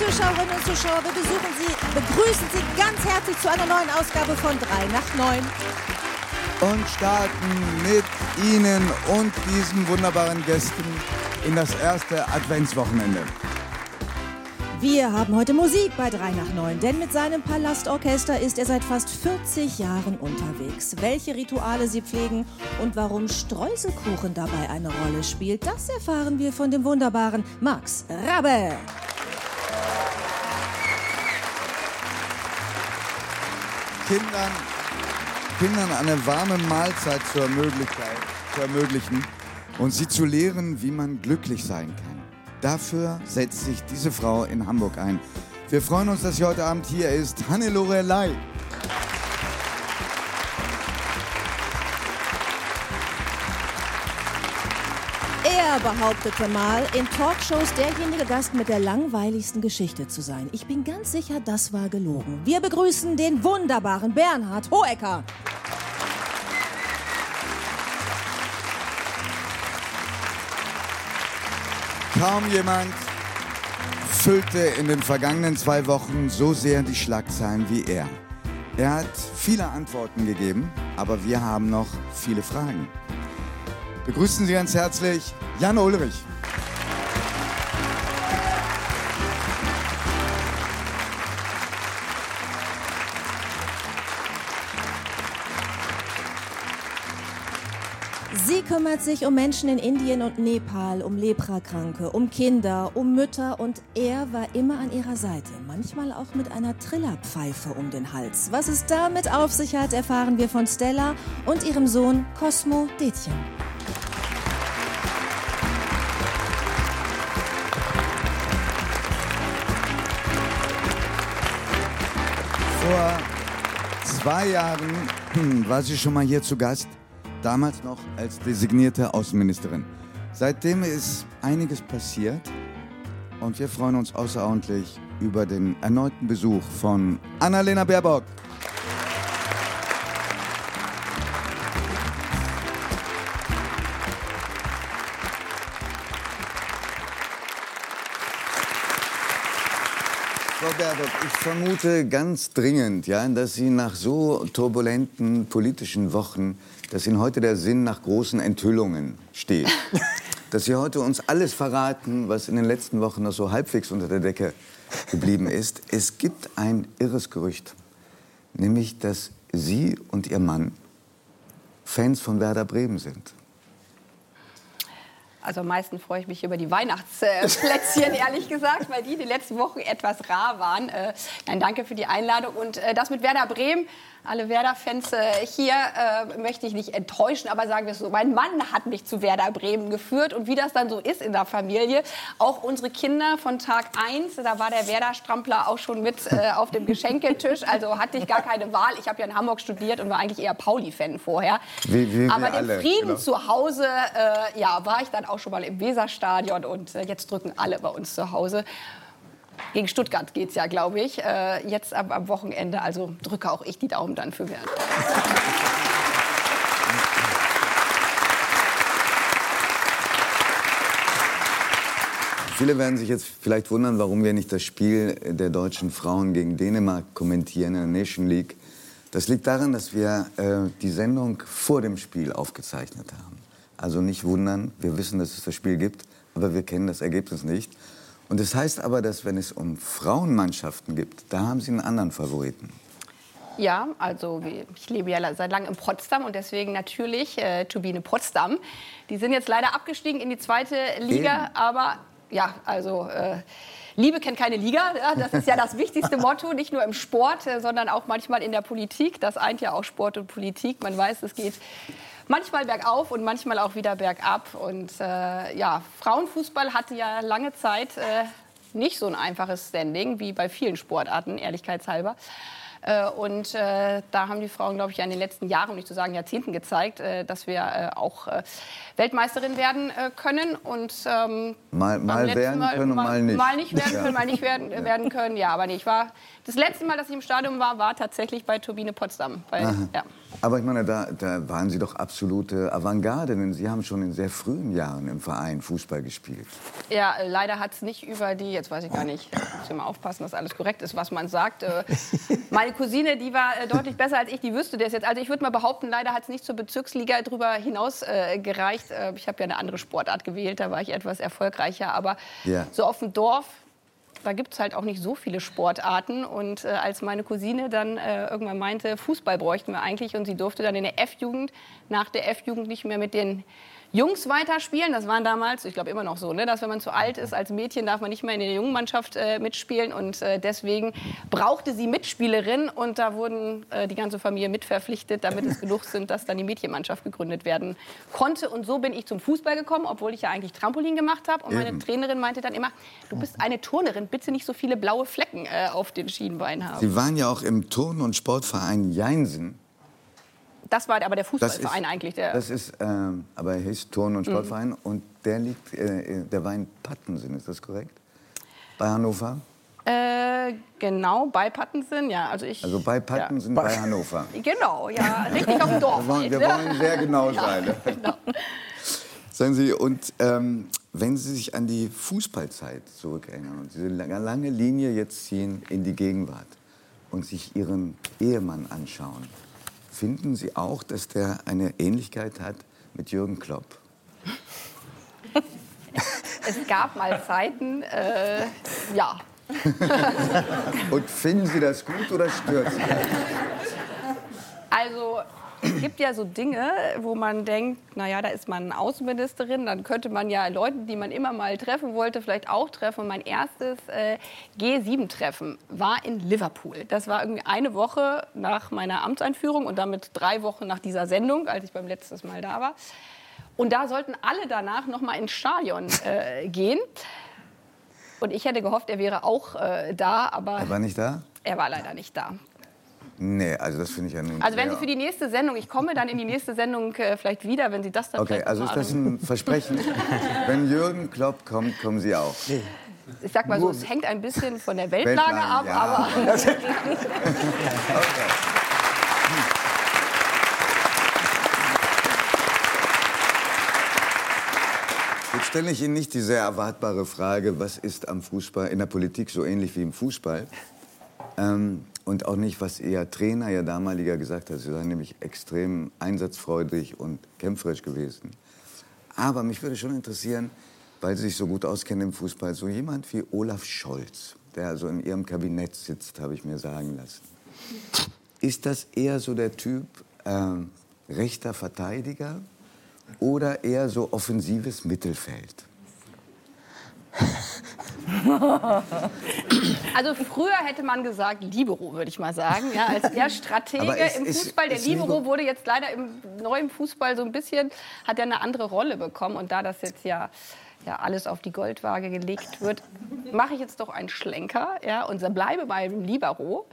Zuschauerinnen und Zuschauer, wir besuchen Sie, begrüßen Sie ganz herzlich zu einer neuen Ausgabe von 3 nach 9. Und starten mit Ihnen und diesen wunderbaren Gästen in das erste Adventswochenende. Wir haben heute Musik bei 3 nach 9, denn mit seinem Palastorchester ist er seit fast 40 Jahren unterwegs. Welche Rituale sie pflegen und warum Streuselkuchen dabei eine Rolle spielt, das erfahren wir von dem wunderbaren Max Rabbe. Kindern, Kindern eine warme Mahlzeit zu, ermöglichen und sie zu lehren, wie man glücklich sein kann. Dafür setzt sich diese Frau in Hamburg ein. Wir freuen uns, dass sie heute Abend hier ist. Hannelore Lai. Er behauptete mal, in Talkshows derjenige Gast mit der langweiligsten Geschichte zu sein. Ich bin ganz sicher, das war gelogen. Wir begrüßen den wunderbaren Bernhard Hohecker. Kaum jemand füllte in den vergangenen zwei Wochen so sehr die Schlagzeilen wie er. Er hat viele Antworten gegeben, aber wir haben noch viele Fragen. Begrüßen Sie ganz herzlich Jan Ulrich. Kümmert sich um Menschen in Indien und Nepal, um Leprakranke, um Kinder, um Mütter und er war immer an ihrer Seite, manchmal auch mit einer Trillerpfeife um den Hals. Was es damit auf sich hat, erfahren wir von Stella und ihrem Sohn Cosmo Detjen. Vor zwei Jahren hm, war sie schon mal hier zu Gast damals noch als designierte Außenministerin. Seitdem ist einiges passiert und wir freuen uns außerordentlich über den erneuten Besuch von Annalena Baerbock. Frau Baerbock, ich vermute ganz dringend, ja, dass Sie nach so turbulenten politischen Wochen dass Ihnen heute der Sinn nach großen Enthüllungen steht. dass Sie heute uns alles verraten, was in den letzten Wochen noch so halbwegs unter der Decke geblieben ist. Es gibt ein irres Gerücht, nämlich, dass Sie und Ihr Mann Fans von Werder Bremen sind. Also am meisten freue ich mich über die Weihnachtsplätzchen, ehrlich gesagt, weil die die letzten Wochen etwas rar waren. Äh, nein, danke für die Einladung. Und äh, das mit Werder Bremen, alle Werder-Fans äh, hier äh, möchte ich nicht enttäuschen, aber sagen wir es so, mein Mann hat mich zu Werder Bremen geführt und wie das dann so ist in der Familie, auch unsere Kinder von Tag 1, da war der Werder-Strampler auch schon mit äh, auf dem Geschenketisch, also hatte ich gar keine Wahl. Ich habe ja in Hamburg studiert und war eigentlich eher Pauli-Fan vorher. Wie, wie aber den Frieden genau. zu Hause, äh, ja, war ich dann auch schon mal im Weserstadion und äh, jetzt drücken alle bei uns zu Hause. Gegen Stuttgart geht es ja, glaube ich, äh, jetzt am, am Wochenende. Also drücke auch ich die Daumen dann für Werder. Viele werden sich jetzt vielleicht wundern, warum wir nicht das Spiel der deutschen Frauen gegen Dänemark kommentieren in der Nation League. Das liegt daran, dass wir äh, die Sendung vor dem Spiel aufgezeichnet haben. Also nicht wundern, wir wissen, dass es das Spiel gibt, aber wir kennen das Ergebnis nicht. Und das heißt aber, dass wenn es um Frauenmannschaften gibt, da haben Sie einen anderen Favoriten. Ja, also ich lebe ja seit langem in Potsdam und deswegen natürlich äh, Turbine Potsdam. Die sind jetzt leider abgestiegen in die zweite Liga, Eben. aber ja, also äh, Liebe kennt keine Liga. Ja, das ist ja das wichtigste Motto, nicht nur im Sport, äh, sondern auch manchmal in der Politik. Das eint ja auch Sport und Politik. Man weiß, es geht manchmal bergauf und manchmal auch wieder bergab. Und äh, ja, Frauenfußball hatte ja lange Zeit äh, nicht so ein einfaches Standing wie bei vielen Sportarten, ehrlichkeitshalber. Äh, Und äh, da haben die Frauen, glaube ich, ja in den letzten Jahren, um nicht zu sagen Jahrzehnten gezeigt, äh, dass wir äh, auch äh, Weltmeisterin werden äh, können. Und ähm, Mal- mal werden können und mal nicht. Mal nicht werden Ja. können, mal nicht werden, äh, werden können. Ja, aber nee, ich war das letzte Mal, dass ich im Stadion war, war tatsächlich bei Turbine Potsdam. Weil, ja. Aber ich meine, da, da waren Sie doch absolute Avantgarde, denn Sie haben schon in sehr frühen Jahren im Verein Fußball gespielt. Ja, leider hat es nicht über die, jetzt weiß ich gar nicht, muss ich mal aufpassen, dass alles korrekt ist, was man sagt. Äh, Meine Cousine, die war äh, deutlich besser als ich, die wüsste das jetzt. Also ich würde mal behaupten, leider hat es nicht zur Bezirksliga drüber hinaus äh, gereicht. Äh, ich habe ja eine andere Sportart gewählt, da war ich etwas erfolgreicher. Aber Ja. so auf dem Dorf, da gibt es halt auch nicht so viele Sportarten. Und äh, als meine Cousine dann äh, irgendwann meinte, Fußball bräuchten wir eigentlich und sie durfte dann in der F-Jugend, nach der F-Jugend nicht mehr mit den Jungs weiterspielen. Das waren damals, ich glaube immer noch so, ne, dass wenn man zu alt ist als Mädchen, darf man nicht mehr in der jungen Mannschaft äh, mitspielen. Und äh, deswegen brauchte sie Mitspielerinnen und da wurden äh, die ganze Familie mitverpflichtet, damit es genug sind, dass dann die Mädchenmannschaft gegründet werden konnte. Und so bin ich zum Fußball gekommen, obwohl ich ja eigentlich Trampolin gemacht habe. Und meine Eben. Trainerin meinte dann immer, du bist eine Turnerin, bitte nicht so viele blaue Flecken äh, auf den Schienbeinen haben. Sie waren ja auch im Turn- und Sportverein Jeinsen. Das war aber der Fußballverein ist, eigentlich. Der, das ist, ähm, aber er hieß Turn- Mhm. und Sportverein und der liegt, äh, der war in Pattensen, ist das korrekt? Bei Hannover? äh, genau, bei Pattensen, ja. Also, ich, Also bei Pattensen, bei Hannover. Ja. Genau, ja, richtig auf dem Dorf. Wir wollen, halt, wir wollen sehr genau sein. ne? genau. Sagen Sie, und ähm, wenn Sie sich an die Fußballzeit zurückerinnern und diese lange Linie jetzt ziehen in die Gegenwart und sich Ihren Ehemann anschauen, finden Sie auch, dass der eine Ähnlichkeit hat mit Jürgen Klopp? Es gab mal Zeiten, äh, ja. Und finden Sie das gut oder stört Sie das? Also es gibt ja so Dinge, wo man denkt, naja, da ist man Außenministerin, dann könnte man ja Leute, die man immer mal treffen wollte, vielleicht auch treffen. Und mein erstes äh, G7-Treffen war in Liverpool. Das war irgendwie eine Woche nach meiner Amtseinführung und damit drei Wochen nach dieser Sendung, als ich beim letzten Mal da war. Und da sollten alle danach noch mal ins Stadion äh, gehen. Und ich hätte gehofft, er wäre auch äh, da, aber Er war nicht da? er war leider nicht da. Nee, also das finde ich ja nun Also wenn Sie für die nächste Sendung, ich komme dann in die nächste Sendung äh, vielleicht wieder, wenn Sie das dann Okay, also ist das ein Versprechen? Wenn Jürgen Klopp kommt, kommen Sie auch. Ich sag mal so, es hängt ein bisschen von der Weltlage, Weltlage, ab, ja. aber Jetzt stelle ich Ihnen nicht die sehr erwartbare Frage, was ist am Fußball, in der Politik so ähnlich wie im Fußball? Ähm, und auch nicht, was Ihr Trainer, Ihr damaliger gesagt hat. Sie seien nämlich extrem einsatzfreudig und kämpferisch gewesen. Aber mich würde schon interessieren, weil Sie sich so gut auskennen im Fußball, so jemand wie Olaf Scholz, der also in Ihrem Kabinett sitzt, habe ich mir sagen lassen. Ist das eher so der Typ ähm, rechter Verteidiger oder eher so offensives Mittelfeld? also früher hätte man gesagt Libero, würde ich mal sagen, ja, als der Stratege ist- im ist- Fußball. Der ist Libero Libero- wurde jetzt leider im neuen Fußball so ein bisschen, hat er eine andere Rolle bekommen und da das jetzt ja ja, alles auf die Goldwaage gelegt wird, mache ich jetzt doch einen Schlenker ja, und bleibe beim Libero.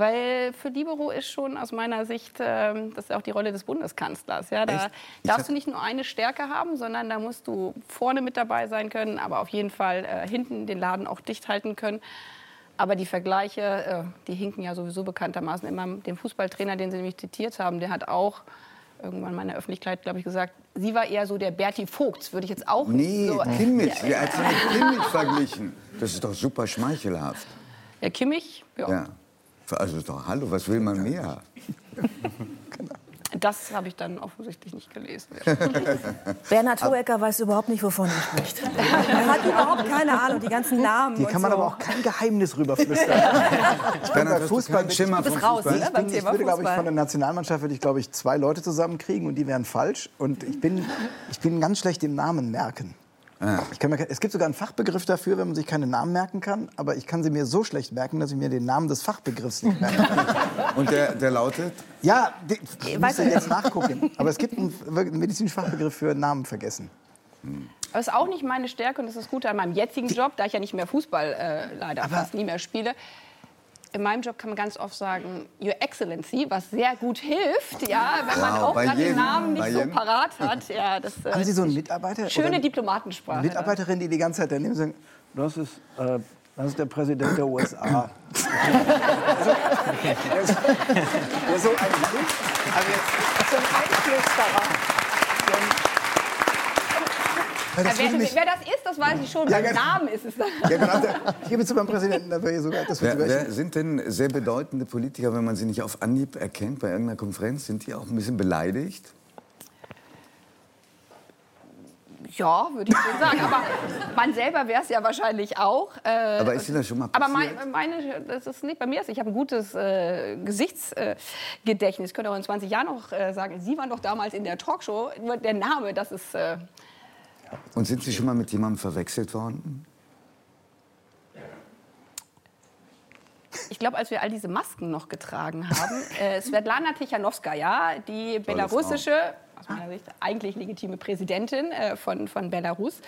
Weil für Libero ist schon aus meiner Sicht, ähm, das ist auch die Rolle des Bundeskanzlers. Ja, da Echt? Darfst du nicht nur eine Stärke haben, sondern da musst du vorne mit dabei sein können, aber auf jeden Fall äh, hinten den Laden auch dicht halten können. Aber die Vergleiche, äh, die hinken ja sowieso bekanntermaßen immer. Den Fußballtrainer, den Sie nämlich zitiert haben, der hat auch irgendwann mal in der Öffentlichkeit, glaube ich, gesagt, sie war eher so der Berti Vogts, würde ich jetzt auch Nee, so. Kimmich. Wir hat sie mit Kimmich verglichen. Das ist doch super schmeichelhaft. Ja, Kimmich, ja. Ja. Also ist doch, hallo, was will man mehr? Das habe ich dann offensichtlich nicht gelesen. Bernhard Hohecker weiß überhaupt nicht, wovon er spricht. Er hat überhaupt keine Ahnung, die ganzen Namen. Hier kann man so. aber auch kein Geheimnis rüberflüstern. Bernhard, hast du Fußball bin- Schimmer Du bist vom raus, Fußball? ne? Ich, bin, ich würde, glaube ich, von der Nationalmannschaft würde ich, glaube ich, zwei Leute zusammenkriegen und die wären falsch. Und ich bin, ich bin ganz schlecht im Namen merken. Ich kann mir, es gibt sogar einen Fachbegriff dafür, wenn man sich keine Namen merken kann. Aber ich kann sie mir so schlecht merken, dass ich mir den Namen des Fachbegriffs nicht merken kann. Und der, der lautet? Ja, die, ich müsste du- jetzt nachgucken. Aber es gibt einen, einen medizinischen Fachbegriff für Namen vergessen. Aber das ist auch nicht meine Stärke und das ist das Gute an meinem jetzigen Job, da ich ja nicht mehr Fußball äh, leider fast nie mehr spiele. In meinem Job kann man ganz oft sagen, Your Excellency, was sehr gut hilft, ja, wenn man Wow, auch gerade den Namen nicht so parat hat. Ja, das, äh, Haben Sie so einen Mitarbeiter? oder schöne eine Diplomatensprache. Mitarbeiterin, die die ganze Zeit daneben sagen, Das ist äh, Das ist der Präsident der USA. also, der, ist, der ist so ein, also jetzt, so ein Einflüsterer. Ja, wer, wer, das ist, das weiß ich schon. Ja, Beim Namen ist es dann. Ja, genau. Ich gebe zu beim Präsidenten dafür sogar. Das wer, wer sind denn sehr bedeutende Politiker, wenn man sie nicht auf Anhieb erkennt bei irgendeiner Konferenz? Sind die auch ein bisschen beleidigt? Ja, würde ich schon sagen. Aber man selber wäre es ja wahrscheinlich auch. Äh, aber ist Ihnen das schon mal passiert? Aber mein, meine, das ist nicht bei mir. Ich habe ein gutes äh, Gesichtsgedächtnis. Ich könnte auch in 20 Jahren noch äh, sagen, Sie waren doch damals in der Talkshow. Nur der Name, das ist... Und sind Sie schon mal mit jemandem verwechselt worden? Ich glaube, als wir all diese Masken noch getragen haben, äh, Svetlana Tichanowskaja, die belarussische, aus meiner Sicht eigentlich legitime Präsidentin äh, von, von Belarus,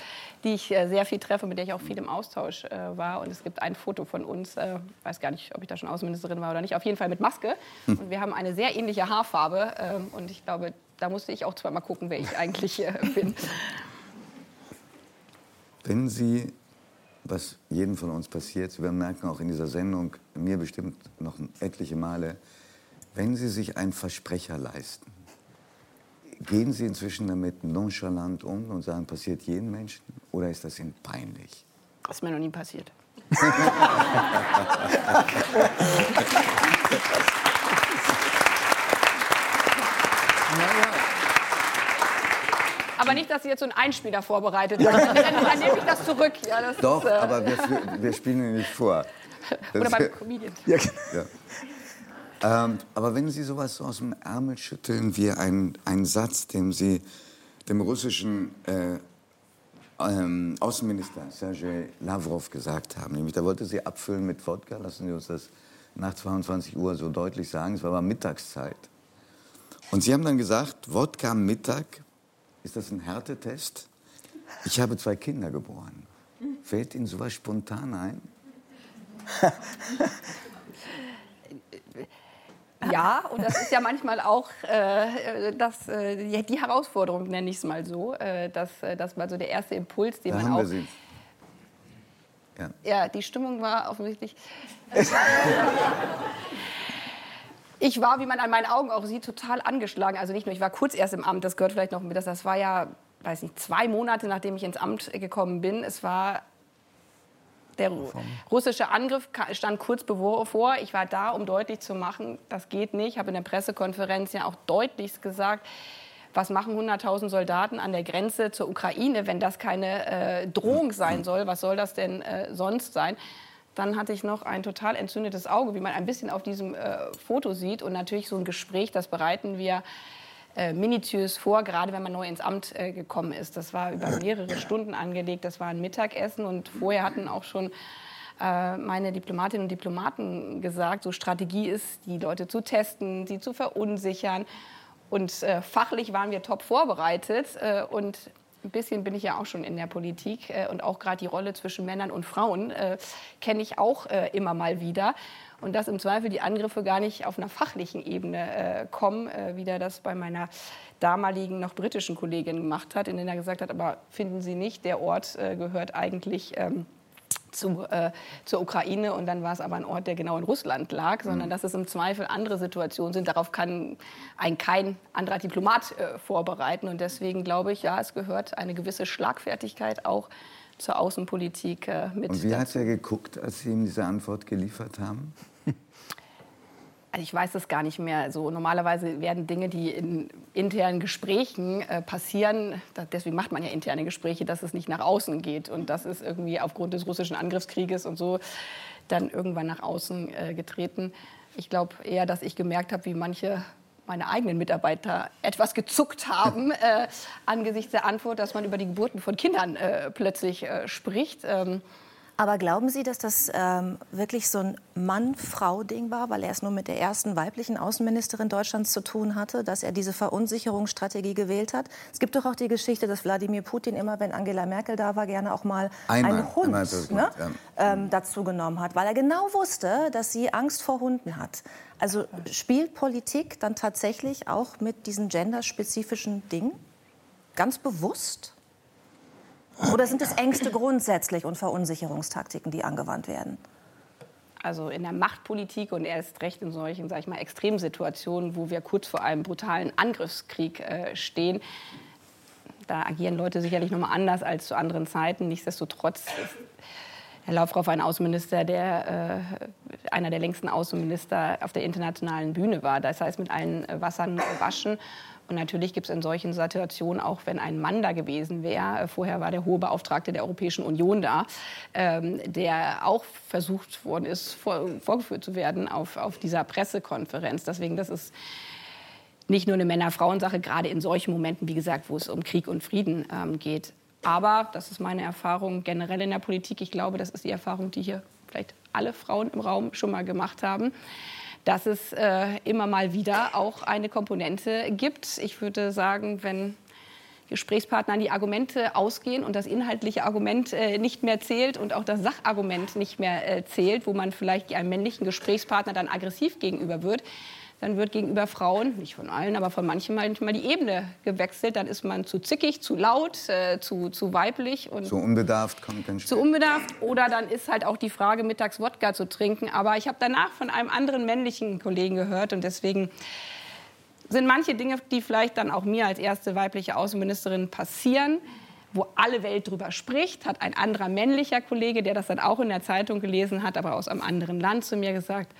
die ich äh, sehr viel treffe, mit der ich auch viel im Austausch äh, war. Und es gibt ein Foto von uns, äh, weiß gar nicht, ob ich da schon Außenministerin war oder nicht, auf jeden Fall mit Maske. Hm. Und wir haben eine sehr ähnliche Haarfarbe. Ähm, und ich glaube, da musste ich auch zweimal gucken, wer ich eigentlich äh, bin. Wenn Sie, was jedem von uns passiert, Sie werden merken, auch in dieser Sendung, mir bestimmt noch etliche Male, wenn Sie sich einen Versprecher leisten, gehen Sie inzwischen damit nonchalant um und sagen, passiert jedem Menschen oder ist das Ihnen peinlich? Das ist mir noch nie passiert. aber nicht, dass Sie jetzt so einen Einspieler vorbereitet haben. Dann, dann, nehme ich das zurück. Ja, das Doch, ist, äh aber wir, wir, spielen ihn nicht vor. Das Oder beim Comedian. Ja, genau. ja. Ähm, aber wenn Sie sowas so aus dem Ärmel schütteln wie ein, ein Satz, dem Sie dem russischen äh, ähm, Außenminister Sergei Lavrov gesagt haben, nämlich da wollte sie abfüllen mit Wodka, lassen Sie uns das nach 22 Uhr so deutlich sagen, es war aber Mittagszeit. Und Sie haben dann gesagt, Wodka Mittag ist das ein Härtetest? Ich habe zwei Kinder geboren. Fällt Ihnen sowas spontan ein? Ja, und das ist ja manchmal auch äh, das, äh, die Herausforderung, nenne ich es mal so, äh, dass, äh, dass mal so der erste Impuls, den da man auch. Ja. ja, die Stimmung war offensichtlich. ich war, wie man an meinen Augen auch sieht, total angeschlagen. Also nicht nur, ich war kurz erst im Amt, das gehört vielleicht noch mit, das war ja, weiß nicht, zwei Monate, nachdem ich ins Amt gekommen bin. Es war der russische Angriff stand kurz bevor. Ich war da, um deutlich zu machen, das geht nicht. Ich habe in der Pressekonferenz ja auch deutlich gesagt, was machen 100.000 Soldaten an der Grenze zur Ukraine, wenn das keine äh, Drohung sein soll? Was soll das denn äh, sonst sein? Dann hatte ich noch ein total entzündetes Auge, wie man ein bisschen auf diesem äh, Foto sieht. Und natürlich so ein Gespräch, das bereiten wir äh, minutiös vor, gerade wenn man neu ins Amt äh, gekommen ist. Das war über mehrere Stunden angelegt. Das war ein Mittagessen. Und vorher hatten auch schon äh, meine Diplomatinnen und Diplomaten gesagt, so Strategie ist, die Leute zu testen, sie zu verunsichern. Und äh, fachlich waren wir top vorbereitet. Äh, und ein bisschen bin ich ja auch schon in der Politik äh, und auch gerade die Rolle zwischen Männern und Frauen äh, kenne ich auch äh, immer mal wieder. Und dass im Zweifel die Angriffe gar nicht auf einer fachlichen Ebene äh, kommen, äh, wie der das bei meiner damaligen noch britischen Kollegin gemacht hat, in der er gesagt hat, aber finden Sie nicht, der Ort äh, gehört eigentlich ähm, zu, äh, zur Ukraine und dann war es aber ein Ort, der genau in Russland lag, sondern mhm. dass es im Zweifel andere Situationen sind. Darauf kann ein kein anderer Diplomat äh, vorbereiten und deswegen glaube ich, ja, es gehört eine gewisse Schlagfertigkeit auch zur Außenpolitik äh, mit. Und wie hat er geguckt, als Sie ihm diese Antwort geliefert haben? Also ich weiß es gar nicht mehr. So normalerweise werden Dinge, die in internen Gesprächen äh, passieren, da, deswegen macht man ja interne Gespräche, dass es nicht nach außen geht und das ist irgendwie aufgrund des russischen Angriffskrieges und so dann irgendwann nach außen äh, getreten. Ich glaube eher, dass ich gemerkt habe, wie manche meine eigenen Mitarbeiter etwas gezuckt haben äh, angesichts der Antwort, dass man über die Geburten von Kindern äh, plötzlich äh, spricht. Ähm, aber glauben Sie, dass das ähm, wirklich so ein Mann-Frau-Ding war, weil er es nur mit der ersten weiblichen Außenministerin Deutschlands zu tun hatte, dass er diese Verunsicherungsstrategie gewählt hat? Es gibt doch auch die Geschichte, dass Wladimir Putin immer, wenn Angela Merkel da war, gerne auch mal einmal, einen Hund ne, ja. ähm, dazu genommen hat, weil er genau wusste, dass sie Angst vor Hunden hat. Also spielt Politik dann tatsächlich auch mit diesen genderspezifischen Dingen? Ganz bewusst? Oder sind es Ängste grundsätzlich und Verunsicherungstaktiken, die angewandt werden? Also in der Machtpolitik und erst recht in solchen, sag ich mal, Extremsituationen, wo wir kurz vor einem brutalen Angriffskrieg äh, stehen, da agieren Leute sicherlich noch anders als zu anderen Zeiten. Nichtsdestotrotz ist Herr Lavrov ein Außenminister, der äh, einer der längsten Außenminister auf der internationalen Bühne war. Das heißt, mit allen Wassern gewaschen. Und natürlich gibt es in solchen Situationen, auch wenn ein Mann da gewesen wäre, äh, vorher war der hohe Beauftragte der Europäischen Union da, ähm, der auch versucht worden ist, vor, vorgeführt zu werden auf, auf dieser Pressekonferenz. Deswegen, das ist nicht nur eine Männer-Frauen-Sache, gerade in solchen Momenten, wie gesagt, wo es um Krieg und Frieden ähm, geht. Aber, das ist meine Erfahrung generell in der Politik, ich glaube, das ist die Erfahrung, die hier vielleicht alle Frauen im Raum schon mal gemacht haben, dass es äh, immer mal wieder auch eine Komponente gibt. Ich würde sagen, wenn Gesprächspartner an die Argumente ausgehen und das inhaltliche Argument äh, nicht mehr zählt und auch das Sachargument nicht mehr äh, zählt, wo man vielleicht einem männlichen Gesprächspartner dann aggressiv gegenüber wird, dann wird gegenüber Frauen, nicht von allen, aber von manchen manchmal die Ebene gewechselt. Dann ist man zu zickig, zu laut, äh, zu, zu weiblich. Und zu unbedarft kommt dann Zu unbedarft. Oder dann ist halt auch die Frage, mittags Wodka zu trinken. Aber ich habe danach von einem anderen männlichen Kollegen gehört und deswegen sind manche Dinge, die vielleicht dann auch mir als erste weibliche Außenministerin passieren, wo alle Welt drüber spricht, hat ein anderer männlicher Kollege, der das dann auch in der Zeitung gelesen hat, aber aus einem anderen Land zu mir gesagt,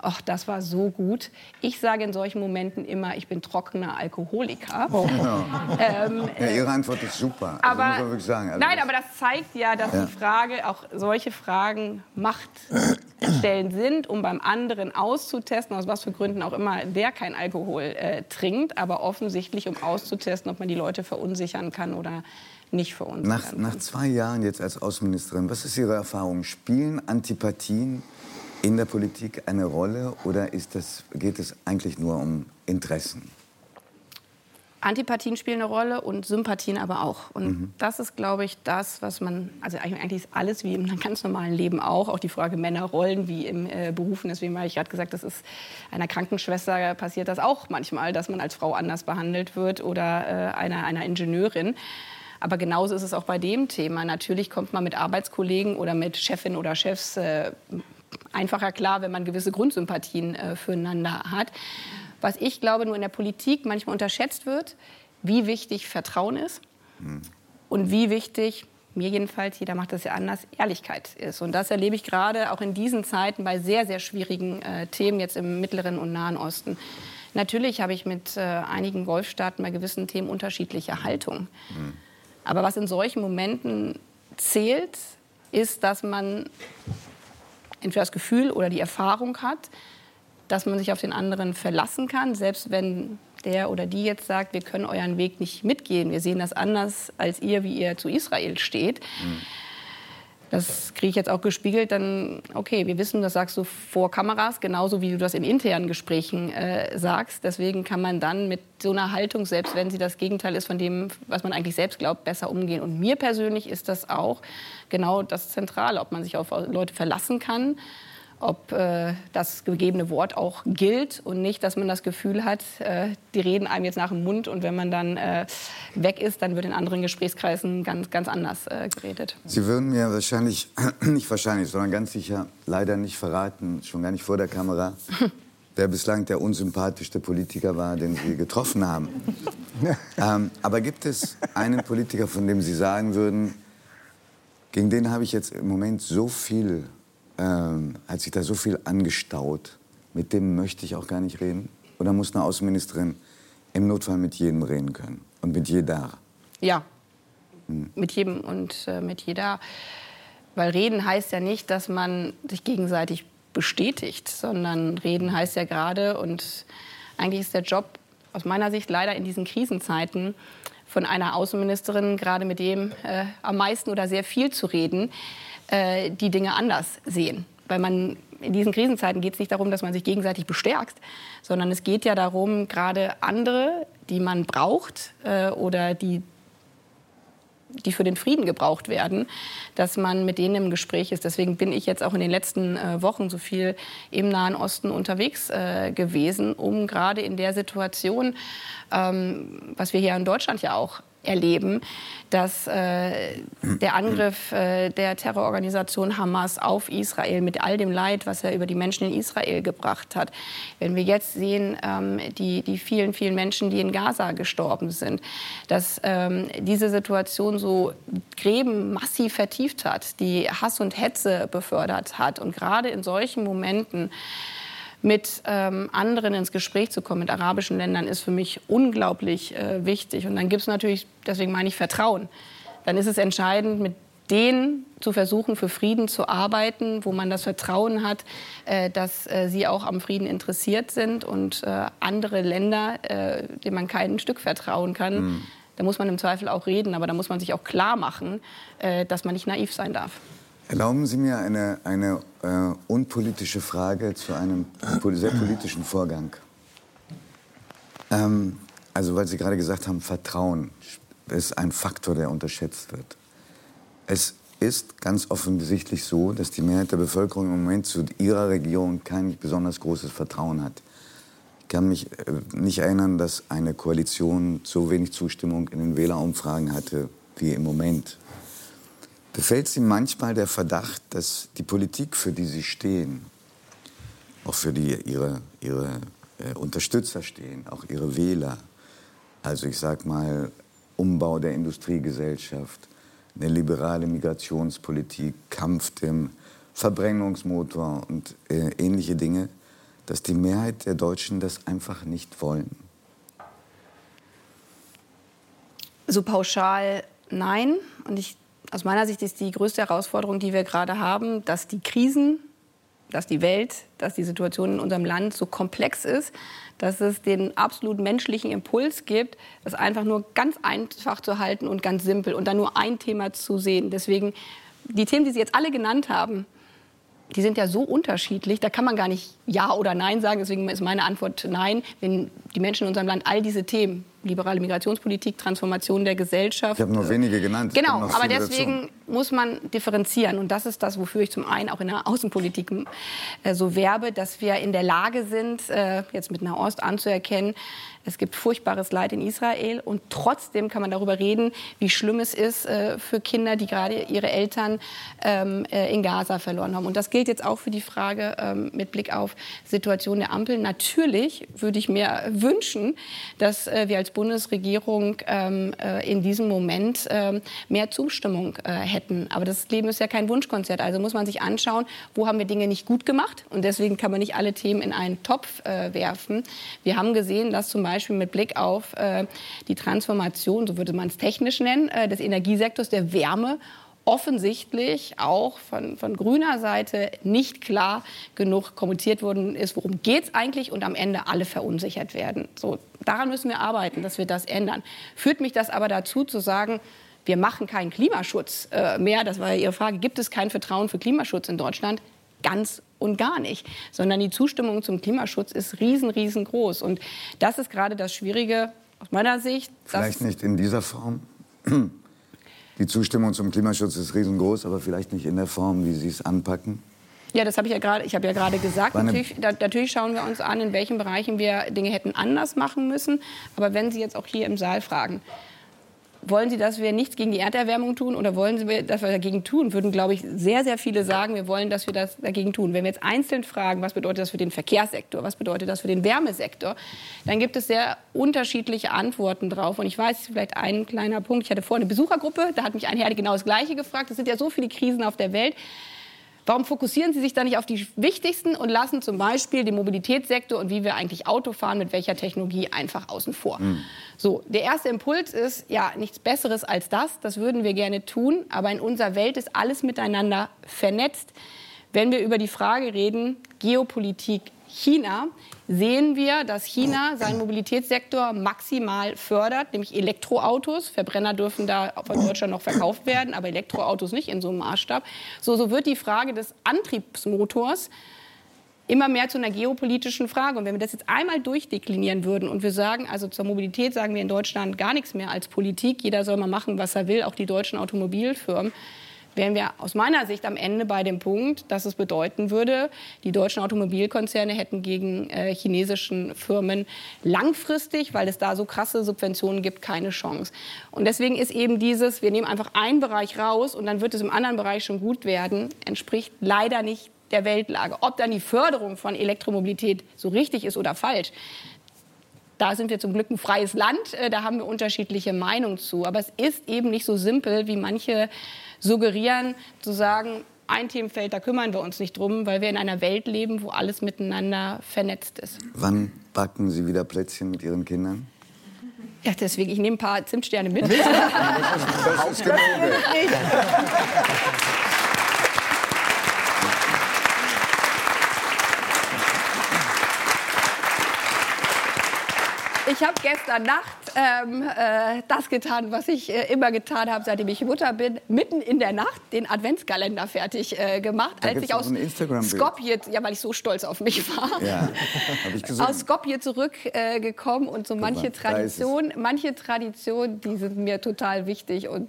ach, das war so gut. Ich sage in solchen Momenten immer, ich bin trockener Alkoholiker. Oh. Ja. Ähm, ja, Ihre Antwort ist super. Also, aber, also, also nein, aber das zeigt ja, dass ja. die Frage, auch solche Fragen machtstellend sind, um beim anderen auszutesten, aus was für Gründen auch immer der kein Alkohol äh, trinkt, aber offensichtlich, um auszutesten, ob man die Leute verunsichern kann oder nicht verunsichern nach, kann. Nach zwei Jahren jetzt als Außenministerin, was ist Ihre Erfahrung? Spielen Antipathien in der Politik eine Rolle oder ist das, geht es eigentlich nur um Interessen? Antipathien spielen eine Rolle und Sympathien aber auch. Und mhm. das ist, glaube ich, das, was man, also eigentlich ist alles wie im ganz normalen Leben auch, auch die Frage Männerrollen wie im äh, Berufen. Deswegen habe ich gerade gesagt, das ist einer Krankenschwester passiert das auch manchmal, dass man als Frau anders behandelt wird oder äh, einer, einer Ingenieurin. Aber genauso ist es auch bei dem Thema. Natürlich kommt man mit Arbeitskollegen oder mit Chefin oder Chefs äh, einfacher klar, wenn man gewisse Grundsympathien äh, füreinander hat. Was ich glaube, nur in der Politik manchmal unterschätzt wird, wie wichtig Vertrauen ist mhm. und wie wichtig mir jedenfalls, jeder macht das ja anders, Ehrlichkeit ist. Und das erlebe ich gerade auch in diesen Zeiten bei sehr, sehr schwierigen äh, Themen jetzt im Mittleren und Nahen Osten. Natürlich habe ich mit äh, einigen Golfstaaten bei gewissen Themen unterschiedliche Haltung. Mhm. Aber was in solchen Momenten zählt, ist, dass man entweder das Gefühl oder die Erfahrung hat, dass man sich auf den anderen verlassen kann, selbst wenn der oder die jetzt sagt, wir können euren Weg nicht mitgehen, wir sehen das anders als ihr, wie ihr zu Israel steht. Mhm. Das kriege ich jetzt auch gespiegelt, dann, okay, wir wissen, das sagst du vor Kameras, genauso wie du das in internen Gesprächen äh, sagst. Deswegen kann man dann mit so einer Haltung, selbst wenn sie das Gegenteil ist von dem, was man eigentlich selbst glaubt, besser umgehen. Und mir persönlich ist das auch genau das Zentrale, ob man sich auf Leute verlassen kann ob äh, das gegebene Wort auch gilt und nicht, dass man das Gefühl hat, äh, die reden einem jetzt nach dem Mund und wenn man dann äh, weg ist, dann wird in anderen Gesprächskreisen ganz, ganz anders äh, geredet. Sie würden mir wahrscheinlich, nicht wahrscheinlich, sondern ganz sicher leider nicht verraten, schon gar nicht vor der Kamera, wer bislang der unsympathischste Politiker war, den Sie getroffen haben. ähm, aber gibt es einen Politiker, von dem Sie sagen würden, gegen den habe ich jetzt im Moment so viel ähm, hat sich da so viel angestaut. Mit dem möchte ich auch gar nicht reden. Oder muss eine Außenministerin im Notfall mit jedem reden können und mit jeder? Ja, hm. mit jedem und äh, mit jeder. Weil reden heißt ja nicht, dass man sich gegenseitig bestätigt, sondern reden heißt ja gerade, und eigentlich ist der Job aus meiner Sicht leider in diesen Krisenzeiten von einer Außenministerin gerade mit dem äh, am meisten oder sehr viel zu reden, äh, die Dinge anders sehen. Weil man in diesen Krisenzeiten geht es nicht darum, dass man sich gegenseitig bestärkt, sondern es geht ja darum, gerade andere, die man braucht äh, oder die die für den Frieden gebraucht werden, dass man mit denen im Gespräch ist. Deswegen bin ich jetzt auch in den letzten äh, Wochen so viel im Nahen Osten unterwegs äh, gewesen, um gerade in der Situation, ähm, was wir hier in Deutschland ja auch erleben, dass äh, der Angriff äh, der Terrororganisation Hamas auf Israel mit all dem Leid, was er über die Menschen in Israel gebracht hat, wenn wir jetzt sehen, ähm, die, die vielen, vielen Menschen, die in Gaza gestorben sind, dass ähm, diese Situation so Gräben massiv vertieft hat, die Hass und Hetze befördert hat und gerade in solchen Momenten mit ähm, anderen ins Gespräch zu kommen, mit arabischen Ländern, ist für mich unglaublich äh, wichtig. Und dann gibt es natürlich, deswegen meine ich Vertrauen. Dann ist es entscheidend, mit denen zu versuchen, für Frieden zu arbeiten, wo man das Vertrauen hat, äh, dass äh, sie auch am Frieden interessiert sind und äh, andere Länder, äh, denen man kein Stück vertrauen kann. Mhm. Da muss man im Zweifel auch reden, aber da muss man sich auch klar machen, äh, dass man nicht naiv sein darf. Erlauben Sie mir eine, eine äh, unpolitische Frage zu einem sehr politischen Vorgang. Ähm, also, weil Sie gerade gesagt haben, Vertrauen ist ein Faktor, der unterschätzt wird. Es ist ganz offensichtlich so, dass die Mehrheit der Bevölkerung im Moment zu ihrer Regierung kein besonders großes Vertrauen hat. Ich kann mich äh, nicht erinnern, dass eine Koalition so wenig Zustimmung in den Wählerumfragen hatte wie im Moment. Befällt Sie manchmal der Verdacht, dass die Politik, für die Sie stehen, auch für die Ihre, ihre äh, Unterstützer stehen, auch Ihre Wähler, also ich sage mal Umbau der Industriegesellschaft, eine liberale Migrationspolitik, Kampf dem Verbrennungsmotor und äh, ähnliche Dinge, dass die Mehrheit der Deutschen das einfach nicht wollen? So pauschal nein. Und ich aus meiner Sicht ist die größte Herausforderung, die wir gerade haben, dass die Krisen, dass die Welt, dass die Situation in unserem Land so komplex ist, dass es den absolut menschlichen Impuls gibt, das einfach nur ganz einfach zu halten und ganz simpel und dann nur ein Thema zu sehen. Deswegen die Themen, die Sie jetzt alle genannt haben, die sind ja so unterschiedlich, da kann man gar nicht Ja oder Nein sagen. Deswegen ist meine Antwort Nein, wenn die Menschen in unserem Land all diese Themen liberale Migrationspolitik, Transformation der Gesellschaft. Ich habe nur wenige genannt. Genau, aber deswegen dazu. muss man differenzieren. Und das ist das, wofür ich zum einen auch in der Außenpolitik äh, so werbe, dass wir in der Lage sind, äh, jetzt mit Nahost anzuerkennen, es gibt furchtbares Leid in Israel und trotzdem kann man darüber reden, wie schlimm es ist äh, für Kinder, die gerade ihre Eltern ähm, äh, in Gaza verloren haben. Und das gilt jetzt auch für die Frage ähm, mit Blick auf Situation der Ampel. Natürlich würde ich mir wünschen, dass äh, wir als Bundesregierung ähm, äh, in diesem Moment mehr Zustimmung hätten. Aber das Leben ist ja kein Wunschkonzert. Also muss man sich anschauen, wo haben wir Dinge nicht gut gemacht. Und deswegen kann man nicht alle Themen in einen Topf werfen. Wir haben gesehen, dass zum Beispiel Beispiel mit Blick auf äh, die Transformation, so würde man es technisch nennen, äh, des Energiesektors, der Wärme offensichtlich auch von, von grüner Seite nicht klar genug kommuniziert worden ist, worum geht es eigentlich und am Ende alle verunsichert werden. So, daran müssen wir arbeiten, dass wir das ändern. Führt mich das aber dazu zu sagen, wir machen keinen Klimaschutz äh, mehr, das war Ihre Frage, gibt es kein Vertrauen für Klimaschutz in Deutschland? Ganz und gar nicht, sondern die Zustimmung zum Klimaschutz ist riesen, riesengroß. Und das ist gerade das Schwierige aus meiner Sicht. Vielleicht nicht in dieser Form. Die Zustimmung zum Klimaschutz ist riesengroß, aber vielleicht nicht in der Form, wie Sie es anpacken. Ja, das habe ich ja gerade. Ich habe ja gerade gesagt. Natürlich, da, natürlich, schauen wir uns an, in welchen Bereichen wir Dinge hätten anders machen müssen. Aber wenn Sie jetzt auch hier im Saal fragen, wollen Sie, dass wir nichts gegen die Erderwärmung tun oder wollen Sie, dass wir dagegen tun? Würden, glaube ich, sehr, sehr viele sagen, wir wollen, dass wir das dagegen tun. Wenn wir jetzt einzeln fragen, was bedeutet das für den Verkehrssektor, was bedeutet das für den Wärmesektor, dann gibt es sehr unterschiedliche Antworten drauf. Und ich weiß, vielleicht ein kleiner Punkt. Ich hatte vorhin eine Besuchergruppe, da hat mich ein Herr genau das Gleiche gefragt. Es sind ja so viele Krisen auf der Welt. Warum fokussieren Sie sich da nicht auf die wichtigsten und lassen zum Beispiel den Mobilitätssektor und wie wir eigentlich Auto fahren, mit welcher Technologie einfach außen vor? Mhm. So, der erste Impuls ist ja nichts Besseres als das. Das würden wir gerne tun, aber in unserer Welt ist alles miteinander vernetzt. Wenn wir über die Frage reden, Geopolitik China, sehen wir, dass China seinen Mobilitätssektor maximal fördert, nämlich Elektroautos. Verbrenner dürfen da von Deutschland noch verkauft werden, aber Elektroautos nicht in so einem Maßstab. So, so wird die Frage des Antriebsmotors immer mehr zu einer geopolitischen Frage. Und wenn wir das jetzt einmal durchdeklinieren würden und wir sagen, also zur Mobilität sagen wir in Deutschland gar nichts mehr als Politik, jeder soll mal machen, was er will, auch die deutschen Automobilfirmen, wären wir aus meiner Sicht am Ende bei dem Punkt, dass es bedeuten würde, die deutschen Automobilkonzerne hätten gegen äh, chinesischen Firmen langfristig, weil es da so krasse Subventionen gibt, keine Chance. Und deswegen ist eben dieses, wir nehmen einfach einen Bereich raus und dann wird es im anderen Bereich schon gut werden, entspricht leider nicht der Weltlage. Ob dann die Förderung von Elektromobilität so richtig ist oder falsch, da sind wir zum Glück ein freies Land, äh, da haben wir unterschiedliche Meinungen zu. Aber es ist eben nicht so simpel, wie manche suggerieren, zu sagen, ein Themenfeld, da kümmern wir uns nicht drum, weil wir in einer Welt leben, wo alles miteinander vernetzt ist. Wann backen Sie wieder Plätzchen mit Ihren Kindern? Ja, deswegen, ich nehme ein paar Zimtsterne mit. Das ist genug. Ich habe gestern Nacht ähm, äh, das getan, was ich äh, immer getan habe, seitdem ich Mutter bin. Mitten in der Nacht den Adventskalender fertig äh, gemacht. Da als ich auch aus. Skopje, ja, weil ich so stolz auf mich war. Ja, habe ich. Aus Skopje zurückgekommen und so manche. Traditionen, manche Traditionen, die sind mir total wichtig und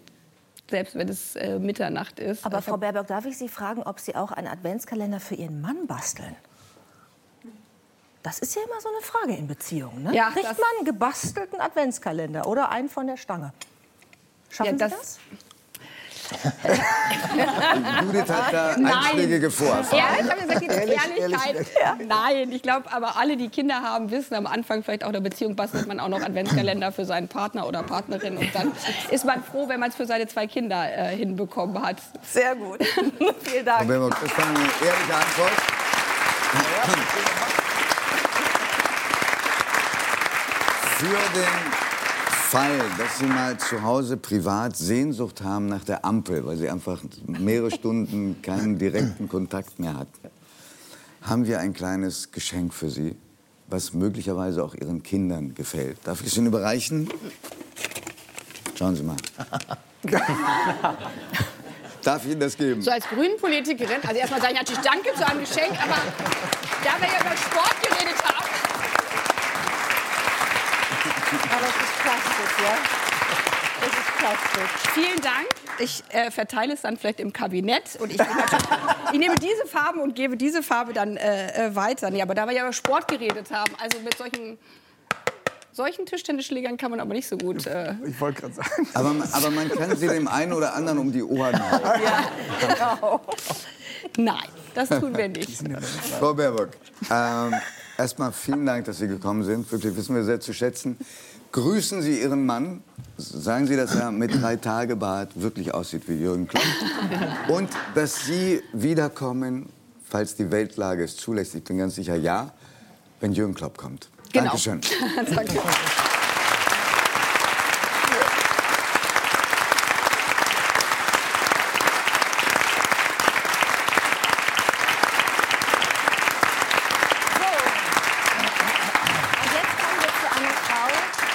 selbst wenn es äh, Mitternacht ist. Aber Ich Frau Baerbock, darf ich Sie fragen, ob Sie auch einen Adventskalender für Ihren Mann basteln? Das ist ja immer so eine Frage in Beziehungen. Ne? Ja, Kriegt das- man einen gebastelten Adventskalender oder einen von der Stange? Schaffen Ja, Sie das- das? Judith hat da Nein. einschlägige Vorerfahrungen. Ja, ich habe gesagt, die Ehrlich, Ehrlichkeit. ehrlich. Nein, ich glaube, aber alle, die Kinder haben, wissen am Anfang vielleicht auch der Beziehung bastelt man auch noch Adventskalender für seinen Partner oder Partnerin und dann ist man froh, wenn man es für seine zwei Kinder äh, hinbekommen hat. Sehr gut. Vielen Dank. Baerbock, das war eine ehrliche Antwort. Für den Fall, dass Sie mal zu Hause privat Sehnsucht haben nach der Ampel, weil Sie einfach mehrere Stunden keinen direkten Kontakt mehr hatten, haben wir ein kleines Geschenk für Sie, was möglicherweise auch Ihren Kindern gefällt. Darf ich es Ihnen überreichen? Schauen Sie mal. Darf ich Ihnen das geben? So als Grünen-Politikerin, also erstmal sage ich natürlich Danke zu einem Geschenk, aber da wir ja über Sport geredet haben, Aber es ist Plastik, ja? Es ist Plastik. vielen Dank. Ich äh, verteile es dann vielleicht im Kabinett und ich ich nehme diese Farben und gebe diese Farbe dann äh, äh, weiter. Nee, aber da wir ja über Sport geredet haben, also mit solchen, solchen Tischtennisschlägern kann man aber nicht so gut. Äh, Ich wollte gerade sagen. Aber, aber man kann sie dem einen oder anderen um die Ohren hauen. genau. Nein, das tun wir nicht. Frau Baerbock, ähm, erstmal vielen Dank, dass Sie gekommen sind. Wirklich wissen wir sehr zu schätzen. Grüßen Sie Ihren Mann. Sagen Sie, dass er mit drei Tage Bart wirklich aussieht wie Jürgen Klopp. Und dass Sie wiederkommen, falls die Weltlage es zulässt. Ich bin ganz sicher, ja, wenn Jürgen Klopp kommt. Genau. Dankeschön. Danke. Und jetzt kommen wir zu einer Frau,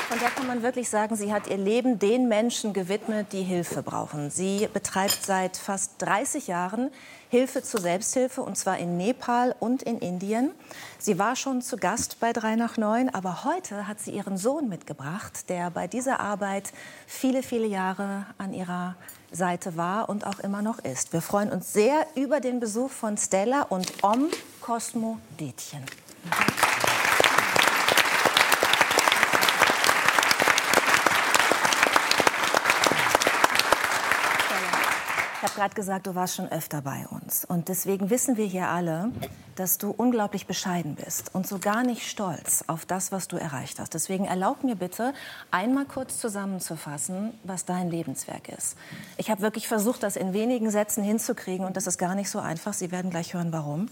von der kann man wirklich sagen, sie hat ihr Leben den Menschen gewidmet, die Hilfe brauchen. Sie betreibt seit fast 30 Jahren Hilfe zur Selbsthilfe, und zwar in Nepal und in Indien. Sie war schon zu Gast bei 3 nach 9, aber heute hat sie ihren Sohn mitgebracht, der bei dieser Arbeit viele, viele Jahre an ihrer Seite war und auch immer noch ist. Wir freuen uns sehr über den Besuch von Stella und Om Cosmo Detjen. Habe gerade gesagt, du warst schon öfter bei uns. Und deswegen wissen wir hier alle, dass du unglaublich bescheiden bist und so gar nicht stolz auf das, was du erreicht hast. Deswegen erlaub mir bitte, einmal kurz zusammenzufassen, was dein Lebenswerk ist. Ich habe wirklich versucht, das in wenigen Sätzen hinzukriegen und das ist gar nicht so einfach. Sie werden gleich hören, warum.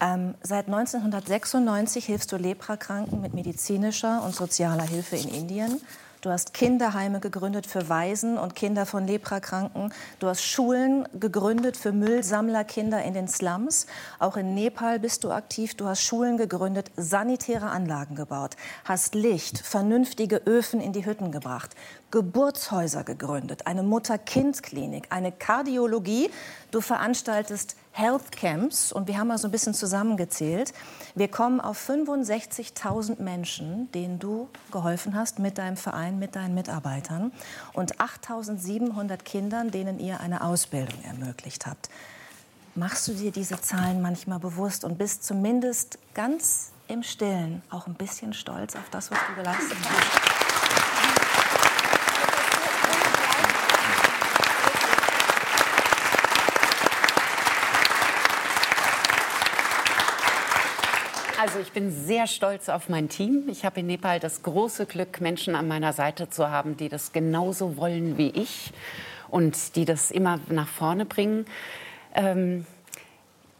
Ähm, seit 1996 hilfst du Leprakranken mit medizinischer und sozialer Hilfe in Indien. Du hast Kinderheime gegründet für Waisen und Kinder von Leprakranken. Du hast Schulen gegründet für Müllsammlerkinder in den Slums. Auch in Nepal bist du aktiv. Du hast Schulen gegründet, sanitäre Anlagen gebaut, hast Licht, vernünftige Öfen in die Hütten gebracht, Geburtshäuser gegründet, eine Mutter-Kind-Klinik, eine Kardiologie. Du veranstaltest Health Camps und wir haben mal so ein bisschen zusammengezählt. Wir kommen auf 65.000 Menschen, denen du geholfen hast mit deinem Verein, mit deinen Mitarbeitern und 8.700 Kindern, denen ihr eine Ausbildung ermöglicht habt. Machst du dir diese Zahlen manchmal bewusst und bist zumindest ganz im Stillen auch ein bisschen stolz auf das, was du geleistet hast? Also ich bin sehr stolz auf mein Team. Ich habe in Nepal das große Glück, Menschen an meiner Seite zu haben, die das genauso wollen wie ich und die das immer nach vorne bringen. Ähm,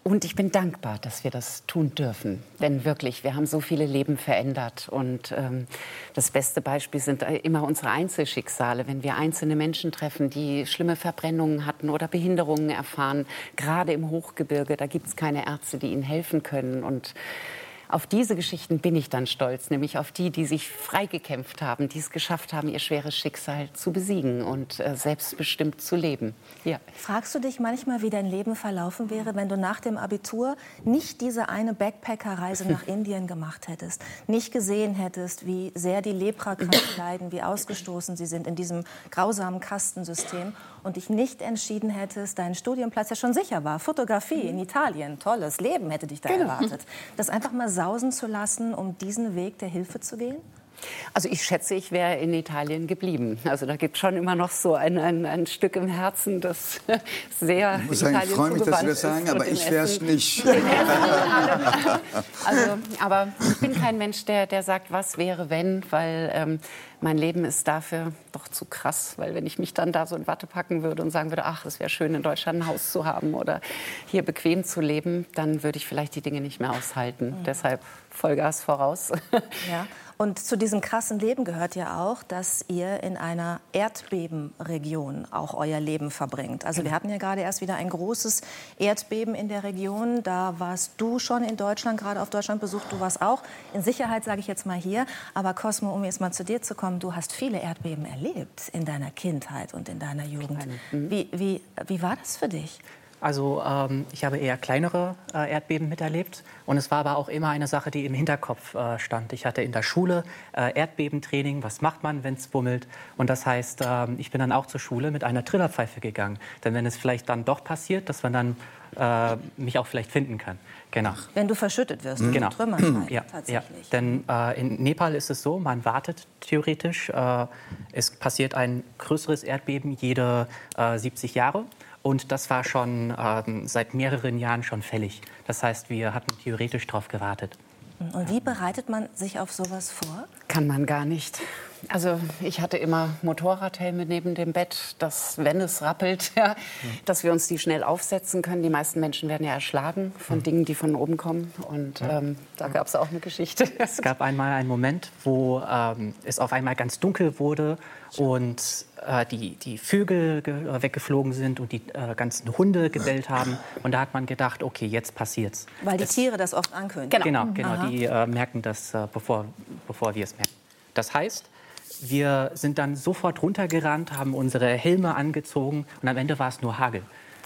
und ich bin dankbar, dass wir das tun dürfen. Denn wirklich, wir haben so viele Leben verändert. Und ähm, das beste Beispiel sind immer unsere Einzelschicksale. Wenn wir einzelne Menschen treffen, die schlimme Verbrennungen hatten oder Behinderungen erfahren, gerade im Hochgebirge, da gibt es keine Ärzte, die ihnen helfen können. Und auf diese Geschichten bin ich dann stolz, nämlich auf die, die sich freigekämpft haben, die es geschafft haben, ihr schweres Schicksal zu besiegen und äh, selbstbestimmt zu leben. Ja. Fragst du dich manchmal, wie dein Leben verlaufen wäre, wenn du nach dem Abitur nicht diese eine Backpacker-Reise nach Indien gemacht hättest, nicht gesehen hättest, wie sehr die Leprakranken leiden, wie ausgestoßen sie sind in diesem grausamen Kastensystem und dich nicht entschieden hättest, dein Studienplatz ja schon sicher war, Fotografie in Italien, tolles Leben hätte dich da genau. erwartet, das einfach mal sausen zu lassen, um diesen Weg der Hilfe zu gehen? Also ich schätze, ich wäre in Italien geblieben. Also da gibt es schon immer noch so ein, ein, ein, Stück im Herzen, das sehr Ich muss sagen, ich freue mich, dass Sie das sagen, aber ich wäre es nicht. also, aber ich bin kein Mensch, der, der sagt, was wäre, wenn, weil ähm, mein Leben ist dafür doch zu krass. Weil wenn ich mich dann da so in Watte packen würde und sagen würde, ach, es wäre schön, in Deutschland ein Haus zu haben oder hier bequem zu leben, dann würde ich vielleicht die Dinge nicht mehr aushalten. Mhm. Deshalb Vollgas voraus. Ja. Und zu diesem krassen Leben gehört ja auch, dass ihr in einer Erdbebenregion auch euer Leben verbringt. Also wir genau. hatten ja gerade erst wieder ein großes Erdbeben in der Region. Da warst du schon in Deutschland, gerade auf Deutschland besucht. Du warst auch in Sicherheit, sage ich jetzt mal hier. Aber Cosmo, um jetzt mal zu dir zu kommen, du hast viele Erdbeben erlebt in deiner Kindheit und in deiner Jugend. Mhm. Wie, wie, wie war das für dich? Also ähm, ich habe eher kleinere äh, Erdbeben miterlebt und es war aber auch immer eine Sache, die im Hinterkopf äh, stand. Ich hatte in der Schule äh, Erdbebentraining, was macht man, wenn es bummelt und das heißt, ähm, ich bin dann auch zur Schule mit einer Trillerpfeife gegangen, denn wenn es vielleicht dann doch passiert, dass man dann äh, mich auch vielleicht finden kann. Genau. Wenn du verschüttet wirst, mhm. genau. Trümmern ja, tatsächlich. Ja. Denn äh, in Nepal ist es so, man wartet theoretisch, äh, es passiert ein größeres Erdbeben jede 70 Jahre. Und das war schon ähm, seit mehreren Jahren schon fällig. Das heißt, wir hatten theoretisch darauf gewartet. Und wie bereitet man sich auf sowas vor? Kann man gar nicht. Also ich hatte immer Motorradhelme neben dem Bett, dass wenn es rappelt, ja, dass wir uns die schnell aufsetzen können. Die meisten Menschen werden ja erschlagen von hm. Dingen, die von oben kommen. Und ähm, da gab es auch eine Geschichte. Es gab einmal einen Moment, wo ähm, es auf einmal ganz dunkel wurde und äh, die, die Vögel äh, weggeflogen sind und die äh, ganzen Hunde gebellt haben. Und da hat man gedacht, okay, jetzt passiert's. Weil die das, Tiere das oft ankündigen. Genau, genau, genau die äh, merken das, äh, bevor, bevor wir es merken. Das heißt, wir sind dann sofort runtergerannt, haben unsere Helme angezogen und am Ende war es nur Hagel.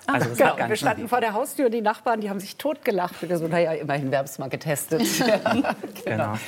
Also Ach, genau. wir standen vor der Haustür, die Nachbarn, die haben sich totgelacht. Wir so, naja, immerhin, wir haben es mal getestet. genau. genau.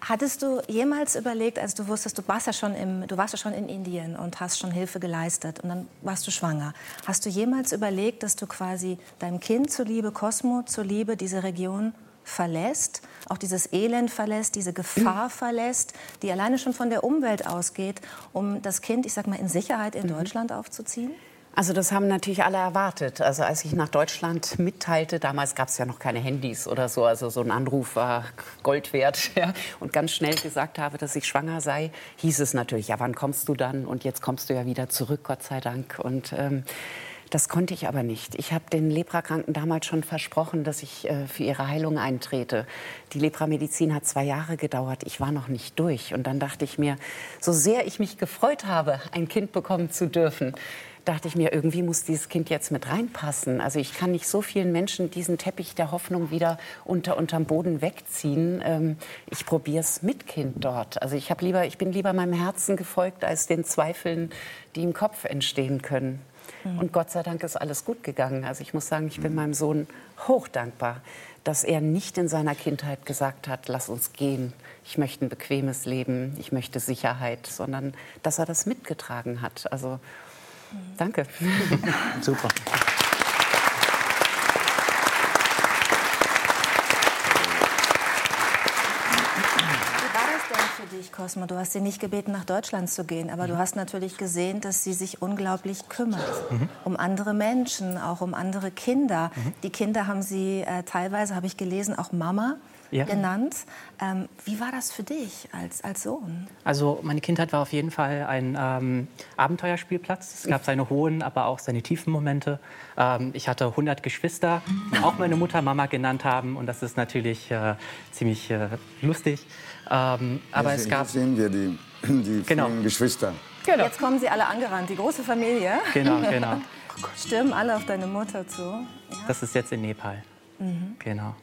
Hattest du jemals überlegt, als du wusstest, du warst, ja schon im, du warst ja schon in Indien und hast schon Hilfe geleistet und dann warst du schwanger. Hast du jemals überlegt, dass du quasi deinem Kind zuliebe, Cosmo zuliebe, diese Region verlässt, auch dieses Elend verlässt, diese Gefahr verlässt, die alleine schon von der Umwelt ausgeht, um das Kind, ich sag mal, in Sicherheit in mhm. Deutschland aufzuziehen? Also das haben natürlich alle erwartet. Also als ich nach Deutschland mitteilte, damals gab es ja noch keine Handys oder so, also so ein Anruf war Gold wert ja, und ganz schnell gesagt habe, dass ich schwanger sei, hieß es natürlich, ja wann kommst du dann? Und jetzt kommst du ja wieder zurück, Gott sei Dank. Und ähm, das konnte ich aber nicht. Ich habe den Leprakranken damals schon versprochen, dass ich äh, für ihre Heilung eintrete. Die Lepramedizin hat zwei Jahre gedauert. Ich war noch nicht durch. Und dann dachte ich mir, so sehr ich mich gefreut habe, ein Kind bekommen zu dürfen, dachte ich mir, irgendwie muss dieses Kind jetzt mit reinpassen. Also ich kann nicht so vielen Menschen diesen Teppich der Hoffnung wieder unter unterm Boden wegziehen. Ähm, ich probiere es mit Kind dort. Also ich habe lieber, ich bin lieber meinem Herzen gefolgt als den Zweifeln, die im Kopf entstehen können. Mhm. Und Gott sei Dank ist alles gut gegangen. Also ich muss sagen, ich bin meinem Sohn hochdankbar, dass er nicht in seiner Kindheit gesagt hat, lass uns gehen, ich möchte ein bequemes Leben, ich möchte Sicherheit, sondern dass er das mitgetragen hat. Also danke. Super. Cosmo. Du hast sie nicht gebeten, nach Deutschland zu gehen, aber du hast natürlich gesehen, dass sie sich unglaublich kümmert mhm. um andere Menschen, auch um andere Kinder. Mhm. Die Kinder haben sie äh, teilweise, habe ich gelesen, auch Mama ja. genannt. Ähm, wie war das für dich als, als Sohn? Also meine Kindheit war auf jeden Fall ein ähm, Abenteuerspielplatz. Es gab seine hohen, aber auch seine tiefen Momente. Ähm, ich hatte 100 Geschwister, die auch meine Mutter Mama genannt haben. Und das ist natürlich äh, ziemlich äh, lustig. Ähm, aber ja, es gab... sehen wir die, die genau. Geschwister. Genau. Jetzt kommen sie alle angerannt, die große Familie. Genau, genau. Stürmen alle auf deine Mutter zu. Ja. Das ist jetzt in Nepal. Mhm. Genau.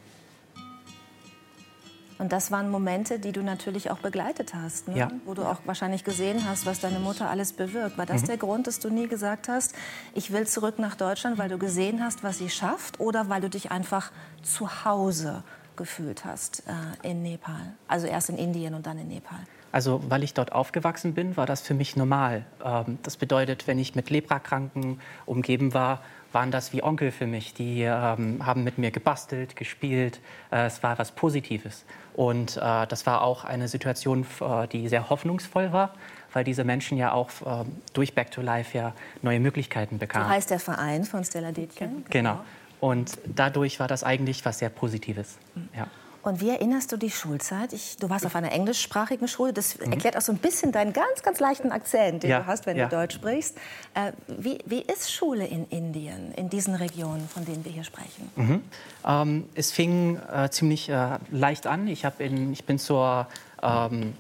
Und das waren Momente, die du natürlich auch begleitet hast, ne? ja. wo du auch wahrscheinlich gesehen hast, was deine Mutter alles bewirkt. War das mhm. der Grund, dass du nie gesagt hast, ich will zurück nach Deutschland, weil du gesehen hast, was sie schafft, oder weil du dich einfach zu Hause gefühlt hast äh, in Nepal? Also erst in Indien und dann in Nepal. Also weil ich dort aufgewachsen bin, war das für mich normal. Ähm, das bedeutet, wenn ich mit Leprakranken umgeben war, waren das wie Onkel für mich. Die ähm, haben mit mir gebastelt, gespielt. Äh, es war was Positives. Und äh, das war auch eine Situation, äh, die sehr hoffnungsvoll war, weil diese Menschen ja auch äh, durch Back to Life ja neue Möglichkeiten bekamen. So heißt der Verein von Stella Detjen. Genau. Und dadurch war das eigentlich was sehr Positives. Mhm. Ja. Und wie erinnerst du die Schulzeit? Ich, du warst auf einer englischsprachigen Schule. Das mhm. erklärt auch so ein bisschen deinen ganz, ganz leichten Akzent, den ja, du hast, wenn ja. du Deutsch sprichst. Äh, wie, wie, ist Schule in Indien, in diesen Regionen, von denen wir hier sprechen? Mhm. Ähm, es fing äh, ziemlich äh, leicht an. Ich, in, ich bin zur, ähm,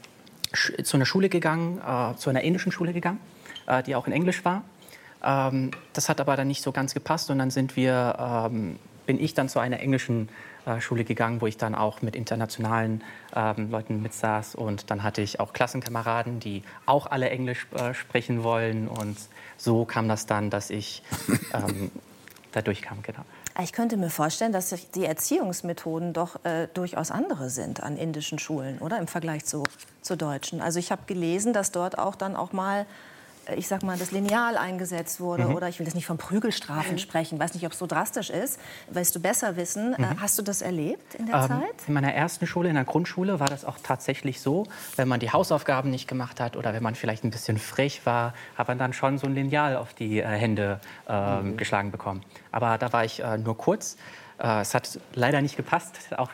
zu einer Schule gegangen, äh, zu einer indischen Schule gegangen, äh, die auch in Englisch war. Ähm, das hat aber dann nicht so ganz gepasst und dann sind wir, ähm, bin ich dann zu einer englischen äh, Schule gegangen, wo ich dann auch mit internationalen ähm, Leuten mitsaß. Und dann hatte ich auch Klassenkameraden, die auch alle Englisch äh, sprechen wollen. Und so kam das dann, dass ich ähm, da durchkam. Genau. Ich könnte mir vorstellen, dass die Erziehungsmethoden doch äh, durchaus andere sind an indischen Schulen, oder im Vergleich zu, zu deutschen. Also ich habe gelesen, dass dort auch dann auch mal ich sag mal, das Lineal eingesetzt wurde mhm. oder ich will jetzt nicht von Prügelstrafen mhm. sprechen, weiß nicht, ob es so drastisch ist, weißt du besser wissen. Äh, mhm. Hast du das erlebt in der ähm, Zeit? In meiner ersten Schule, in der Grundschule, war das auch tatsächlich so, wenn man die Hausaufgaben nicht gemacht hat oder wenn man vielleicht ein bisschen frech war, hat man dann schon so ein Lineal auf die äh, Hände äh, geschlagen bekommen. Aber da war ich äh, nur kurz. Äh, es hat leider nicht gepasst, auch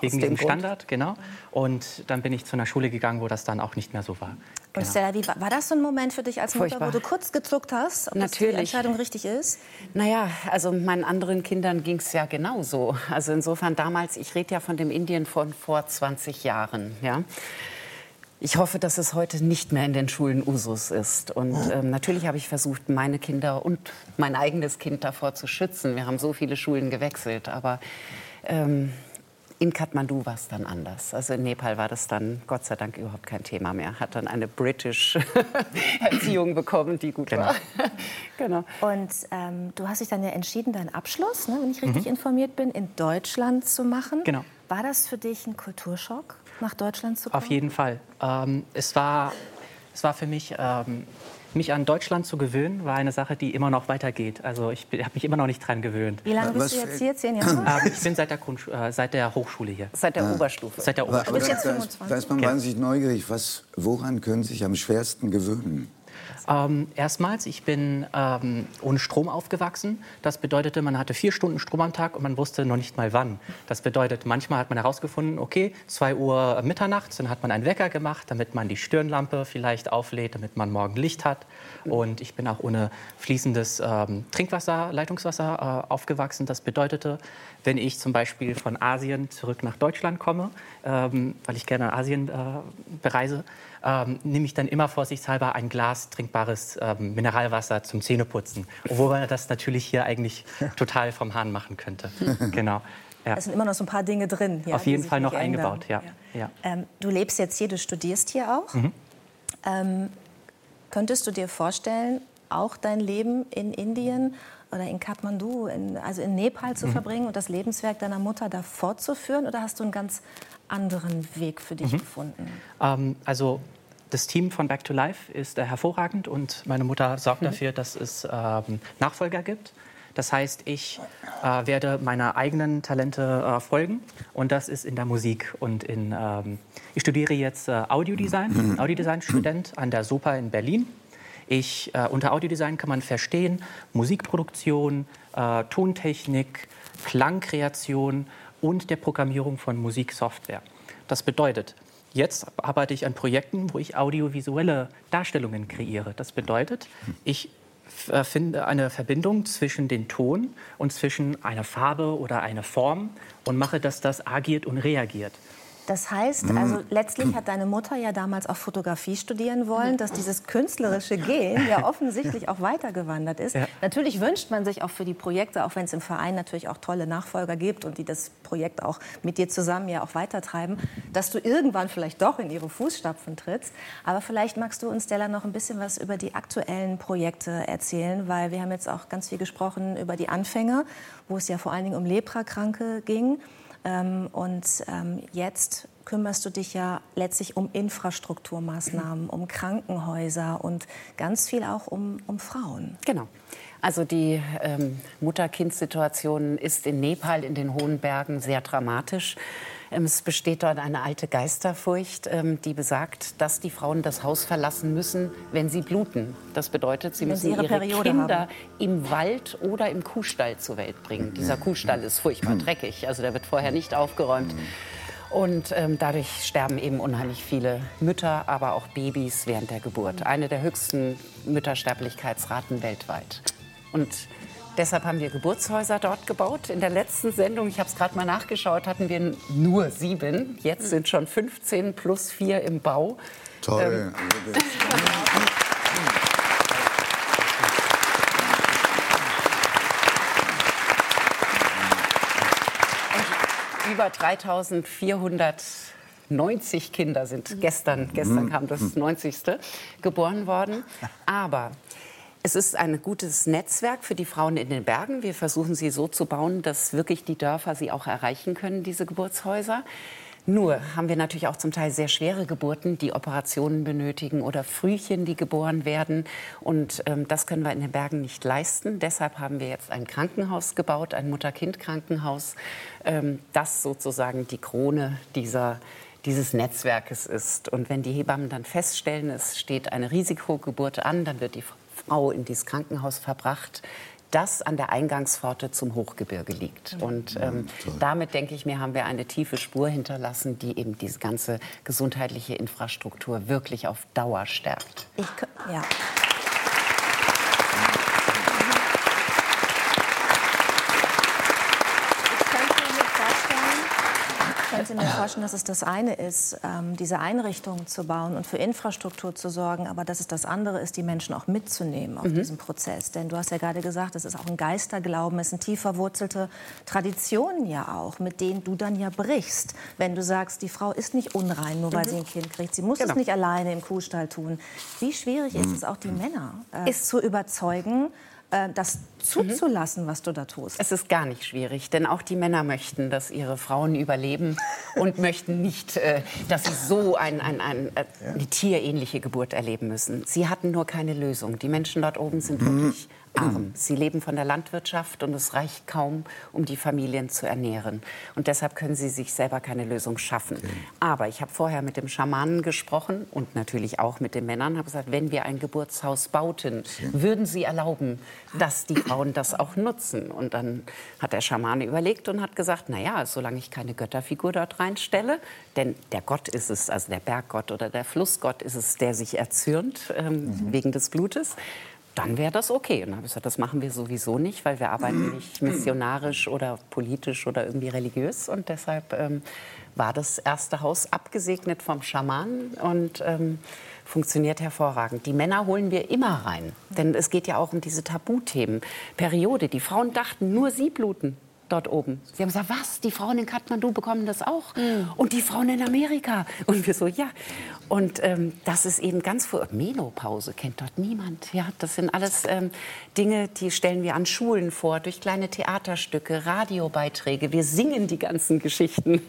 wegen dem Standard, genau. Und dann bin ich zu einer Schule gegangen, wo das dann auch nicht mehr so war. Und genau. Stella, wie, war das so ein Moment für dich als Mutter, Furchtbar. wo du kurz gezuckt hast, ob Natürlich. die Entscheidung richtig ist? Naja, also meinen anderen Kindern ging es ja genauso. Also insofern damals, ich rede ja von dem Indien von vor 20 Jahren. Ja. Ich hoffe, dass es heute nicht mehr in den Schulen Usus ist. Und ähm, natürlich habe ich versucht, meine Kinder und mein eigenes Kind davor zu schützen. Wir haben so viele Schulen gewechselt, aber ähm, in Kathmandu war es dann anders. Also in Nepal war das dann Gott sei Dank überhaupt kein Thema mehr. Hat dann eine British Erziehung bekommen, die gut genau. war. genau. Und ähm, du hast dich dann ja entschieden, deinen Abschluss, ne, wenn ich richtig mhm. informiert bin, in Deutschland zu machen. Genau. War das für dich ein Kulturschock, nach Deutschland zu kommen? Auf jeden Fall. Ähm, es, war, es war für mich ähm, mich an Deutschland zu gewöhnen, war eine Sache, die immer noch weitergeht. Also ich habe mich immer noch nicht dran gewöhnt. Wie lange bist Was? du jetzt hier? Zehn Jahre? Äh, ich bin seit der, äh, seit der Hochschule hier. Seit der ah. Oberstufe. Seit der Oberstufe. Aber, aber jetzt 25. Da ist man wahnsinnig neugierig. Was, woran können Sie sich am schwersten gewöhnen? Ähm, erstmals, ich bin ähm, ohne Strom aufgewachsen. Das bedeutete, man hatte vier Stunden Strom am Tag und man wusste noch nicht mal wann. Das bedeutet, manchmal hat man herausgefunden, okay, 2 Uhr Mitternachts, dann hat man einen Wecker gemacht, damit man die Stirnlampe vielleicht auflädt, damit man morgen Licht hat. Und ich bin auch ohne fließendes ähm, Trinkwasser, Leitungswasser äh, aufgewachsen. Das bedeutete, wenn ich zum Beispiel von Asien zurück nach Deutschland komme, ähm, weil ich gerne Asien äh, bereise, ähm, nehme ich dann immer vorsichtshalber ein Glas trinkbares ähm, Mineralwasser zum Zähneputzen. Obwohl man das natürlich hier eigentlich total vom Hahn machen könnte. genau. Ja. Es sind immer noch so ein paar Dinge drin. Ja, Auf jeden Fall noch eingebaut, ja. ja. Ähm, du lebst jetzt hier, du studierst hier auch. Mhm. Ähm, könntest du dir vorstellen, auch dein Leben in Indien oder in Kathmandu, in, also in Nepal zu mhm. verbringen und das Lebenswerk deiner Mutter da fortzuführen? Oder hast du einen ganz anderen Weg für dich mhm. gefunden? Ähm, also das Team von Back to Life ist äh, hervorragend und meine Mutter sorgt mhm. dafür, dass es ähm, Nachfolger gibt. Das heißt, ich äh, werde meiner eigenen Talente äh, folgen und das ist in der Musik und in. Ähm, ich studiere jetzt äh, Audiodesign, mhm. Audiodesign-Student an der SOPA in Berlin. Ich, äh, unter Audiodesign kann man verstehen Musikproduktion, äh, Tontechnik, Klangkreation und der Programmierung von Musiksoftware. Das bedeutet, Jetzt arbeite ich an Projekten, wo ich audiovisuelle Darstellungen kreiere. Das bedeutet, ich äh, finde eine Verbindung zwischen dem Ton und zwischen einer Farbe oder einer Form und mache, dass das agiert und reagiert. Das heißt, mhm. also letztlich hat deine Mutter ja damals auch Fotografie studieren wollen, dass dieses künstlerische Gen ja offensichtlich auch weitergewandert ist. Ja. Natürlich wünscht man sich auch für die Projekte, auch wenn es im Verein natürlich auch tolle Nachfolger gibt und die das Projekt auch mit dir zusammen ja auch weitertreiben, dass du irgendwann vielleicht doch in ihre Fußstapfen trittst. Aber vielleicht magst du uns, Stella, noch ein bisschen was über die aktuellen Projekte erzählen, weil wir haben jetzt auch ganz viel gesprochen über die Anfänge, wo es ja vor allen Dingen um Leprakranke ging. Ähm, und ähm, jetzt kümmerst du dich ja letztlich um Infrastrukturmaßnahmen, um Krankenhäuser und ganz viel auch um, um Frauen. Genau. Also die ähm, Mutter-Kind-Situation ist in Nepal in den hohen Bergen sehr dramatisch. Ähm, es besteht dort eine alte Geisterfurcht, ähm, die besagt, dass die Frauen das Haus verlassen müssen, wenn sie bluten. Das bedeutet, sie wenn müssen sie ihre, ihre Kinder haben. im Wald oder im Kuhstall zur Welt bringen. Dieser Kuhstall ist furchtbar dreckig, also der wird vorher nicht aufgeräumt. Und ähm, dadurch sterben eben unheimlich viele Mütter, aber auch Babys während der Geburt. Eine der höchsten Müttersterblichkeitsraten weltweit. Und Deshalb haben wir Geburtshäuser dort gebaut. In der letzten Sendung, ich habe es gerade mal nachgeschaut, hatten wir nur sieben. Jetzt sind schon 15 plus vier im Bau. Toll. Ähm, über 3490 Kinder sind gestern, gestern mhm. kam das 90. geboren worden. Aber es ist ein gutes Netzwerk für die Frauen in den Bergen. Wir versuchen sie so zu bauen, dass wirklich die Dörfer sie auch erreichen können, diese Geburtshäuser. Nur haben wir natürlich auch zum Teil sehr schwere Geburten, die Operationen benötigen oder Frühchen, die geboren werden. Und ähm, das können wir in den Bergen nicht leisten. Deshalb haben wir jetzt ein Krankenhaus gebaut, ein Mutter-Kind-Krankenhaus, ähm, das sozusagen die Krone dieser dieses Netzwerkes ist. Und wenn die Hebammen dann feststellen, es steht eine Risikogeburt an, dann wird die Frau in dieses Krankenhaus verbracht, das an der Eingangspforte zum Hochgebirge liegt. Und ähm, damit, denke ich mir, haben wir eine tiefe Spur hinterlassen, die eben diese ganze gesundheitliche Infrastruktur wirklich auf Dauer stärkt. Ich, ja. Könnte mir vorstellen, dass es das eine ist, ähm, diese Einrichtungen zu bauen und für Infrastruktur zu sorgen, aber dass es das andere ist, die Menschen auch mitzunehmen auf mhm. diesem Prozess. Denn du hast ja gerade gesagt, es ist auch ein Geisterglauben, es sind tief verwurzelte Traditionen ja auch, mit denen du dann ja brichst, wenn du sagst, die Frau ist nicht unrein, nur weil mhm. sie ein Kind kriegt. Sie muss genau. es nicht alleine im Kuhstall tun. Wie schwierig mhm. ist es auch, die Männer äh, ist zu überzeugen, das zuzulassen, was du da tust? Es ist gar nicht schwierig, denn auch die Männer möchten, dass ihre Frauen überleben und möchten nicht, äh, dass sie so ein, ein, ein, äh, eine tierähnliche Geburt erleben müssen. Sie hatten nur keine Lösung. Die Menschen dort oben sind mhm. wirklich arm. Sie leben von der Landwirtschaft und es reicht kaum, um die Familien zu ernähren. Und deshalb können sie sich selber keine Lösung schaffen. Okay. Aber ich habe vorher mit dem Schamanen gesprochen und natürlich auch mit den Männern, habe gesagt, wenn wir ein Geburtshaus bauten, würden sie erlauben, dass die Frauen das auch nutzen. Und dann hat der Schamane überlegt und hat gesagt, na ja, solange ich keine Götterfigur dort reinstelle, denn der Gott ist es, also der Berggott oder der Flussgott ist es, der sich erzürnt ähm, mhm. wegen des Blutes, dann wäre das okay. Und dann habe ich gesagt, das machen wir sowieso nicht, weil wir arbeiten nicht missionarisch oder politisch oder irgendwie religiös. Und deshalb ähm, war das erste Haus abgesegnet vom Schaman und ähm, funktioniert hervorragend. Die Männer holen wir immer rein, denn es geht ja auch um diese Tabuthemen. Periode, die Frauen dachten, nur sie bluten. Dort oben. Sie haben gesagt, was, die Frauen in Kathmandu bekommen das auch? Mhm. Und die Frauen in Amerika? Und wir so, ja. Und ähm, das ist eben ganz vor. Menopause kennt dort niemand. Ja, das sind alles ähm, Dinge, die stellen wir an Schulen vor, durch kleine Theaterstücke, Radiobeiträge. Wir singen die ganzen Geschichten,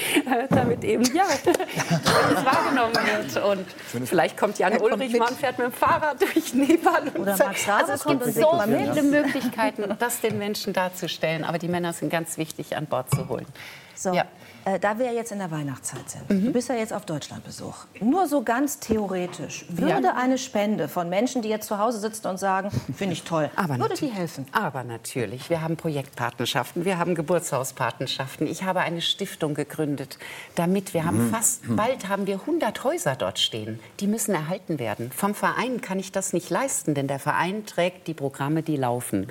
damit eben ja, es wahrgenommen wird. Und vielleicht kommt Jan Ulrich mal und fährt mit dem Fahrrad durch Nepal. Oder Max also es gibt so viele Möglichkeiten, das den Menschen darzustellen. Aber die Männer sind ganz wichtig an Bord zu holen. So. Ja. Äh, da wir jetzt in der Weihnachtszeit sind, mhm. du bist ja jetzt auf Deutschlandbesuch. Nur so ganz theoretisch, würde ja. eine Spende von Menschen, die jetzt zu Hause sitzen und sagen, finde ich toll, Aber würde die helfen? Aber natürlich. Wir haben Projektpartnerschaften, wir haben Geburtshauspartnerschaften. Ich habe eine Stiftung gegründet, damit wir haben mhm. fast, bald haben wir 100 Häuser dort stehen. Die müssen erhalten werden. Vom Verein kann ich das nicht leisten, denn der Verein trägt die Programme, die laufen.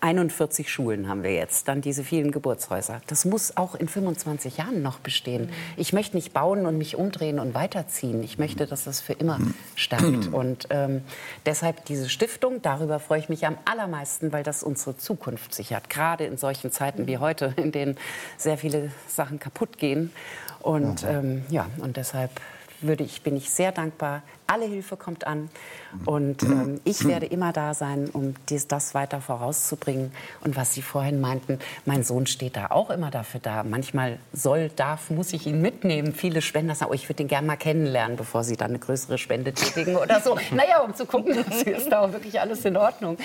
41 Schulen haben wir jetzt, dann diese vielen Geburtshäuser. Das muss auch in 25 Jahren noch bestehen. Ich möchte nicht bauen und mich umdrehen und weiterziehen. Ich möchte, dass das für immer stärkt. Und ähm, deshalb diese Stiftung, darüber freue ich mich am allermeisten, weil das unsere Zukunft sichert. Gerade in solchen Zeiten wie heute, in denen sehr viele Sachen kaputt gehen. Und ähm, ja, und deshalb würde ich, bin ich sehr dankbar. Alle Hilfe kommt an. Und ähm, ich werde immer da sein, um dies, das weiter vorauszubringen. Und was Sie vorhin meinten, mein Sohn steht da auch immer dafür da. Manchmal soll, darf, muss ich ihn mitnehmen. Viele Spender sagen, oh, ich würde ihn gerne mal kennenlernen, bevor Sie dann eine größere Spende tätigen oder so. naja, um zu gucken, dass ist da auch wirklich alles in Ordnung.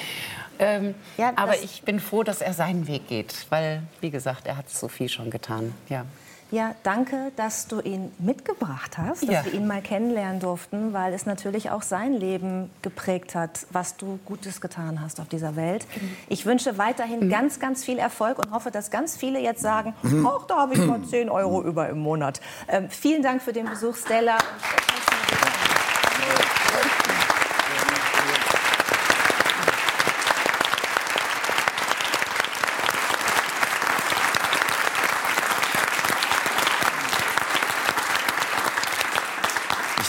Ähm, ja, aber ich bin froh, dass er seinen Weg geht, weil, wie gesagt, er hat so viel schon getan. Ja. Ja, danke, dass du ihn mitgebracht hast, dass ja. wir ihn mal kennenlernen durften, weil es natürlich auch sein Leben geprägt hat, was du Gutes getan hast auf dieser Welt. Ich wünsche weiterhin mhm. ganz, ganz viel Erfolg und hoffe, dass ganz viele jetzt sagen, mhm. ach, da habe ich mal 10 Euro über im Monat. Ähm, vielen Dank für den Besuch, Stella.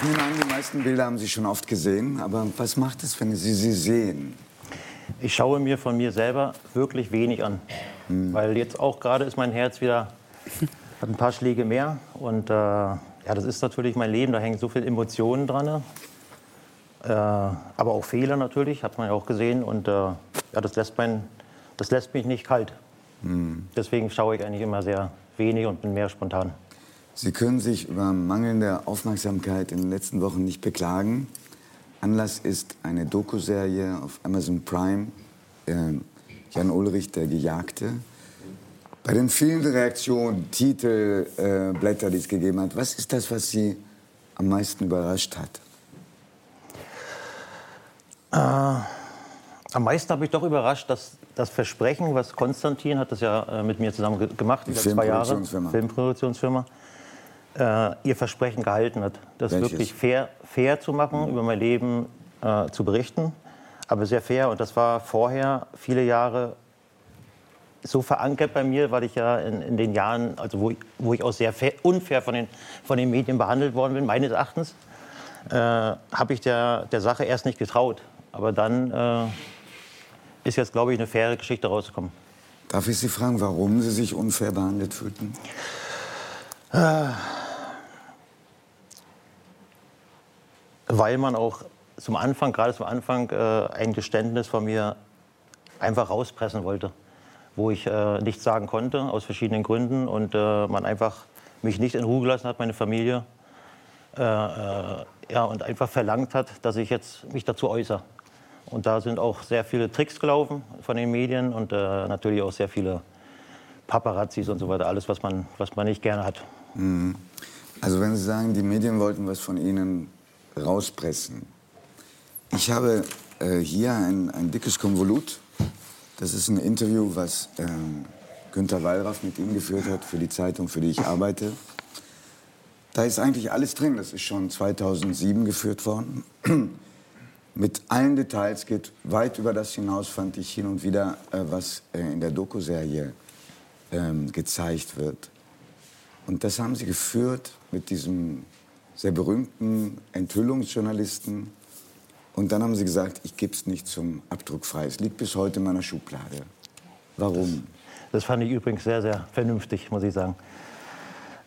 nehme an, die meisten Bilder haben Sie schon oft gesehen. Aber was macht es, wenn Sie sie sehen? Ich schaue mir von mir selber wirklich wenig an. Hm. Weil jetzt auch gerade ist mein Herz wieder, hat ein paar Schläge mehr. Und äh, ja, das ist natürlich mein Leben, da hängen so viele Emotionen dran. Äh, aber auch Fehler natürlich, hat man ja auch gesehen. Und äh, ja, das lässt, mein, das lässt mich nicht kalt. Hm. Deswegen schaue ich eigentlich immer sehr wenig und bin mehr spontan. Sie können sich über mangelnde Aufmerksamkeit in den letzten Wochen nicht beklagen. Anlass ist eine Dokuserie auf Amazon Prime, äh, Jan Ulrich, der Gejagte. Bei den vielen Reaktionen, Titel, äh, Blätter, die es gegeben hat, was ist das, was Sie am meisten überrascht hat? Äh, am meisten habe ich doch überrascht, dass das Versprechen, was Konstantin hat das ja äh, mit mir zusammen gemacht, über zwei Jahre, Filmproduktionsfirma, ihr Versprechen gehalten hat, das Welches? wirklich fair, fair zu machen, mhm. über mein Leben äh, zu berichten, aber sehr fair. Und das war vorher viele Jahre so verankert bei mir, weil ich ja in, in den Jahren, also wo, wo ich auch sehr fair, unfair von den, von den Medien behandelt worden bin, meines Erachtens, äh, habe ich der, der Sache erst nicht getraut. Aber dann äh, ist jetzt, glaube ich, eine faire Geschichte rausgekommen. Darf ich Sie fragen, warum Sie sich unfair behandelt fühlten? Äh, weil man auch zum Anfang, gerade zum Anfang, äh, ein Geständnis von mir einfach rauspressen wollte, wo ich äh, nichts sagen konnte, aus verschiedenen Gründen. Und äh, man einfach mich nicht in Ruhe gelassen hat, meine Familie. Äh, äh, ja, und einfach verlangt hat, dass ich jetzt mich dazu äußere. Und da sind auch sehr viele Tricks gelaufen von den Medien und äh, natürlich auch sehr viele Paparazzis und so weiter. Alles, was man, was man nicht gerne hat. Mhm. Also wenn Sie sagen, die Medien wollten was von Ihnen rauspressen. Ich habe äh, hier ein, ein, dickes Konvolut. Das ist ein Interview, was äh, Günter Wallraff mit ihm geführt hat für die Zeitung, für die ich arbeite. Da ist eigentlich alles drin. Das ist schon 2007 geführt worden. mit allen Details geht weit über das hinaus, fand ich hin und wieder, äh, was äh, in der Doku-Serie ähm, gezeigt wird. Und das haben sie geführt mit diesem sehr berühmten Enthüllungsjournalisten. Und dann haben sie gesagt, ich gebe es nicht zum Abdruck frei. Es liegt bis heute in meiner Schublade. Warum? Das fand ich übrigens sehr, sehr vernünftig, muss ich sagen.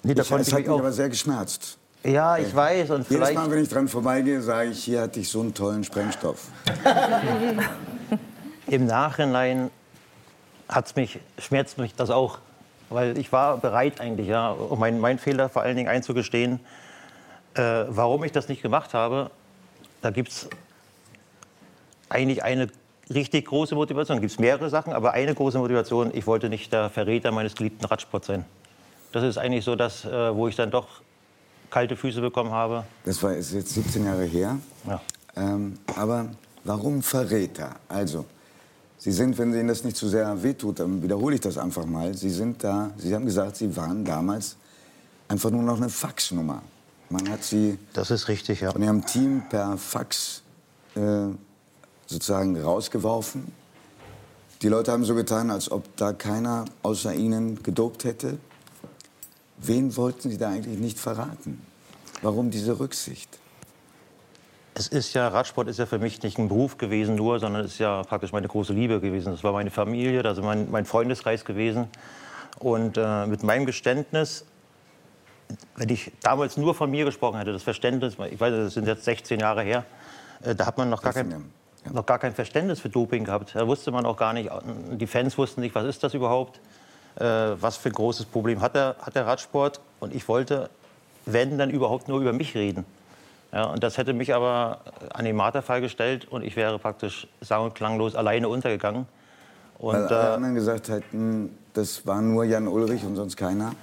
Nee, ich, das hat mich aber sehr geschmerzt. Ja, ich weiß. Und Jedes Mal, wenn ich dran vorbeigehe, sage ich, hier hatte ich so einen tollen Sprengstoff. Im Nachhinein hat's mich, schmerzt mich das auch. Weil ich war bereit eigentlich, ja, um meinen mein Fehler vor allen Dingen einzugestehen. Äh, warum ich das nicht gemacht habe, da gibt es eigentlich eine richtig große Motivation. Es gibt mehrere Sachen, aber eine große Motivation, ich wollte nicht der Verräter meines geliebten Radsports sein. Das ist eigentlich so das, äh, wo ich dann doch kalte Füße bekommen habe. Das war ist jetzt 17 Jahre her. Ja. Ähm, aber warum Verräter? Also, Sie sind, wenn Ihnen das nicht zu sehr wehtut, dann wiederhole ich das einfach mal. Sie sind da, Sie haben gesagt, Sie waren damals einfach nur noch eine Faxnummer. Man hat Sie das ist richtig, ja. von Ihrem Team per Fax äh, sozusagen rausgeworfen. Die Leute haben so getan, als ob da keiner außer Ihnen gedopt hätte. Wen wollten Sie da eigentlich nicht verraten? Warum diese Rücksicht? Es ist ja, Radsport ist ja für mich nicht ein Beruf gewesen nur, sondern es ist ja praktisch meine große Liebe gewesen. Das war meine Familie, also mein, mein Freundeskreis gewesen. Und äh, mit meinem Geständnis, wenn ich damals nur von mir gesprochen hätte, das Verständnis, ich weiß, das sind jetzt 16 Jahre her, äh, da hat man noch gar, kein, ja. noch gar kein Verständnis für Doping gehabt. Da wusste man auch gar nicht, die Fans wussten nicht, was ist das überhaupt, äh, was für ein großes Problem hat der, hat der Radsport. Und ich wollte, wenn, dann überhaupt nur über mich reden. Ja, und das hätte mich aber an den Marterfall gestellt und ich wäre praktisch sang- und klanglos alleine untergegangen. Und, Weil alle äh, anderen gesagt hätten, das war nur Jan Ulrich und sonst keiner?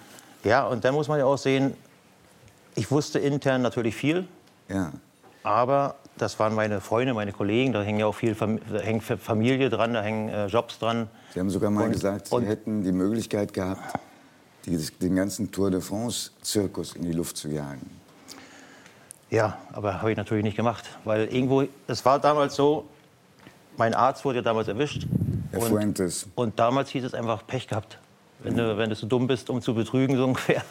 Ja, und dann muss man ja auch sehen, ich wusste intern natürlich viel. Ja. Aber das waren meine Freunde, meine Kollegen, da hängt ja auch viel Fam da hängt Familie dran, da hängen äh, Jobs dran. Sie haben sogar mal und, gesagt, Sie hätten die Möglichkeit gehabt, die, den ganzen Tour de France-Zirkus in die Luft zu jagen. Ja, aber habe ich natürlich nicht gemacht, weil irgendwo, es war damals so, mein Arzt wurde ja damals erwischt. Herr und, Fuentes. Und damals hieß es einfach Pech gehabt. Wenn du, wenn du so dumm bist, um zu betrügen, so ungefähr,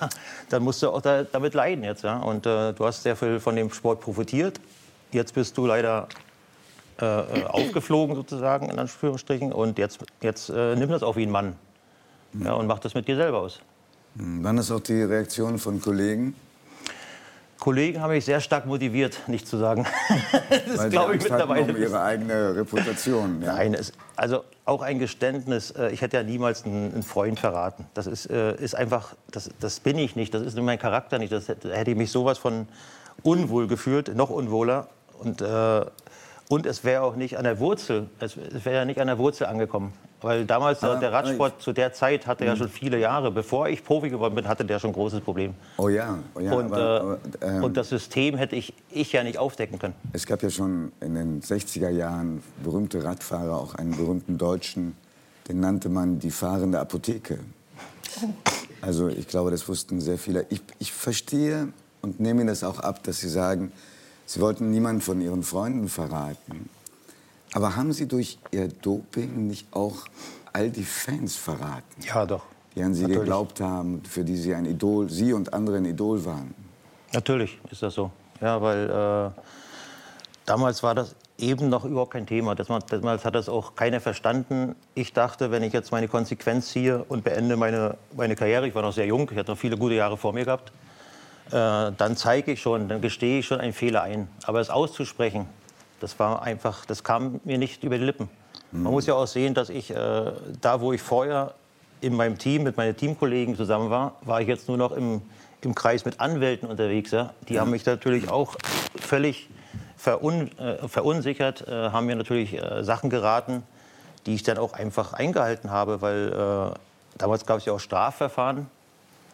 dann musst du auch da, damit leiden jetzt. Ja? Und äh, du hast sehr viel von dem Sport profitiert. Jetzt bist du leider äh, äh aufgeflogen, sozusagen, in Anführungsstrichen. Und jetzt, jetzt äh, nimm das auch wie ein Mann ja, und mach das mit dir selber aus. Hm, waren das auch die Reaktionen von Kollegen? Kollegen haben mich sehr stark motiviert, nicht zu sagen. das glaube ich mittlerweile. Um ihre eigene Reputation. Ja. Nein, es, also auch ein Geständnis. Äh, ich hätte ja niemals einen, Freund verraten. Das ist, äh, ist einfach, das, das, bin ich nicht. Das ist mein Charakter nicht. Das, da hätte ich mich sowas von unwohl gefühlt, noch unwohler. Und, äh, und es wäre auch nicht an der Wurzel, es, es wäre ja nicht an der Wurzel angekommen. Weil damals ah, der Radsport zu der Zeit hatte ja mhm. schon viele Jahre, bevor ich Profi geworden bin, hatte der schon ein großes Problem. Oh ja, oh ja und, aber, äh, aber, ähm, und das System hätte ich, ich ja nicht aufdecken können. Es gab ja schon in den 60er Jahren berühmte Radfahrer, auch einen berühmten Deutschen, den nannte man die fahrende Apotheke. Also ich glaube, das wussten sehr viele. Ich, ich verstehe und nehme Ihnen das auch ab, dass Sie sagen, Sie wollten niemanden von Ihren Freunden verraten. Aber haben Sie durch Ihr Doping nicht auch all die Fans verraten? Ja, doch. Die an Sie Natürlich. geglaubt haben, für die Sie ein Idol, Sie und andere ein Idol waren. Natürlich ist das so. Ja, weil äh, damals war das eben noch überhaupt kein Thema. Damals hat das auch keiner verstanden. Ich dachte, wenn ich jetzt meine Konsequenz ziehe und beende meine, meine Karriere, ich war noch sehr jung, ich hatte noch viele gute Jahre vor mir gehabt, äh, dann zeige ich schon, dann gestehe ich schon einen Fehler ein. Aber es auszusprechen, das war einfach, das kam mir nicht über die Lippen. Man muss ja auch sehen, dass ich äh, da, wo ich vorher in meinem Team mit meinen Teamkollegen zusammen war, war ich jetzt nur noch im, im Kreis mit Anwälten unterwegs. Ja? Die haben mich natürlich auch völlig verun, äh, verunsichert, äh, haben mir natürlich äh, Sachen geraten, die ich dann auch einfach eingehalten habe, weil äh, damals gab es ja auch Strafverfahren.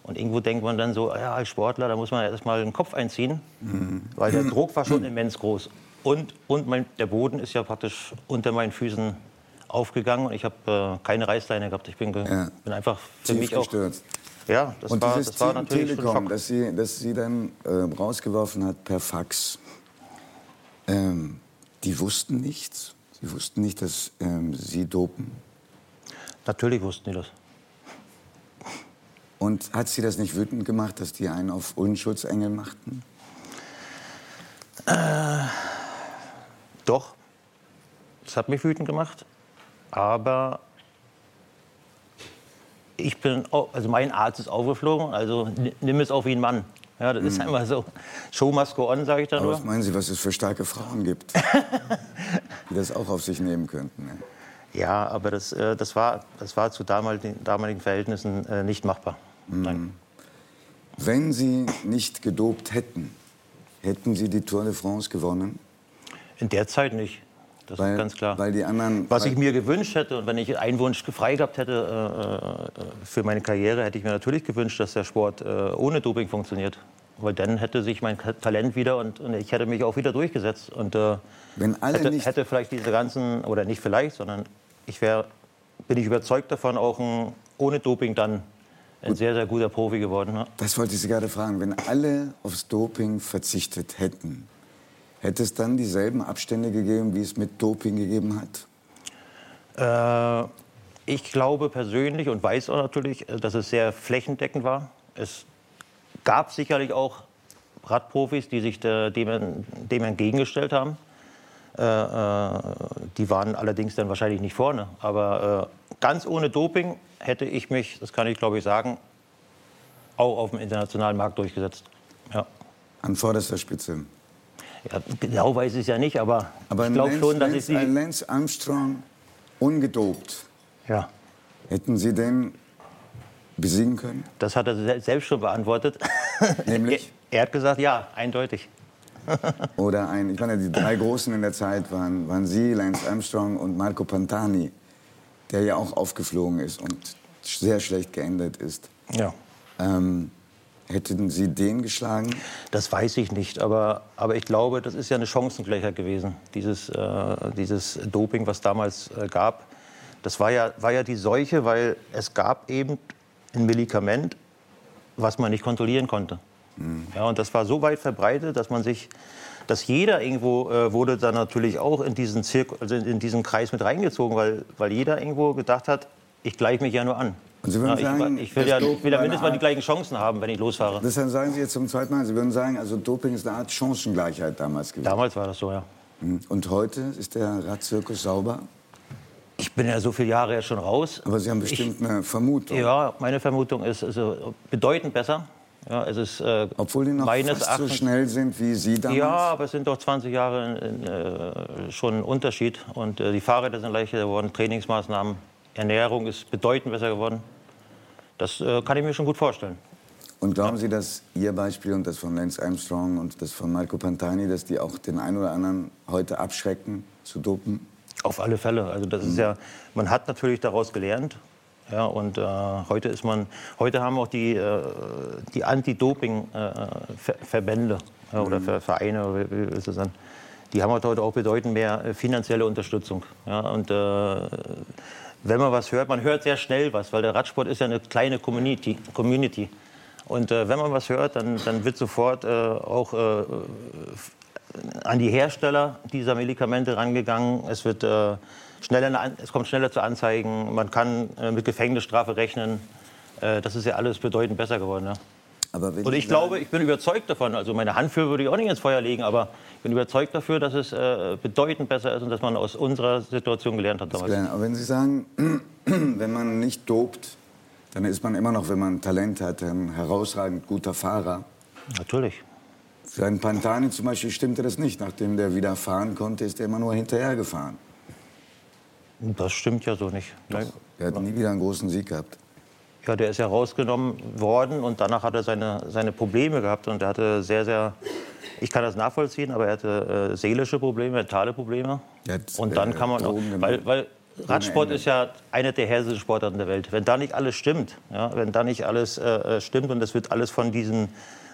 Und irgendwo denkt man dann so, ja, als Sportler, da muss man erst mal den Kopf einziehen, mhm. weil der Druck war schon immens groß. Und, und mein, der Boden ist ja praktisch unter meinen Füßen aufgegangen und ich habe äh, keine Reißleine gehabt. Ich bin, ja. bin einfach für Tief mich gestürzt. auch. Ja, das und war, dieses das war natürlich Telekom, das sie, das sie dann äh, rausgeworfen hat per Fax. Ähm, die wussten nichts. Sie wussten nicht, dass ähm, sie dopen. Natürlich wussten die das. Und hat sie das nicht wütend gemacht, dass die einen auf Unschuldsengel machten? Äh, doch, es hat mich wütend gemacht, aber ich bin, also mein Arzt ist aufgeflogen, also nimm es auf wie ein Mann. Ja, das mhm. ist einmal so. Show must go on, sage ich da nur. Was meinen Sie, was es für starke Frauen gibt, die das auch auf sich nehmen könnten? Ne? Ja, aber das, äh, das, war, das war zu damaligen, damaligen Verhältnissen äh, nicht machbar. Mhm. Wenn Sie nicht gedopt hätten, hätten Sie die Tour de France gewonnen? In der Zeit nicht. Das weil, ist ganz klar. Weil die anderen, Was ich mir gewünscht hätte und wenn ich einen Wunsch frei gehabt hätte äh, äh, für meine Karriere, hätte ich mir natürlich gewünscht, dass der Sport äh, ohne Doping funktioniert. Weil dann hätte sich mein Talent wieder und, und ich hätte mich auch wieder durchgesetzt. Und äh, wenn alle hätte, nicht hätte vielleicht diese ganzen, oder nicht vielleicht, sondern ich wäre, bin ich überzeugt davon, auch ein, ohne Doping dann ein sehr, sehr guter Profi geworden. Ne? Das wollte ich Sie gerade fragen. Wenn alle aufs Doping verzichtet hätten, Hätte es dann dieselben Abstände gegeben, wie es mit Doping gegeben hat? Äh, ich glaube persönlich und weiß auch natürlich, äh, dass es sehr flächendeckend war. Es gab sicherlich auch Radprofis, die sich dem, dem entgegengestellt haben. Äh, äh, die waren allerdings dann wahrscheinlich nicht vorne. Aber äh, ganz ohne Doping hätte ich mich, das kann ich glaube ich sagen, auch auf dem internationalen Markt durchgesetzt. Ja. An vorderster Spitze. Ja, genau weiß ich es ja nicht, aber, aber ich glaube schon, dass Lance, ich sie... Lance Armstrong ungedopt. Ja. Hätten Sie den besiegen können? Das hat er selbst schon beantwortet. Nämlich? Er, er hat gesagt, ja, eindeutig. Oder ein, ich meine, die drei Großen in der Zeit waren, waren Sie, Lance Armstrong und Marco Pantani, der ja auch aufgeflogen ist und sehr schlecht geendet ist. Ja. Ähm, Hätten Sie den geschlagen? Das weiß ich nicht, aber, aber ich glaube, das ist ja eine Chancengleichheit gewesen, dieses, äh, dieses Doping, was damals äh, gab. Das war ja, war ja die Seuche, weil es gab eben ein Medikament, was man nicht kontrollieren konnte. Mhm. Ja, und das war so weit verbreitet, dass man sich, dass jeder irgendwo äh, wurde dann natürlich auch in diesen, Zirk also in diesen Kreis mit reingezogen, weil, weil jeder irgendwo gedacht hat, ich gleiche mich ja nur an. Und Sie würden ja, sagen, ich, ich will ja, will ja mindestens mal die gleichen Chancen haben, wenn ich losfahre. Deshalb sagen Sie jetzt zum zweiten Mal, Sie würden sagen, also Doping ist eine Art Chancengleichheit damals gewesen. Damals war das so, ja. Hm. Und heute ist der Radzirkus sauber? Ich bin ja so viele Jahre ja schon raus. Aber Sie haben bestimmt ich, eine Vermutung. Ja, meine Vermutung ist also bedeutend besser. Ja, es ist, äh, Obwohl die noch fast Erachtens, so schnell sind wie Sie damals? Ja, aber es sind doch 20 Jahre in, in, äh, schon ein Unterschied. Und äh, die Fahrräder sind leichter geworden, Trainingsmaßnahmen Ernährung ist bedeutend besser geworden. Das äh, kann ich mir schon gut vorstellen. Und glauben Sie, dass Ihr Beispiel und das von Lance Armstrong und das von Marco Pantani, dass die auch den einen oder anderen heute abschrecken zu dopen? Auf alle Fälle. Also das mhm. ist ja, man hat natürlich daraus gelernt. Ja, und äh, heute ist man, heute haben auch die, äh, die Anti-Doping-Verbände äh, äh, oder mhm. Vereine, wie, wie ist das dann? Die haben heute auch bedeutend mehr äh, finanzielle Unterstützung. Ja, und wenn man was hört, man hört sehr schnell was, weil der Radsport ist ja eine kleine Community. Community. Und äh, wenn man was hört, dann, dann wird sofort äh, auch äh, an die Hersteller dieser Medikamente rangegangen. Es, wird, äh, schneller, es kommt schneller zu Anzeigen. Man kann äh, mit Gefängnisstrafe rechnen. Äh, das ist ja alles bedeutend besser geworden. Ja. und ich glaube, ich bin überzeugt davon, also meine Hand für würde ich auch nicht ins Feuer legen, aber bin überzeugt dafür, dass es äh, bedeutend besser ist und dass man aus unserer Situation gelernt hat damals. Aber wenn Sie sagen, wenn man nicht dopt, dann ist man immer noch, wenn man Talent hat, ein herausragend guter Fahrer. Natürlich. Für einen Pantani zum Beispiel stimmte das nicht. Nachdem der wieder fahren konnte, ist er immer nur hinterher gefahren. Das stimmt ja so nicht. Doch. Er hat nie wieder einen großen Sieg gehabt. Ja, der ist ja rausgenommen worden und danach hat er seine, seine Probleme gehabt und er hatte sehr, sehr ich kann das nachvollziehen, aber er hatte äh, seelische Probleme, mentale Probleme. Jetzt, und dann äh, kann man, auch, weil, weil Radsport ist ja eine der härtesten Sportarten der Welt. Wenn da nicht alles stimmt, ja, wenn da nicht alles äh, äh stimmt und es wird alles von diesem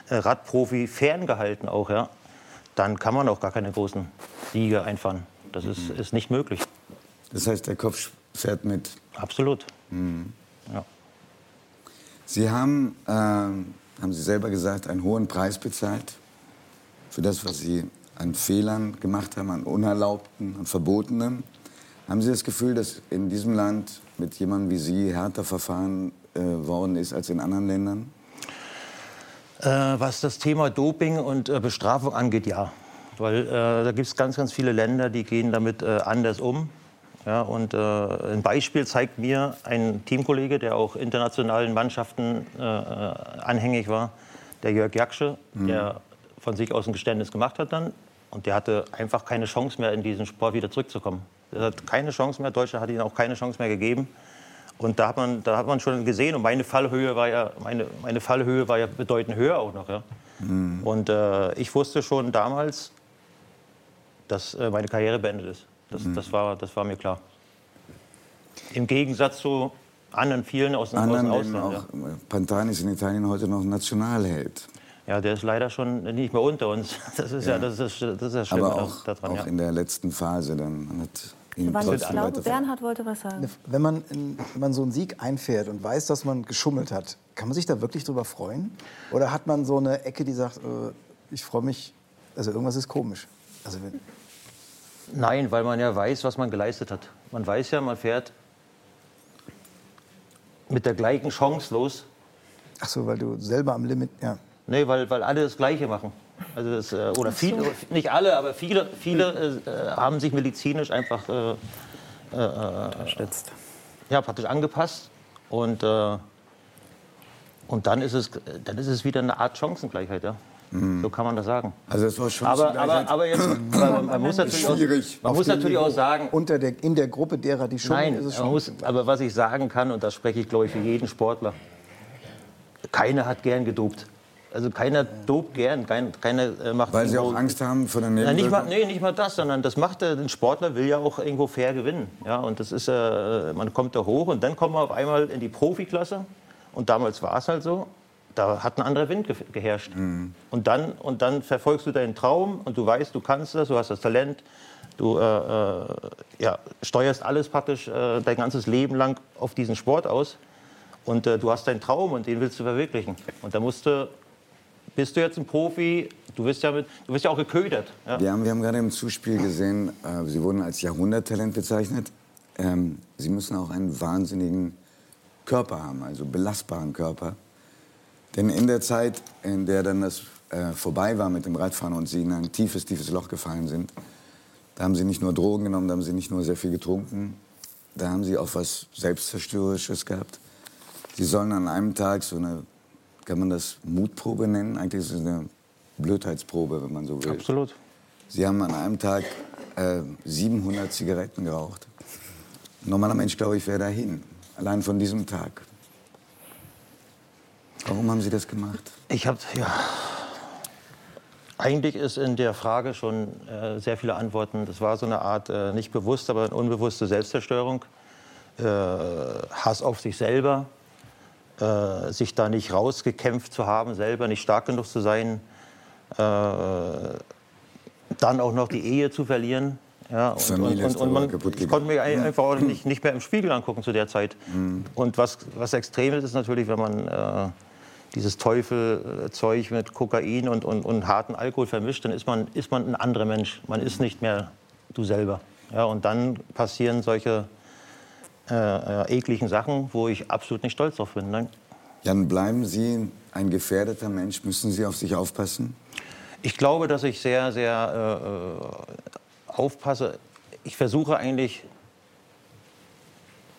äh, Radprofi ferngehalten auch, ja, dann kann man auch gar keine großen Siege einfahren. Das ist, mhm. ist nicht möglich. Das heißt, der Kopf fährt mit? Absolut. Mhm. Ja. Sie haben, äh, haben Sie selber gesagt, einen hohen Preis bezahlt für das, was Sie an Fehlern gemacht haben, an Unerlaubten, an Verbotenem. Haben Sie das Gefühl, dass in diesem Land mit jemandem wie Sie härter verfahren äh, worden ist als in anderen Ländern? Äh, was das Thema Doping und äh, Bestrafung angeht, ja. Weil äh, da gibt es ganz, ganz viele Länder, die gehen damit äh, anders um. Ja, und äh, ein Beispiel zeigt mir ein Teamkollege, der auch internationalen Mannschaften äh, äh anhängig war, der Jörg Jaksche, mhm. der von sich aus ein Geständnis gemacht hat dann. Und der hatte einfach keine Chance mehr, in diesen Sport wieder zurückzukommen. Er hat keine Chance mehr. Deutschland hat ihm auch keine Chance mehr gegeben. Und da hat man, da hat man schon gesehen, und meine Fallhöhe war ja, meine, meine Fallhöhe war ja bedeutend höher auch noch. Ja. Mhm. Und äh, ich wusste schon damals, dass äh, meine Karriere beendet ist. Das, mhm. das, war, das war mir klar. Im Gegensatz zu anderen vielen aus, anderen aus dem Ausland. Auch, ja. Pantani ist in Italien heute noch Nationalheld. Ja, der ist leider schon nicht mehr unter uns. Das ist ja, ja das ist, das ist ja schlimm Aber auch, daran, auch ja. in der letzten Phase dann. Man hat ihn ich glaube, Bernhard wollte was sagen. Wenn man, wenn man so einen Sieg einfährt und weiß, dass man geschummelt hat, kann man sich da wirklich drüber freuen? Oder hat man so eine Ecke, die sagt, äh, ich freue mich, also irgendwas ist komisch? Also Nein, weil man ja weiß, was man geleistet hat. Man weiß ja, man fährt mit der gleichen Chance los. Ach so, weil du selber am Limit, ja. Nee, weil, weil alle das Gleiche machen. Also das, äh, oder viele, nicht alle, aber viele, viele äh, haben sich medizinisch einfach äh, äh, Ja, praktisch angepasst. Und, äh, und dann, ist es, dann ist es wieder eine Art Chancengleichheit. Ja? Mhm. So kann man das sagen. Also das war schon aber, aber, aber jetzt, man, man muss natürlich auch, man muss natürlich auch sagen, unter der, in der Gruppe derer, die schon Nein, ist es schon. Muss, aber was ich sagen kann und das spreche ich glaube ich für jeden Sportler, keiner hat gern gedopt. Also keiner dopt gern, kein, keiner äh, macht Weil sie auch Angst haben vor der Nebenwirkungen? Ja, nicht mal, nee, nicht mal das, sondern das macht äh, ein Sportler will ja auch irgendwo fair gewinnen. Ja, und das ist, äh, man kommt da hoch und dann kommt man auf einmal in die Profiklasse und damals war es halt so da hat ein anderer Wind ge geherrscht. Mhm. Und, dann, und dann verfolgst du deinen Traum und du weißt, du kannst das, du hast das Talent, du äh, äh, ja, steuerst alles praktisch äh, dein ganzes Leben lang auf diesen Sport aus. Und äh, du hast deinen Traum und den willst du verwirklichen. Und da musst du, bist du jetzt ein Profi, du wirst ja, ja auch geködert. Ja? Wir haben, wir haben gerade im Zuspiel gesehen, äh, Sie wurden als Jahrhunderttalent bezeichnet. Ähm, Sie müssen auch einen wahnsinnigen Körper haben, also belastbaren Körper. Denn in der Zeit, in der dann das äh, vorbei war mit dem Radfahren und sie in ein tiefes, tiefes Loch gefallen sind, da haben sie nicht nur Drogen genommen, da haben sie nicht nur sehr viel getrunken, da haben sie auch was Selbstzerstörerisches gehabt. Sie sollen an einem Tag so eine, kann man das Mutprobe nennen? Eigentlich ist es eine Blödheitsprobe, wenn man so will. Absolut. Sie haben an einem Tag äh, 700 Zigaretten geraucht. Ein normaler Mensch, glaube ich, wäre dahin. Allein von diesem Tag. Warum haben Sie das gemacht? Ich habe, ja. Eigentlich ist in der Frage schon äh, sehr viele Antworten. Das war so eine Art, äh, nicht bewusst, aber eine unbewusste Selbstzerstörung. Äh, Hass auf sich selber, äh, sich da nicht rausgekämpft zu haben, selber nicht stark genug zu sein. Äh, dann auch noch die Ehe zu verlieren. Ja, und, Familie und, und, und man, ich konnte mir einfach auch nicht, nicht mehr im Spiegel angucken zu der Zeit. Mhm. Und was, was extrem ist, ist natürlich, wenn man äh, dieses Teufelzeug mit Kokain und, und, und harten Alkohol vermischt, dann ist man, ist man ein anderer Mensch. Man ist nicht mehr du selber. Ja, und dann passieren solche äh, äh, ekligen Sachen, wo ich absolut nicht stolz drauf bin. Nein. Jan, bleiben Sie ein gefährdeter Mensch? Müssen Sie auf sich aufpassen? Ich glaube, dass ich sehr, sehr äh aufpasse. Ich versuche eigentlich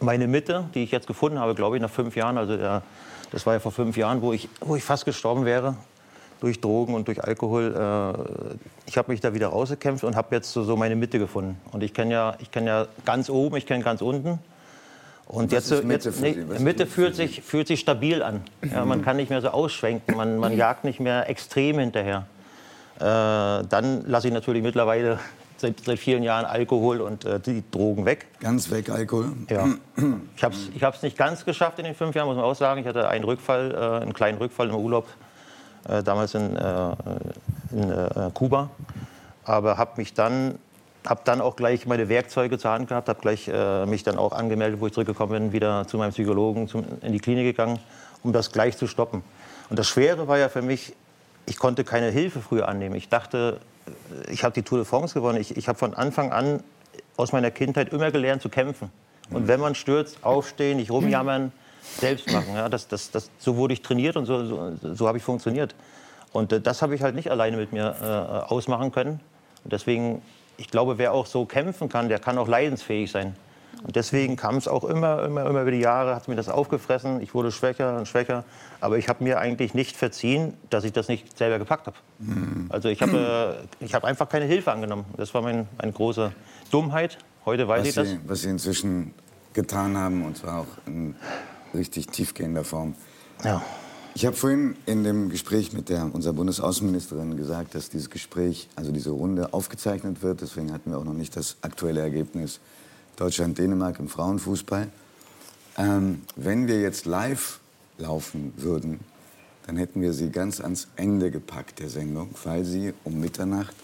meine Mitte, die ich jetzt gefunden habe, glaube ich, nach fünf Jahren, also der das war ja vor fünf Jahren, wo ich, wo ich fast gestorben wäre durch Drogen und durch Alkohol. Äh, ich habe mich da wieder rausgekämpft und habe jetzt so, meine Mitte gefunden. Und ich kenne ja, kenn ja ganz oben, ich kenne ganz unten. Und jetzt, Mitte, jetzt, nee, Mitte fühlt, sich, fühlt sich stabil an. Ja, man kann nicht mehr so ausschwenken, man, man jagt nicht mehr extrem hinterher. Äh, dann lasse ich natürlich mittlerweile seit, seit vielen Jahren Alkohol und äh, die Drogen weg. Ganz weg Alkohol? Ja. Ich habe es ich nicht ganz geschafft in den fünf Jahren, muss man auch sagen. Ich hatte einen Rückfall, äh, einen kleinen Rückfall im Urlaub, äh, damals in, äh, in äh, Kuba. Aber habe mich dann habe dann auch gleich meine Werkzeuge zur Hand gehabt, habe gleich äh, mich dann auch angemeldet, wo ich zurückgekommen bin, wieder zu meinem Psychologen zum, in die Klinik gegangen, um das gleich zu stoppen. Und das Schwere war ja für mich, ich konnte keine Hilfe früher annehmen. Ich dachte, ich habe die Tour de France gewonnen. Ich, ich habe von Anfang an aus meiner Kindheit immer gelernt zu kämpfen. Und wenn man stürzt, aufstehen, nicht rumjammern, selbst machen. Ja, das, das, das, so wurde ich trainiert und so, so, so habe ich funktioniert. Und äh, das habe ich halt nicht alleine mit mir äh, ausmachen können. Und deswegen, ich glaube, wer auch so kämpfen kann, der kann auch leidensfähig sein. Und deswegen kam es auch immer, immer, immer über die Jahre, hat mir das aufgefressen. Ich wurde schwächer und schwächer. Aber ich habe mir eigentlich nicht verziehen, dass ich das nicht selber gepackt habe. Mhm. Also ich habe äh, hab einfach keine Hilfe angenommen. Das war mein, meine große Dummheit. Heute weiß was ich das. Sie, was Sie inzwischen getan haben, und zwar auch in richtig tiefgehender Form. Ja. Ich habe vorhin in dem Gespräch mit der, unserer Bundesaußenministerin gesagt, dass dieses Gespräch, also diese Runde, aufgezeichnet wird. Deswegen hatten wir auch noch nicht das aktuelle Ergebnis Deutschland-Dänemark im Frauenfußball. Ähm, wenn wir jetzt live laufen würden, dann hätten wir sie ganz ans Ende gepackt der Sendung, weil sie um Mitternacht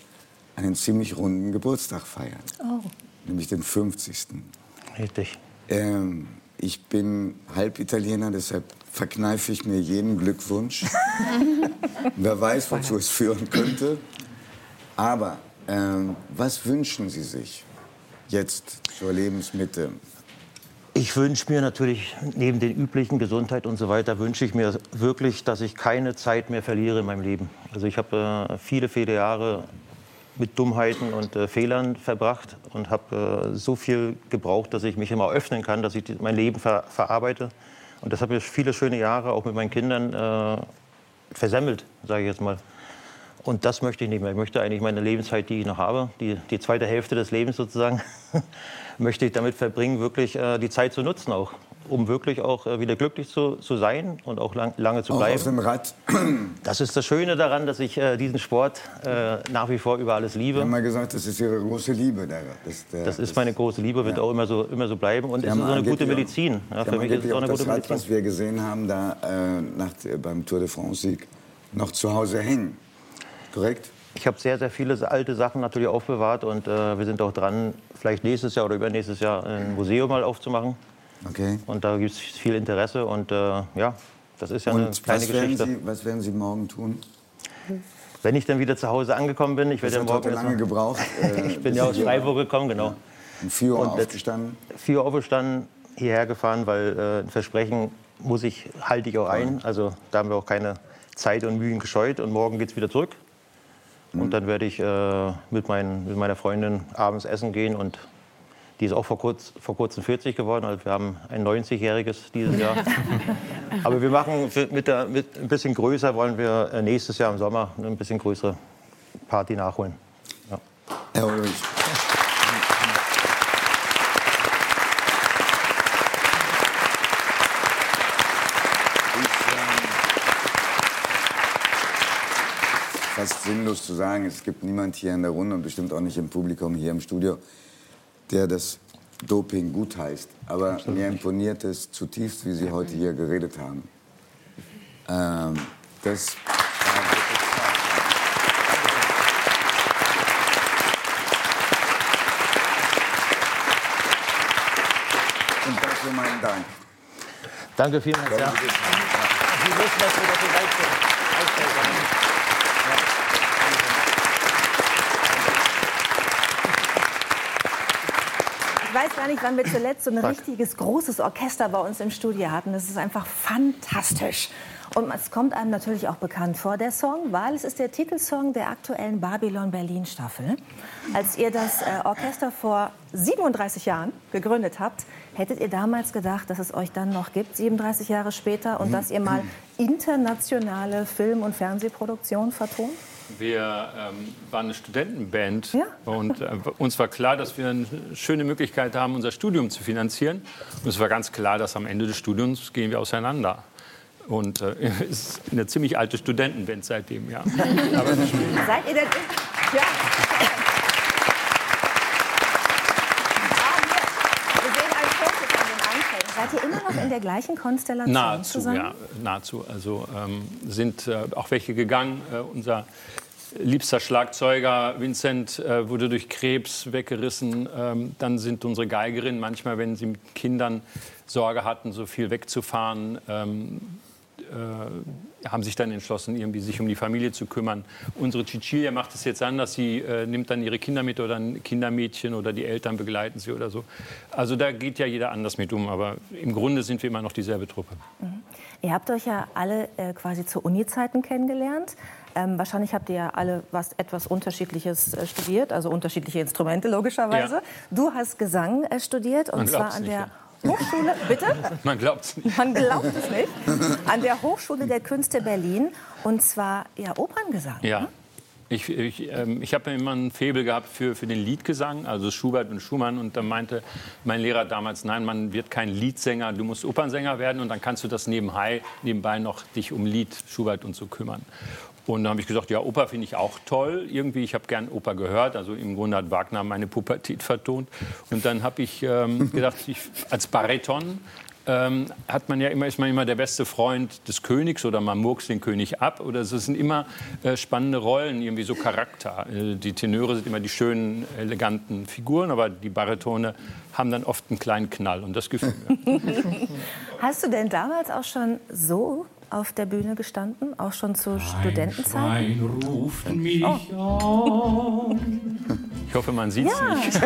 einen ziemlich runden Geburtstag feiern. Oh. Nämlich den 50. Richtig. Ähm, ich bin halb Italiener, deshalb verkneife ich mir jeden Glückwunsch. Wer weiß, wozu es führen könnte. Aber ähm, was wünschen Sie sich jetzt zur Lebensmitte? Ich wünsche mir natürlich, neben den üblichen Gesundheit und so weiter, wünsche ich mir wirklich, dass ich keine Zeit mehr verliere in meinem Leben. Also ich habe äh, viele, viele Jahre mit Dummheiten und äh, Fehlern verbracht und habe äh, so viel gebraucht, dass ich mich immer öffnen kann, dass ich mein Leben ver verarbeite. Und das habe ich viele schöne Jahre auch mit meinen Kindern äh, versemmelt, sage ich jetzt mal. Und das möchte ich nicht mehr. Ich möchte eigentlich meine Lebenszeit, die ich noch habe, die, die zweite Hälfte des Lebens sozusagen, möchte ich damit verbringen, wirklich äh, die Zeit zu nutzen auch um wirklich auch äh, wieder glücklich zu, zu sein und auch lang, lange zu bleiben. Auch auf dem Rad. Das ist das Schöne daran, dass ich äh, diesen Sport äh, nach wie vor über alles liebe. Sie haben mal gesagt, das ist Ihre große Liebe. Der, das, der, das ist meine große Liebe, wird ja. auch immer so, immer so bleiben. Und es ist so eine gute Medizin. Ja, für mich ist es auch eine gute Rad, Medizin. was wir gesehen haben, da äh, nach, beim Tour de France-Sieg noch zu Hause hängen. Korrekt? Ich habe sehr, sehr viele alte Sachen natürlich aufbewahrt und äh, wir sind auch dran, vielleicht nächstes Jahr oder übernächstes Jahr ein Museum mal aufzumachen. Okay. Und da gibt es viel Interesse und äh, ja, das ist ja und eine kleine was Geschichte. Sie, was werden Sie morgen tun? Wenn ich dann wieder zu Hause angekommen bin, ich werde ja morgen lange gebraucht. Äh, ich bin ja aus Freiburg gekommen, genau. Ja. Um 4 Uhr und aufgestanden? 4 Uhr aufgestanden, hierher gefahren, weil äh, ein Versprechen muss ich, halte ich auch ein. Also da haben wir auch keine Zeit und Mühen gescheut. Und morgen geht es wieder zurück. Und mhm. dann werde ich äh, mit, mein, mit meiner Freundin abends essen gehen und die ist auch vor, kurz, vor kurzem 40 geworden. Also wir haben ein 90-jähriges dieses Jahr. Aber wir machen mit, der, mit ein bisschen größer, wollen wir äh, nächstes Jahr im Sommer eine ein bisschen größere Party nachholen. Ja. Herr Ulrich. Fast sinnlos zu sagen, es gibt niemand hier in der Runde und bestimmt auch nicht im Publikum hier im Studio, der das Doping gutheißt. Aber Absolut. mir imponiert es zutiefst, wie Sie heute hier geredet haben. Ähm, das Und dafür meinen Dank. Danke vielmals. Ja. Sie wissen, dass wir dafür leicht sind. Ich weiß gar nicht, wann wir zuletzt so ein richtiges großes Orchester bei uns im Studio hatten. Das ist einfach fantastisch. Und es kommt einem natürlich auch bekannt vor, der Song, weil es ist der Titelsong der aktuellen Babylon Berlin Staffel. Als ihr das äh, Orchester vor 37 Jahren gegründet habt, hättet ihr damals gedacht, dass es euch dann noch gibt, 37 Jahre später, und dass ihr mal internationale Film- und Fernsehproduktionen vertont? Wir ähm, waren eine Studentenband ja. und äh, uns war klar, dass wir eine schöne Möglichkeit haben, unser Studium zu finanzieren. Und es war ganz klar, dass am Ende des Studiums gehen wir auseinander. Und äh, es ist eine ziemlich alte Studentenband seitdem, ja. Aber Seid ihr denn? Ja. Seid ihr immer noch in der gleichen Konstellation nahezu, zusammen? Ja, nahezu. Also ähm, sind äh, auch welche gegangen. Äh, unser liebster Schlagzeuger Vincent äh, wurde durch Krebs weggerissen. Ähm, dann sind unsere Geigerinnen manchmal, wenn sie mit Kindern Sorge hatten, so viel wegzufahren, ähm, äh, haben sich dann entschlossen, irgendwie sich um die Familie zu kümmern. Unsere Cecilia macht es jetzt anders. Sie äh, nimmt dann ihre Kinder mit oder ein Kindermädchen oder die Eltern begleiten sie oder so. Also da geht ja jeder anders mit um. Aber im Grunde sind wir immer noch dieselbe Truppe. Mhm. Ihr habt euch ja alle äh, quasi zu Uni-Zeiten kennengelernt. Ähm, wahrscheinlich habt ihr ja alle was etwas Unterschiedliches äh, studiert, also unterschiedliche Instrumente logischerweise. Ja. Du hast Gesang äh, studiert und zwar an der ja. Hochschule, bitte? Man glaubt es nicht. Man glaubt es nicht. An der Hochschule der Künste Berlin und zwar ja Operngesang. Ja. Ne? Ich, ich, ähm, ich habe immer ein Faible gehabt für, für den Liedgesang, also Schubert und Schumann. Und da meinte mein Lehrer damals, nein, man wird kein Liedsänger, du musst Opernsänger werden und dann kannst du das nebenbei, nebenbei noch dich um Lied, Schubert und so kümmern. Und dann habe ich gesagt, ja, Oper finde ich auch toll. Irgendwie, ich habe gern Oper gehört. Also im Grunde hat Wagner meine Pubertät vertont. Und dann habe ich ähm, gedacht, ich, als Bariton ähm, hat man ja immer, ist man immer der beste Freund des Königs oder man murks den König ab. Oder es sind immer äh, spannende Rollen, irgendwie so Charakter. Äh, die Tenöre sind immer die schönen, eleganten Figuren, aber die Baritone haben dann oft einen kleinen Knall und das Gefühl. Hast du denn damals auch schon so auf der Bühne gestanden, auch schon zu Studentenzeiten? ruft mich oh. Ich hoffe, man sieht es ja. nicht.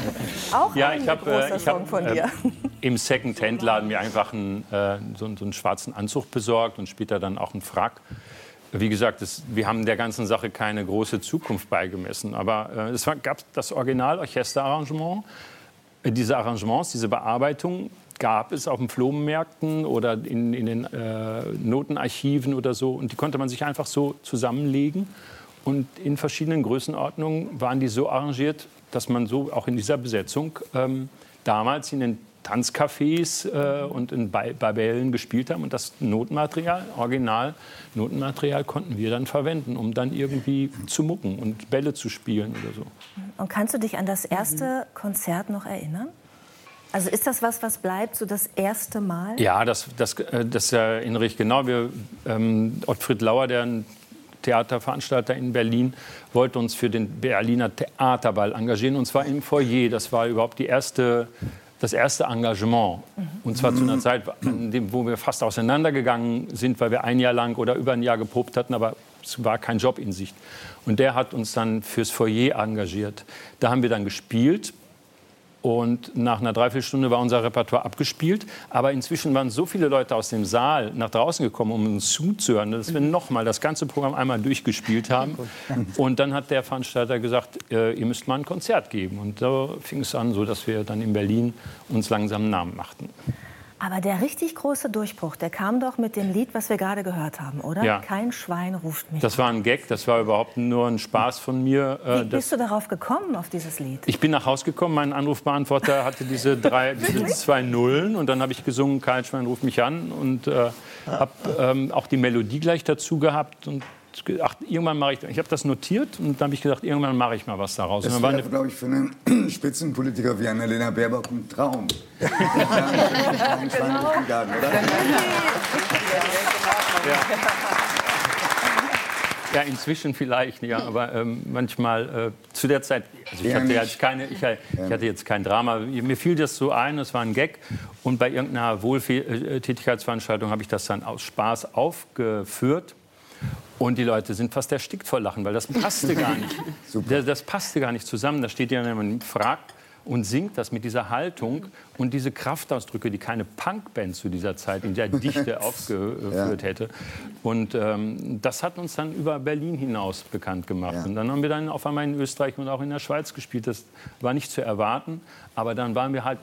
auch ja, ein ich hab, großer äh, ich Song hab, von dir. Äh, Im Second-Hand-Laden mir einfach einen, äh, so, so, einen schwarzen Anzug besorgt und später dann auch einen Frack. Wie gesagt, das, wir haben der ganzen Sache keine große Zukunft beigemessen. Aber äh, es war, gab das Original-Orchesterarrangement. Äh, diese Arrangements, diese Bearbeitung gab es auf den Flohmärkten oder in, in den äh, Notenarchiven oder so. Und die konnte man sich einfach so zusammenlegen. Und in verschiedenen Größenordnungen waren die so arrangiert, dass man so auch in dieser Besetzung ähm, damals in den Tanzcafés äh, und in Babellen gespielt haben. Und das Notenmaterial, Original Notenmaterial, konnten wir dann verwenden, um dann irgendwie zu mucken und Bälle zu spielen oder so. Und kannst du dich an das erste Konzert noch erinnern? Also ist das was, was bleibt, so das erste Mal? Ja, das, das, äh, das erinnere ich genau. Wir, ähm, Ottfried Lauer, der ein Theaterveranstalter in Berlin, wollte uns für den Berliner Theaterball engagieren. Und zwar im Foyer. Das war überhaupt die erste, das erste Engagement. Und zwar zu einer Zeit, wo wir fast auseinandergegangen sind, weil wir ein Jahr lang oder über ein Jahr geprobt hatten, aber es war kein Job in Sicht. Und der hat uns dann fürs Foyer engagiert. Da haben wir dann gespielt und nach einer Dreiviertelstunde war unser Repertoire abgespielt. Aber inzwischen waren so viele Leute aus dem Saal nach draußen gekommen, um uns zuzuhören, dass wir nochmal das ganze Programm einmal durchgespielt haben. Und dann hat der Veranstalter gesagt, äh, ihr müsst mal ein Konzert geben. Und so fing es an, so dass wir dann in Berlin uns langsam einen Namen machten. Aber der richtig große Durchbruch, der kam doch mit dem Lied, was wir gerade gehört haben, oder? Ja. Kein Schwein ruft mich. Das war ein Gag, das war überhaupt nur ein Spaß von mir. Äh, Wie bist du darauf gekommen, auf dieses Lied? Ich bin nach Hause gekommen, mein Anrufbeantworter hatte diese, drei, diese zwei Nullen und dann habe ich gesungen, Kein Schwein ruft mich an und äh, habe ähm, auch die Melodie gleich dazu gehabt und ach, irgendwann mache ich, ich habe das notiert und dann habe ich gedacht, irgendwann mache ich mal was daraus. Das wäre, glaube ich, für einen Spitzenpolitiker wie Annalena Baerbock ein Traum. ja, genau. Garten, oder? Ja. Ja, inzwischen vielleicht, ja, aber ähm, manchmal äh, zu der Zeit, also ich hatte jetzt keine, ich, ich, hatte jetzt kein Drama. Mir fiel das so ein, es war ein Gag und bei irgendeiner Wohltätigkeitsveranstaltung habe ich das dann aus Spaß aufgeführt und die Leute sind fast erstickt vor Lachen, weil das passte gar nicht. das, das passte gar nicht zusammen. Da steht ja jemand fragt und singt das mit dieser Haltung und diese Kraftausdrücke, die keine Punkband zu dieser Zeit in der Dichte aufgeführt ja. hätte. Und ähm, das hat uns dann über Berlin hinaus bekannt gemacht. Ja. Und dann haben wir dann auf einmal in Österreich und auch in der Schweiz gespielt. Das war nicht zu erwarten, aber dann waren wir halt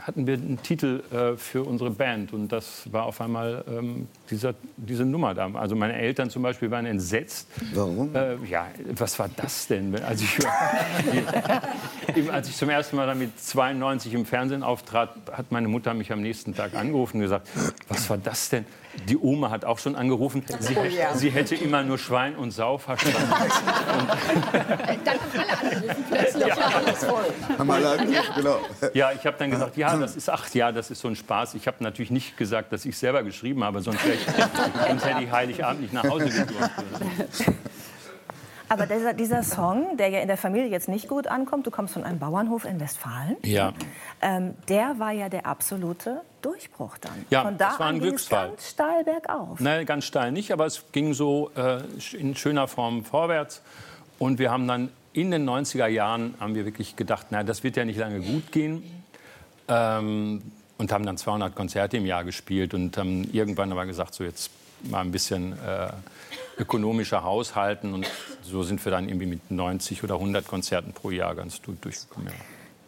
hatten wir einen Titel äh, für unsere Band und das war auf einmal ähm, dieser, diese Nummer da. Also meine Eltern zum Beispiel waren entsetzt. Warum? Äh, ja, was war das denn? Als ich, als ich zum ersten Mal damit 92 im Fernsehen auftrat, hat meine Mutter mich am nächsten Tag angerufen und gesagt, was war das denn? Die Oma hat auch schon angerufen, sie, oh, ja. sie hätte immer nur Schwein und Sau verstanden. dann haben alle angerufen plötzlich, ja. alles voll. Haben alle angerufen, genau. Ja, ich habe dann gesagt, ja, das ist, ach ja, das ist so ein Spaß. Ich habe natürlich nicht gesagt, dass ich selber geschrieben habe, sonst, ich, sonst hätte ich Heiligabend nicht nach Hause gedurft. Aber dieser, dieser, Song, der ja in der Familie jetzt nicht gut ankommt, du kommst von einem Bauernhof in Westfalen. Ja. Ähm, der war ja der absolute Durchbruch dann. Ja, von da das war ein Glücksfall. ganz steil bergauf. Nein, ganz steil nicht, aber es ging so äh, in schöner Form vorwärts. Und wir haben dann in den 90er Jahren haben wir wirklich gedacht, na, das wird ja nicht lange gut gehen. Ähm, und haben dann 200 Konzerte im Jahr gespielt und haben irgendwann aber gesagt, so jetzt mal ein bisschen äh, ökonomischer haushalten. Und so sind wir dann irgendwie mit 90 oder 100 Konzerten pro Jahr ganz durchgekommen. Ja.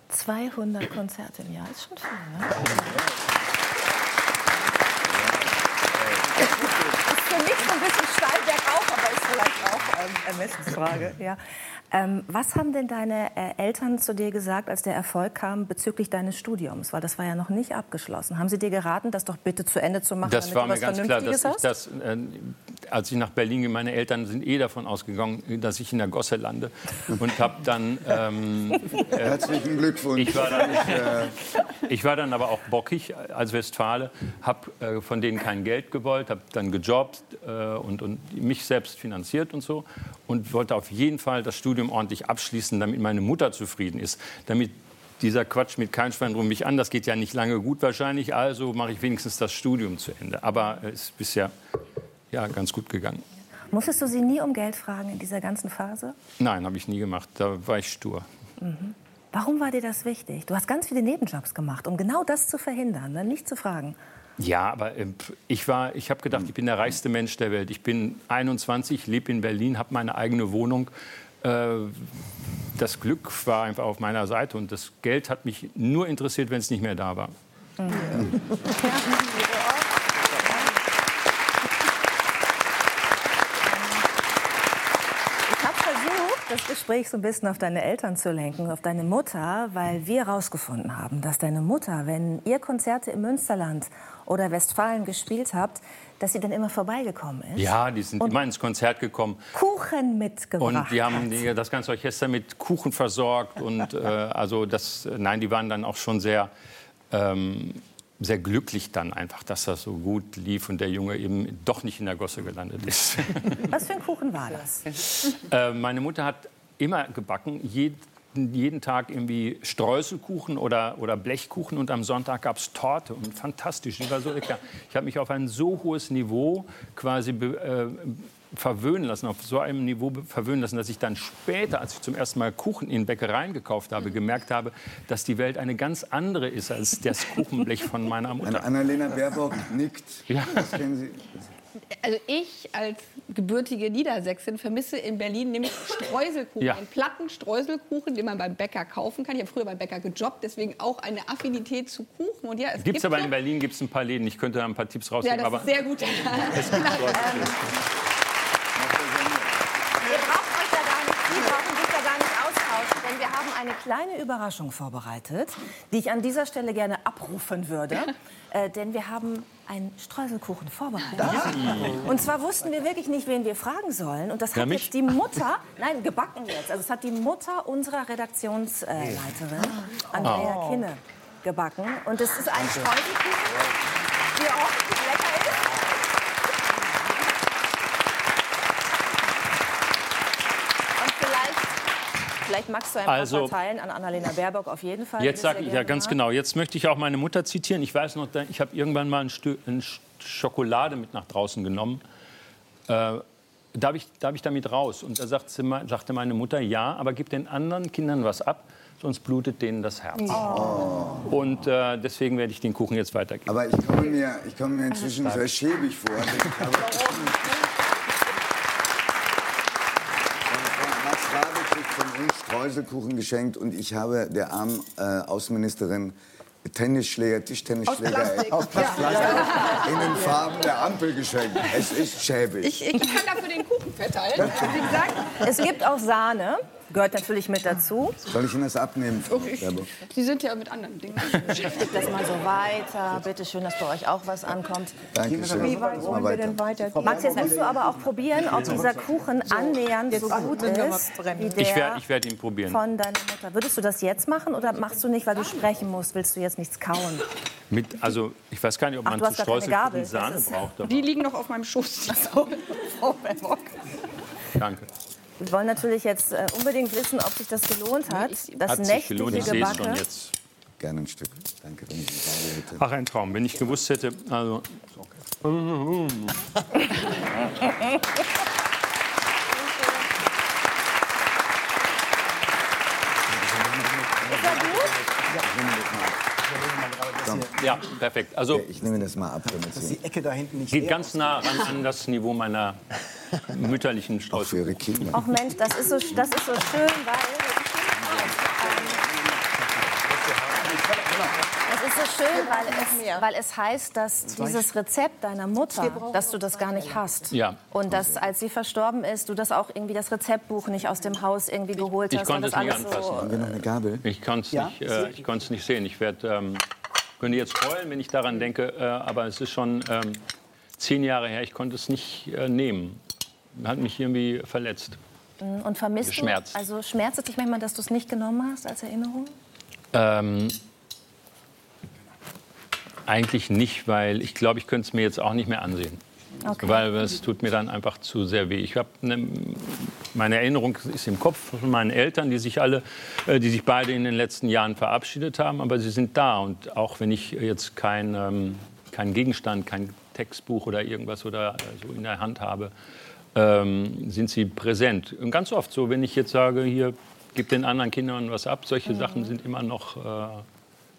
200 Konzerte im Jahr ist schon viel. Ne? ist für mich so ein bisschen steil bergauf, aber ist vielleicht auch ähm, Ermessensfrage. Ja. Ähm, was haben denn deine äh, Eltern zu dir gesagt, als der Erfolg kam bezüglich deines Studiums? Weil das war ja noch nicht abgeschlossen. Haben sie dir geraten, das doch bitte zu Ende zu machen, das war mir ganz klar, dass ich das, äh, als ich nach Berlin ging, meine Eltern sind eh davon ausgegangen, dass ich in der Gosse lande und habe dann ähm, äh, herzlichen Glückwunsch. Ich war, dann, äh, ich war dann aber auch bockig als Westfale, habe äh, von denen kein Geld gewollt, habe dann gejobbt äh, und, und mich selbst finanziert und so und wollte auf jeden Fall das Studium ordentlich abschließen, damit meine Mutter zufrieden ist, damit dieser Quatsch mit kein Schwein drum mich an, das geht ja nicht lange gut wahrscheinlich, also mache ich wenigstens das Studium zu Ende. Aber es ist bisher ja, ganz gut gegangen. Musstest du sie nie um Geld fragen in dieser ganzen Phase? Nein, habe ich nie gemacht. Da war ich stur. Mhm. Warum war dir das wichtig? Du hast ganz viele Nebenjobs gemacht, um genau das zu verhindern, ne? nicht zu fragen. Ja, aber äh, ich war, ich habe gedacht, ich bin der reichste Mensch der Welt. Ich bin 21, lebe in Berlin, habe meine eigene Wohnung. Äh, das Glück war einfach auf meiner Seite und das Geld hat mich nur interessiert, wenn es nicht mehr da war. Mhm. das Gespräch so ein bisschen auf deine Eltern zu lenken, auf deine Mutter, weil wir herausgefunden haben, dass deine Mutter, wenn ihr Konzerte im Münsterland oder Westfalen gespielt habt, dass sie dann immer vorbeigekommen ist. Ja, die sind immer ins Konzert gekommen. Kuchen mitgebracht. Und die haben die, das ganze Orchester mit Kuchen versorgt. Und äh, also das, nein, die waren dann auch schon sehr, ähm, sehr glücklich dann einfach, dass das so gut lief und der Junge eben doch nicht in der Gosse gelandet ist. Was für ein Kuchen war das? Äh, meine Mutter hat immer gebacken, jeden jeden Tag irgendwie Streuselkuchen oder, oder Blechkuchen und am Sonntag gab es Torte und fantastisch. Die war so lecker. Ich habe mich auf ein so hohes Niveau quasi äh, verwöhnen lassen, auf so einem Niveau verwöhnen lassen, dass ich dann später, als ich zum ersten Mal Kuchen in Bäckereien gekauft habe, gemerkt habe, dass die Welt eine ganz andere ist als das Kuchenblech von meiner Mutter. Annalena Baerbock nickt. Ja. Das kennen Sie also ich als gebürtige Niedersächsin vermisse in Berlin nämlich Streuselkuchen, ja. einen platten Streuselkuchen, den man beim Bäcker kaufen kann. Ich habe früher beim Bäcker gejobbt, deswegen auch eine Affinität zu Kuchen. Und ja, es gibt's gibt aber in Berlin gibt es ein paar Läden. Ich könnte da ein paar Tipps rausgeben. Ja, das ist sehr gut. es gibt eine kleine Überraschung vorbereitet, die ich an dieser Stelle gerne abrufen würde. Äh, denn wir haben einen Streuselkuchen vorbereitet. Ja. Und zwar wussten wir wirklich nicht, wen wir fragen sollen. Und das hat ja, jetzt die Mutter, nein, gebacken jetzt. Also es hat die Mutter unserer Redaktionsleiterin, Andrea oh. Kinne, gebacken. Und es ist ein Streuselkuchen, der ordentlich lecker Vielleicht magst du ein paar also, verteilen an Annalena Baerbock auf jeden Fall. Jetzt sage ich ja ganz genau. Jetzt möchte ich auch meine Mutter zitieren. Ich weiß noch, ich habe irgendwann mal ein Stück Schokolade mit nach draußen genommen. Äh, darf, ich, darf ich damit raus? Und da sagt sie, sagte meine Mutter, ja, aber gib den anderen Kindern was ab, sonst blutet denen das Herz. Oh. Und äh, deswegen werde ich den Kuchen jetzt weitergeben. Aber ich komme mir, ich komme mir inzwischen sehr schäbig vor. uns Streuselkuchen geschenkt und ich habe der armen äh, Außenministerin Tennisschläger, Tischtennisschläger aus Plastik ja. in den Farben der Ampel geschenkt. Es ist schäbig. Ich, ich kann dafür den Kuchen verteilen. Wie gesagt, es gibt auch Sahne gehört natürlich mit dazu. Soll ich Ihnen das abnehmen, Frau Sie sind ja mit anderen Dingen beschäftigt. das mal so weiter. Bitte schön, dass bei euch auch was ankommt. Danke schön. Wie weit wollen wir denn weiter? Max, jetzt musst du aber auch probieren, ob dieser Kuchen annähernd so gut ist wie der ich werde werd ihn probieren. von deiner Mutter. Würdest du das jetzt machen oder machst du nicht, weil du sprechen musst? Willst du jetzt nichts kauen? Mit, also ich weiß gar nicht, ob man Ach, zu Streuselkuchen Sahne braucht. Die liegen noch auf meinem Schoß. Danke. Wir wollen natürlich jetzt äh, unbedingt wissen, ob sich das gelohnt hat. Das hat nächtliche gelohnt. Ich Gebacke. Schon jetzt. Gerne ein Stück. Danke, wenn ich die hätte. Ach, ein Traum. Wenn ich gewusst hätte, also. Okay. Ist er gut? Ja, Ja, perfekt. Also, ich nehme das mal ab. Dass die Ecke da hinten nicht Geht ganz nah ran an das Niveau meiner mütterlichen Strauße. Ach Mensch, das ist so, das ist so schön, weil Es ist so schön, weil es, weil es heißt, dass dieses Rezept deiner Mutter, dass du das gar nicht hast. Ja. Und dass, als sie verstorben ist, du das auch irgendwie das Rezeptbuch nicht aus dem Haus irgendwie geholt hast. Ich konnte es nicht anfassen. So Haben wir noch eine Gabel? Ich konnte es ja? nicht, äh, ich konnte es nicht sehen. Ich werde, ähm, könnte jetzt freuen, wenn ich daran denke, äh, aber es ist schon ähm, zehn Jahre her. Ich konnte es nicht äh, nehmen. Hat mich irgendwie verletzt. Und vermisst Geschmerzt. du, also schmerzt es dich manchmal, dass du es nicht genommen hast als Erinnerung? Ähm, eigentlich nicht, weil ich glaube, ich könnte es mir jetzt auch nicht mehr ansehen. Okay. Weil es tut mir dann einfach zu sehr weh. Ich habe ne, meine Erinnerung ist im Kopf von meinen Eltern, die sich alle, äh, die sich beide in den letzten Jahren verabschiedet haben, aber sie sind da und auch wenn ich jetzt kein ähm, kein Gegenstand, kein Textbuch oder irgendwas oder äh, so in der Hand habe, ähm, sind sie präsent. Und ganz oft so, wenn ich jetzt sage, hier gib den anderen Kindern was ab, solche mhm. Sachen sind immer noch äh,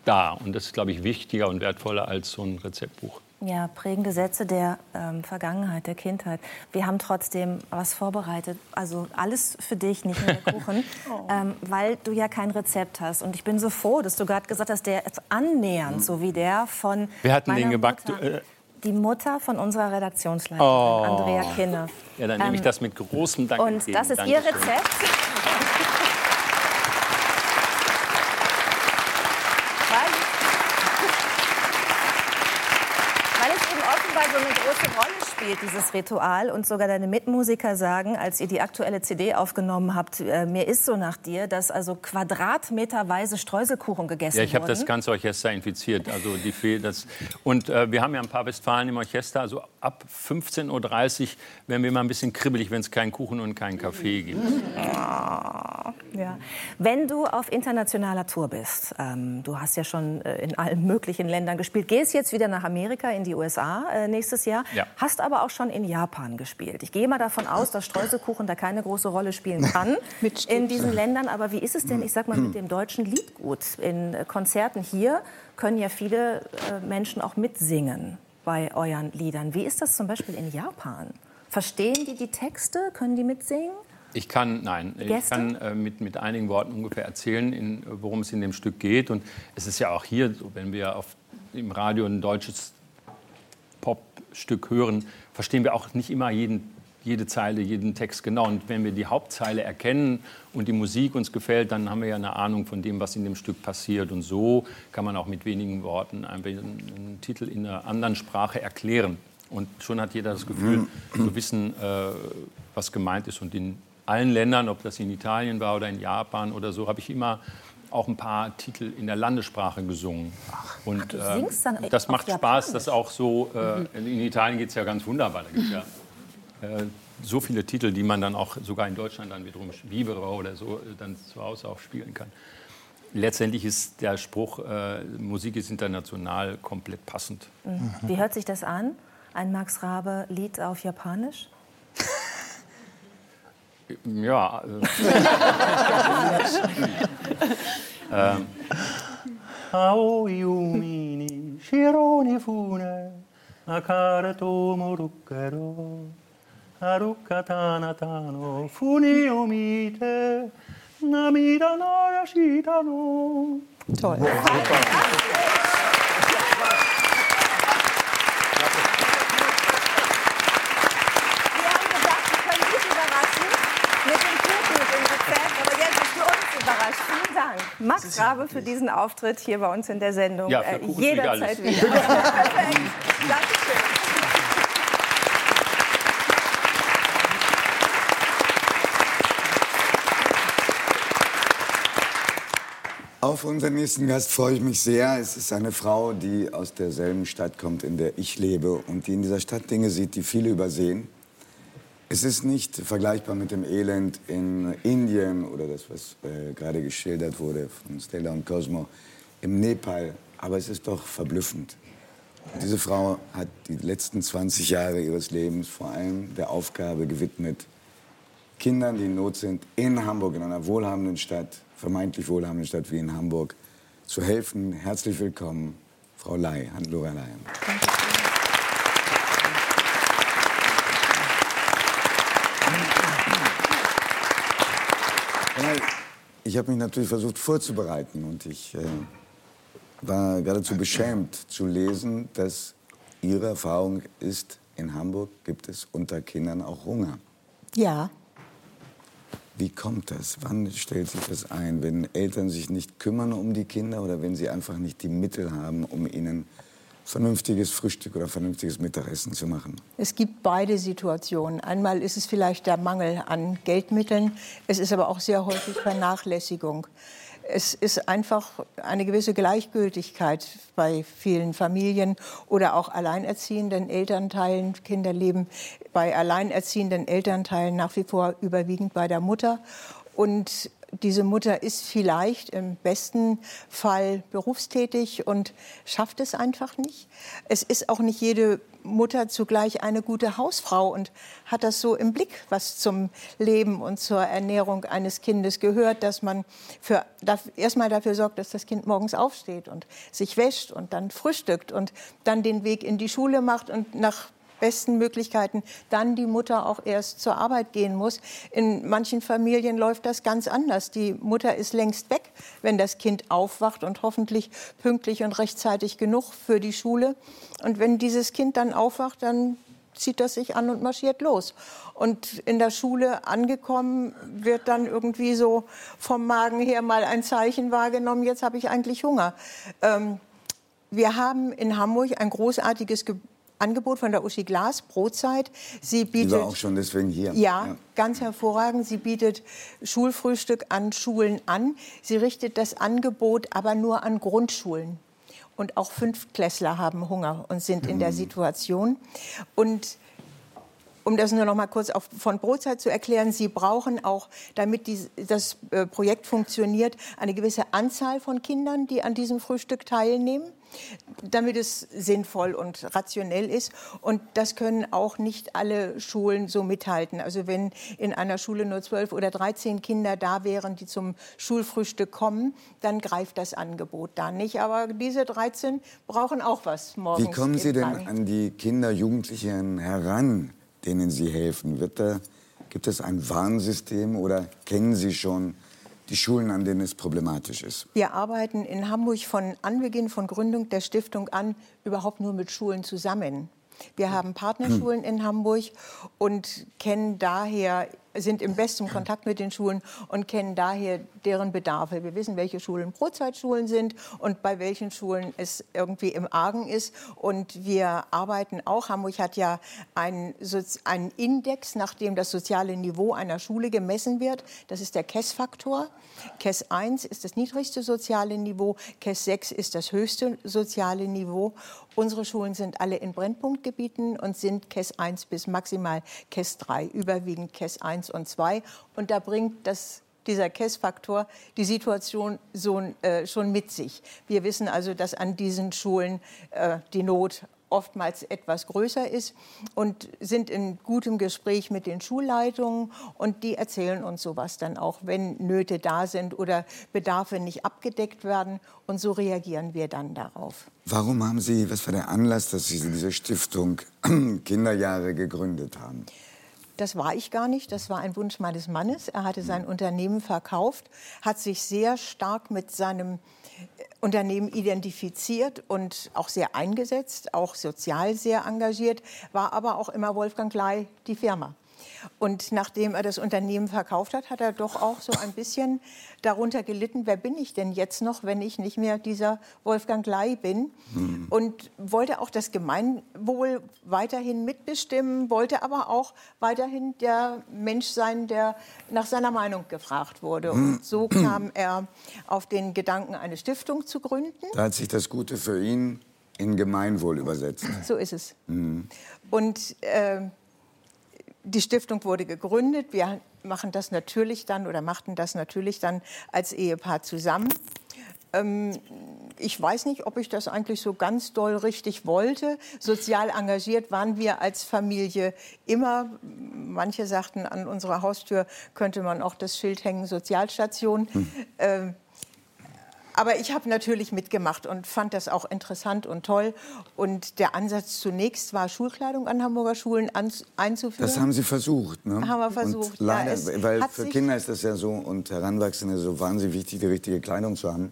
da. Und das ist, glaube ich, wichtiger und wertvoller als so ein Rezeptbuch. Ja, prägende Sätze der ähm, Vergangenheit, der Kindheit. Wir haben trotzdem was vorbereitet. Also alles für dich, nicht nur der Kuchen, oh. ähm, weil du ja kein Rezept hast. Und ich bin so froh, dass du gerade gesagt hast, der ist annähernd so wie der von. Wer hat denn den gebackt? Mutter. Die Mutter von unserer Redaktionsleiterin, oh. Andrea Kinne. Ja, dann nehme ich ähm, das mit großem Dank. Und entgegen. das ist Dankeschön. ihr Rezept. so eine große Rolle spielt, dieses Ritual. Und sogar deine Mitmusiker sagen, als ihr die aktuelle CD aufgenommen habt, äh, mir ist so nach dir, dass also quadratmeterweise Streuselkuchen gegessen Ja, ich habe das ganze Orchester infiziert. Also die, das, und äh, wir haben ja ein paar Westfalen im Orchester. Also ab 15.30 Uhr werden wir mal ein bisschen kribbelig, wenn es keinen Kuchen und keinen Kaffee gibt. Ja. Wenn du auf internationaler Tour bist, ähm, du hast ja schon äh, in allen möglichen Ländern gespielt, gehst jetzt wieder nach Amerika, in die USA äh, nächstes Jahr, ja. hast aber auch schon in Japan gespielt. Ich gehe mal davon aus, dass Streuselkuchen da keine große Rolle spielen kann in diesen Ländern. Aber wie ist es denn, ich sag mal, mit dem deutschen Liedgut? In Konzerten hier können ja viele äh, Menschen auch mitsingen bei euren Liedern. Wie ist das zum Beispiel in Japan? Verstehen die die Texte? Können die mitsingen? Ich kann, nein, Gäste? ich kann äh, mit, mit einigen Worten ungefähr erzählen, in, worum es in dem Stück geht. Und es ist ja auch hier so, wenn wir auf, im Radio ein deutsches Popstück hören, verstehen wir auch nicht immer jeden, jede Zeile, jeden Text genau. Und wenn wir die Hauptzeile erkennen und die Musik uns gefällt, dann haben wir ja eine Ahnung von dem, was in dem Stück passiert. Und so kann man auch mit wenigen Worten einen Titel in einer anderen Sprache erklären. Und schon hat jeder das Gefühl zu wissen, äh, was gemeint ist. Und in allen Ländern, ob das in Italien war oder in Japan oder so, habe ich immer auch ein paar Titel in der Landessprache gesungen. Ach, und äh, das macht Spaß, das auch so. Äh, mhm. in Italien geht es ja ganz wunderbar. Da gibt ja äh, so viele Titel, die man dann auch sogar in Deutschland dann wiederum Vivere oder so äh, dann zu Hause auch spielen kann. Letztendlich ist der Spruch, äh, Musik ist international komplett passend. Mhm. Wie hört sich das an? Ein Max Rabe-Lied auf Japanisch? Ja. um. Au iumini scironi fune, a care tu moruccherò, a ruccatana tano funi omite, namida nara scitano. Toll. Max Rabe für diesen Auftritt hier bei uns in der Sendung. Ja, äh, jederzeit wieder. Dankeschön. Auf unseren nächsten Gast freue ich mich sehr. Es ist eine Frau, die aus derselben Stadt kommt, in der ich lebe und die in dieser Stadt Dinge sieht, die viele übersehen. Es ist nicht vergleichbar mit dem Elend in Indien oder das, was äh, gerade geschildert wurde von Stella und Cosmo im Nepal. Aber es ist doch verblüffend. Diese Frau hat die letzten 20 Jahre ihres Lebens vor allem der Aufgabe gewidmet, Kindern, die in Not sind, in Hamburg, in einer wohlhabenden Stadt, vermeintlich wohlhabenden Stadt wie in Hamburg, zu helfen. Herzlich willkommen, Frau Ley, Hannelore Ley. Ich habe mich natürlich versucht vorzubereiten und ich äh, war geradezu beschämt zu lesen, dass Ihre Erfahrung ist, in Hamburg gibt es unter Kindern auch Hunger. Ja. Wie kommt das? Wann stellt sich das ein? Wenn Eltern sich nicht kümmern um die Kinder oder wenn sie einfach nicht die Mittel haben, um ihnen vernünftiges Frühstück oder vernünftiges Mittagessen zu machen? Es gibt beide Situationen. Einmal ist es vielleicht der Mangel an Geldmitteln, es ist aber auch sehr häufig Vernachlässigung. Es ist einfach eine gewisse Gleichgültigkeit bei vielen Familien oder auch alleinerziehenden Elternteilen. Kinder leben bei alleinerziehenden Elternteilen nach wie vor überwiegend bei der Mutter. Und diese Mutter ist vielleicht im besten Fall berufstätig und schafft es einfach nicht. Es ist auch nicht jede Mutter zugleich eine gute Hausfrau und hat das so im Blick, was zum Leben und zur Ernährung eines Kindes gehört, dass man für, erstmal dafür sorgt, dass das Kind morgens aufsteht und sich wäscht und dann frühstückt und dann den Weg in die Schule macht und nach besten Möglichkeiten dann die Mutter auch erst zur Arbeit gehen muss. In manchen Familien läuft das ganz anders. Die Mutter ist längst weg, wenn das Kind aufwacht und hoffentlich pünktlich und rechtzeitig genug für die Schule. Und wenn dieses Kind dann aufwacht, dann zieht das sich an und marschiert los. Und in der Schule angekommen wird dann irgendwie so vom Magen her mal ein Zeichen wahrgenommen, jetzt habe ich eigentlich Hunger. Ähm, wir haben in Hamburg ein großartiges Gebäude Angebot von der Uschi Glas, Brotzeit. Sie bietet, Die war auch schon deswegen hier. Ja, ja, ganz hervorragend. Sie bietet Schulfrühstück an Schulen an. Sie richtet das Angebot aber nur an Grundschulen. Und auch Fünftklässler haben Hunger und sind mhm. in der mhm. Situation. Und um das nur noch mal kurz auf, von Brotzeit zu erklären, Sie brauchen auch, damit die, das äh, Projekt funktioniert, eine gewisse Anzahl von Kindern, die an diesem Frühstück teilnehmen damit es sinnvoll und rationell ist. Und das können auch nicht alle Schulen so mithalten. Also wenn in einer Schule nur zwölf oder dreizehn Kinder da wären, die zum Schulfrühstück kommen, dann greift das Angebot da nicht. Aber diese 13 brauchen auch was morgens. Wie kommen Sie denn an die Kinder, Jugendlichen heran, denen Sie helfen? Wird da, gibt es ein Warnsystem oder kennen Sie schon die Schulen, an denen es problematisch ist. Wir arbeiten in Hamburg von Anbeginn von Gründung der Stiftung an überhaupt nur mit Schulen zusammen. Wir haben Partnerschulen in Hamburg und kennen daher, sind im besten Kontakt mit den Schulen und kennen daher deren Bedarfe. Wir wissen, welche Schulen Brotzeitschulen sind und bei welchen Schulen es irgendwie im Argen ist. Und wir arbeiten auch, Hamburg hat ja einen, einen Index, nach dem das soziale Niveau einer Schule gemessen wird. Das ist der KESS-Faktor. KESS 1 ist das niedrigste soziale Niveau, KESS 6 ist das höchste soziale Niveau. Unsere Schulen sind alle in Brennpunktgebieten und sind KESS 1 bis maximal KESS 3, überwiegend KESS 1 und 2. Und da bringt das dieser KESS-Faktor die Situation so, äh, schon mit sich. Wir wissen also, dass an diesen Schulen äh, die Not oftmals etwas größer ist und sind in gutem Gespräch mit den Schulleitungen und die erzählen uns sowas dann auch, wenn Nöte da sind oder Bedarfe nicht abgedeckt werden und so reagieren wir dann darauf. Warum haben Sie, was war der Anlass, dass Sie diese Stiftung Kinderjahre gegründet haben? Das war ich gar nicht. Das war ein Wunsch meines Mannes. Er hatte sein Unternehmen verkauft, hat sich sehr stark mit seinem Unternehmen identifiziert und auch sehr eingesetzt, auch sozial sehr engagiert, war aber auch immer Wolfgang Klei die Firma. Und nachdem er das Unternehmen verkauft hat, hat er doch auch so ein bisschen darunter gelitten, wer bin ich denn jetzt noch, wenn ich nicht mehr dieser Wolfgang Ley bin? Mhm. Und wollte auch das Gemeinwohl weiterhin mitbestimmen, wollte aber auch weiterhin der Mensch sein, der nach seiner Meinung gefragt wurde. Und so kam er auf den Gedanken, eine Stiftung zu gründen. Da hat sich das Gute für ihn in Gemeinwohl übersetzt. So ist es. Mhm. Und äh, die Stiftung wurde gegründet. Wir machen das natürlich dann oder machten das natürlich dann als Ehepaar zusammen. Ähm, ich weiß nicht, ob ich das eigentlich so ganz doll richtig wollte. Sozial engagiert waren wir als Familie immer. Manche sagten, an unserer Haustür könnte man auch das Schild hängen, Sozialstation. Hm. Ähm, Aber ich habe natürlich mitgemacht und fand das auch interessant und toll. Und der Ansatz zunächst war, Schulkleidung an Hamburger Schulen einzuführen. Das haben Sie versucht, ne? Haben wir versucht. Und leider, ja, weil für Kinder ist das ja so und Heranwachsende so wahnsinnig wichtig, die richtige Kleidung zu haben.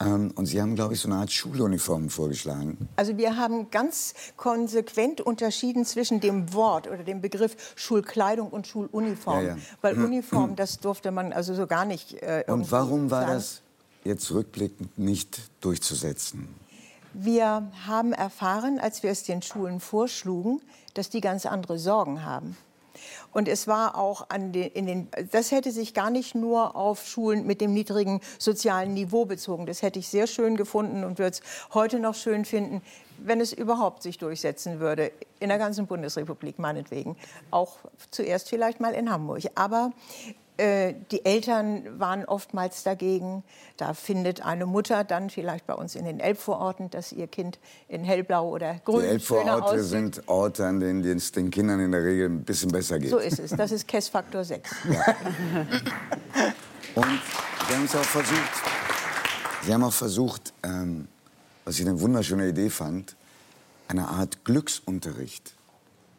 Ähm, und Sie haben, glaube ich, so eine Art Schuluniform vorgeschlagen. Also wir haben ganz konsequent unterschieden zwischen dem Wort oder dem Begriff Schulkleidung und Schuluniform. Ja, ja. Weil mhm. Uniform, das durfte man also so gar nicht. Äh, und warum war sagen. das jetzt rückblickend nicht durchzusetzen? Wir haben erfahren, als wir es den Schulen vorschlugen, dass die ganz andere Sorgen haben. Und es war auch an den, in den, das hätte sich gar nicht nur auf Schulen mit dem niedrigen sozialen Niveau bezogen. Das hätte ich sehr schön gefunden und würde es heute noch schön finden, wenn es überhaupt sich durchsetzen würde, in der ganzen Bundesrepublik meinetwegen. Auch zuerst vielleicht mal in Hamburg. Aber die Eltern waren oftmals dagegen. Da findet eine Mutter dann vielleicht bei uns in den Elbvororten, dass ihr Kind in hellblau oder grün Die Elbvororte sind Orte, an denen es den Kindern in der Regel ein bisschen besser geht. So ist es. Das ist KESS-Faktor 6. Ja. Und Sie haben es auch versucht, Sie haben auch versucht, ähm, was ich eine wunderschöne Idee fand, eine Art Glücksunterricht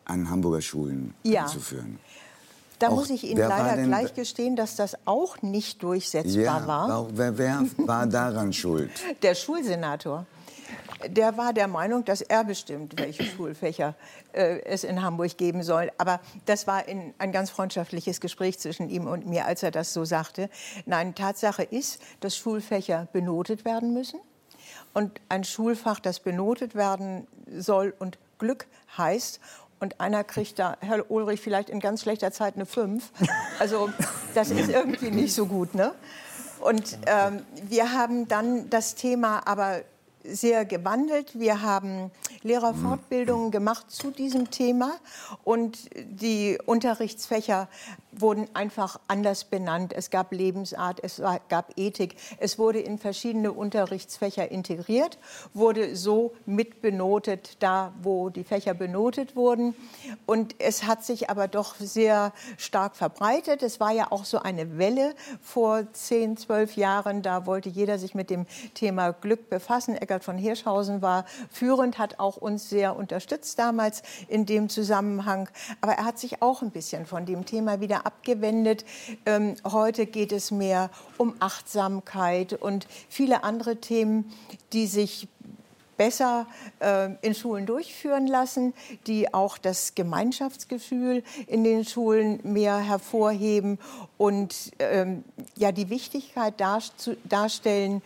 an Hamburger Schulen ja. einzuführen. Da auch, muss ich Ihnen leider gleich gestehen, dass das auch nicht durchsetzbar ja, war. Wer, wer war daran schuld? Der Schulsenator. Der war der Meinung, dass er bestimmt, welche Schulfächer äh, es in Hamburg geben soll. Aber das war in, ein ganz freundschaftliches Gespräch zwischen ihm und mir, als er das so sagte. Nein, Tatsache ist, dass Schulfächer benotet werden müssen. Und ein Schulfach, das benotet werden soll und Glück heißt und einer kriegt da, Herr Ulrich, vielleicht in ganz schlechter Zeit eine 5. Also das ist irgendwie nicht so gut. Ne? Und ähm, wir haben dann das Thema aber sehr gewandelt. Wir haben Lehrerfortbildungen gemacht zu diesem Thema und die Unterrichtsfächer wurden einfach anders benannt. Es gab Lebensart, es gab Ethik. Es wurde in verschiedene Unterrichtsfächer integriert, wurde so mitbenotet, da wo die Fächer benotet wurden. Und es hat sich aber doch sehr stark verbreitet. Es war ja auch so eine Welle vor zehn, zwölf Jahren. Da wollte jeder sich mit dem Thema Glück befassen. Eckart von Hirschhausen war führend, hat auch uns sehr unterstützt damals in dem Zusammenhang. Aber er hat sich auch ein bisschen von dem Thema wieder abgewendet. Ähm, heute geht es mehr um Achtsamkeit und viele andere Themen, die sich besser äh, in Schulen durchführen lassen, die auch das Gemeinschaftsgefühl in den Schulen mehr hervorheben und ähm, ja die Wichtigkeit darstellen,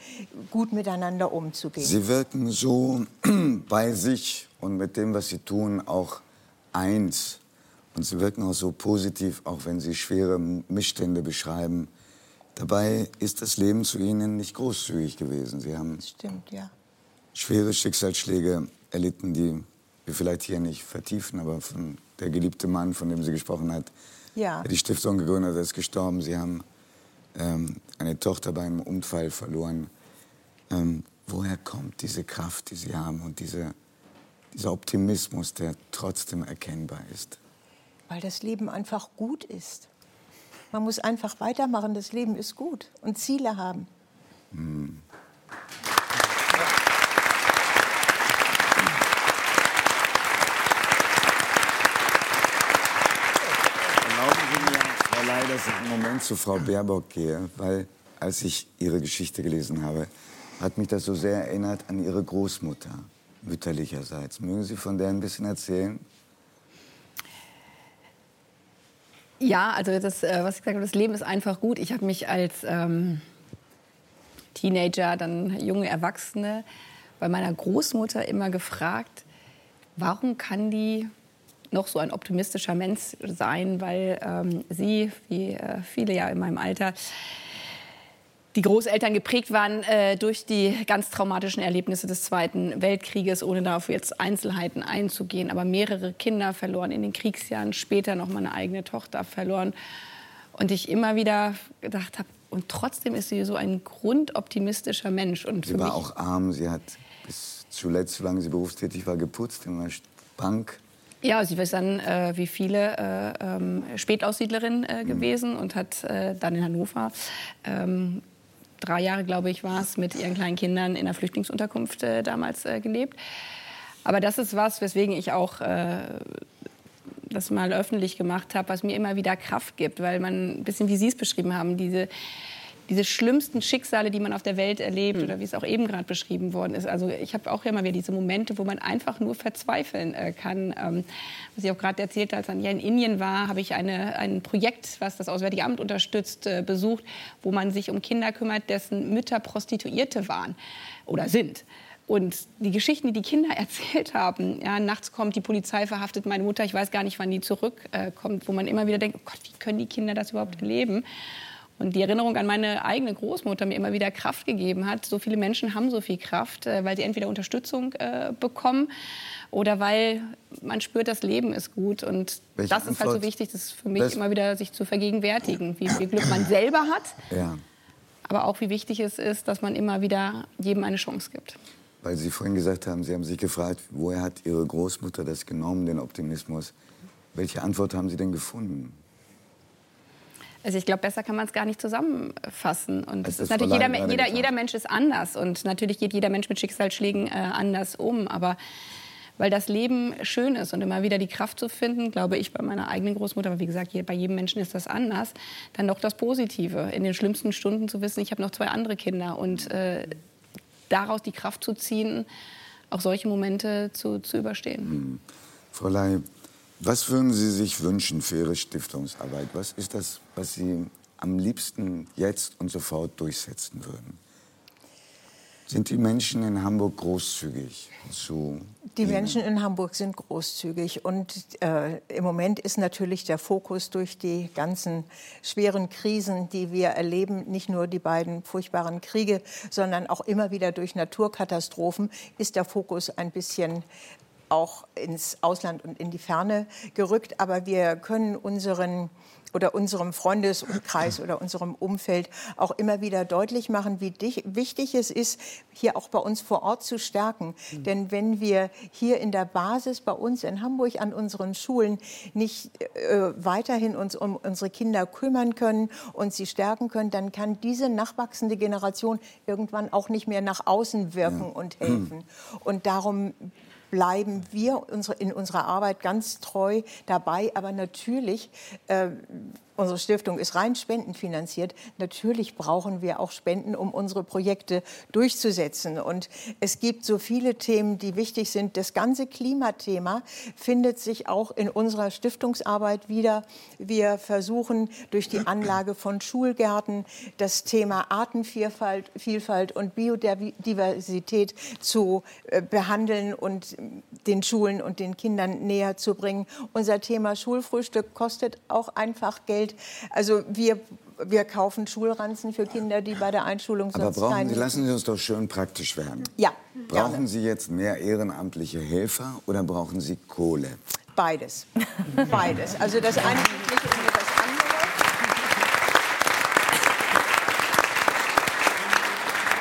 gut miteinander umzugehen. Sie wirken so bei sich und mit dem, was Sie tun, auch eins. Und sie wirken auch so positiv, auch wenn sie schwere Missstände beschreiben. Dabei ist das Leben zu ihnen nicht großzügig gewesen. Sie haben Stimmt, ja. Schwere Schicksalsschläge erlitten, die wir vielleicht hier nicht vertiefen, aber von der geliebte Mann, von dem sie gesprochen hat, ja. die Stiftung gegründet hat, ist gestorben. Sie haben ähm, eine Tochter bei einem Unfall verloren. Ähm, woher kommt diese Kraft, die Sie haben und diese, dieser Optimismus, der trotzdem erkennbar ist? Weil das Leben einfach gut ist. Man muss einfach weitermachen, das Leben ist gut und Ziele haben. Hm. Erlauben Sie mir, Frau Ley, dass ich einen Moment zu Frau Baerbock gehe, weil als ich Ihre Geschichte gelesen habe, hat mich das so sehr erinnert an Ihre Großmutter mütterlicherseits. Mögen Sie von der ein bisschen erzählen? Ja, also das, äh, was ich gesagt habe, das Leben ist einfach gut. Ich habe mich als ähm, Teenager, dann junge Erwachsene, bei meiner Großmutter immer gefragt, warum kann die noch so ein optimistischer Mensch sein, weil ähm, sie, wie äh, viele ja in meinem Alter, die Großeltern geprägt waren äh, durch die ganz traumatischen Erlebnisse des Zweiten Weltkrieges, ohne darauf jetzt Einzelheiten einzugehen. Aber mehrere Kinder verloren in den Kriegsjahren, später noch meine eigene Tochter verloren. Und ich immer wieder gedacht habe, und trotzdem ist sie so ein grundoptimistischer Mensch. Und sie war auch arm, sie hat bis zuletzt, solange sie berufstätig war, geputzt in einer Bank. Ja, sie ist dann äh, wie viele äh, ähm, Spätaussiedlerin äh, mhm. gewesen und hat äh, dann in Hannover ähm, drei Jahre, glaube ich, war es, mit ihren kleinen Kindern in einer Flüchtlingsunterkunft äh, damals äh, gelebt. Aber das ist was, weswegen ich auch das mal öffentlich gemacht habe, was mir immer wieder Kraft gibt, weil man ein bisschen, wie Sie es beschrieben haben, diese diese schlimmsten Schicksale, die man auf der Welt erlebt, mhm. oder wie es auch eben gerade beschrieben worden ist. Also ich habe auch immer wieder diese Momente, wo man einfach nur verzweifeln äh, kann. Ähm, was ich auch gerade erzählt habe, als ich in Indien war, habe ich eine, ein Projekt, was das Auswärtige Amt unterstützt, äh, besucht, wo man sich um Kinder kümmert, dessen Mütter Prostituierte waren oder sind. Und die Geschichten, die die Kinder erzählt haben, ja, nachts kommt die Polizei, verhaftet meine Mutter, ich weiß gar nicht, wann die zurückkommt, äh, wo man immer wieder denkt, oh Gott, wie können die Kinder das überhaupt erleben? Und die Erinnerung an meine eigene Großmutter mir immer wieder Kraft gegeben hat. So viele Menschen haben so viel Kraft, äh, weil sie entweder Unterstützung äh, bekommen oder weil man spürt, das Leben ist gut. Und Welche das ist halt so wichtig, das ist für mich immer wieder sich zu vergegenwärtigen, wie viel Glück man selber hat. Ja. Aber auch wie wichtig es ist, dass man immer wieder jedem eine Chance gibt weil Sie vorhin gesagt haben, Sie haben sich gefragt, woher hat Ihre Großmutter das genommen, den Optimismus? Welche Antwort haben Sie denn gefunden? Also ich glaube, besser kann man es gar nicht zusammenfassen. Und das ist natürlich jeder, jeder, jeder, Mensch ist anders und natürlich geht jeder Mensch mit Schicksalsschlägen äh, anders um. Aber weil das Leben schön ist und immer wieder die Kraft zu finden, glaube ich bei meiner eigenen Großmutter, aber wie gesagt, bei jedem Menschen ist das anders, dann doch das Positive. In den schlimmsten Stunden zu wissen, ich habe noch zwei andere Kinder und äh, daraus die Kraft zu ziehen, auch solche Momente zu, zu überstehen. Hm. Frau Ley, was würden Sie sich wünschen für Ihre Stiftungsarbeit? Was ist das, was Sie am liebsten jetzt und sofort durchsetzen würden? Sind die Menschen in Hamburg großzügig zu Die Ihnen? Menschen in Hamburg sind großzügig und äh, im Moment ist natürlich der Fokus durch die ganzen schweren Krisen, die wir erleben, nicht nur die beiden furchtbaren Kriege, sondern auch immer wieder durch Naturkatastrophen, ist der Fokus ein bisschen auch ins Ausland und in die Ferne gerückt. Aber wir können unseren oder unserem Freundeskreis oder unserem Umfeld auch immer wieder deutlich machen, wie wichtig es ist, hier auch bei uns vor Ort zu stärken. Mhm. Denn wenn wir hier in der Basis bei uns in Hamburg an unseren Schulen nicht äh, weiterhin uns um unsere Kinder kümmern können und sie stärken können, dann kann diese nachwachsende Generation irgendwann auch nicht mehr nach außen wirken ja. und helfen. Und darum bleiben wir in unserer Arbeit ganz treu dabei. Aber natürlich äh, Unsere Stiftung ist rein spendenfinanziert. Natürlich brauchen wir auch Spenden, um unsere Projekte durchzusetzen. Und es gibt so viele Themen, die wichtig sind. Das ganze Klimathema findet sich auch in unserer Stiftungsarbeit wieder. Wir versuchen durch die Anlage von Schulgärten das Thema Artenvielfalt Vielfalt und Biodiversität zu äh, behandeln und den Schulen und den Kindern näher zu bringen. Unser Thema Schulfrühstück kostet auch einfach Geld. Geld. Also wir wir kaufen Schulranzen für Kinder, die bei der Einschulung Aber sonst brauchen Sie, lassen Sie uns doch schön praktisch werden. Ja. Brauchen gerne. Sie jetzt mehr ehrenamtliche Helfer oder brauchen Sie Kohle? Beides. Beides. Also das eine nicht um das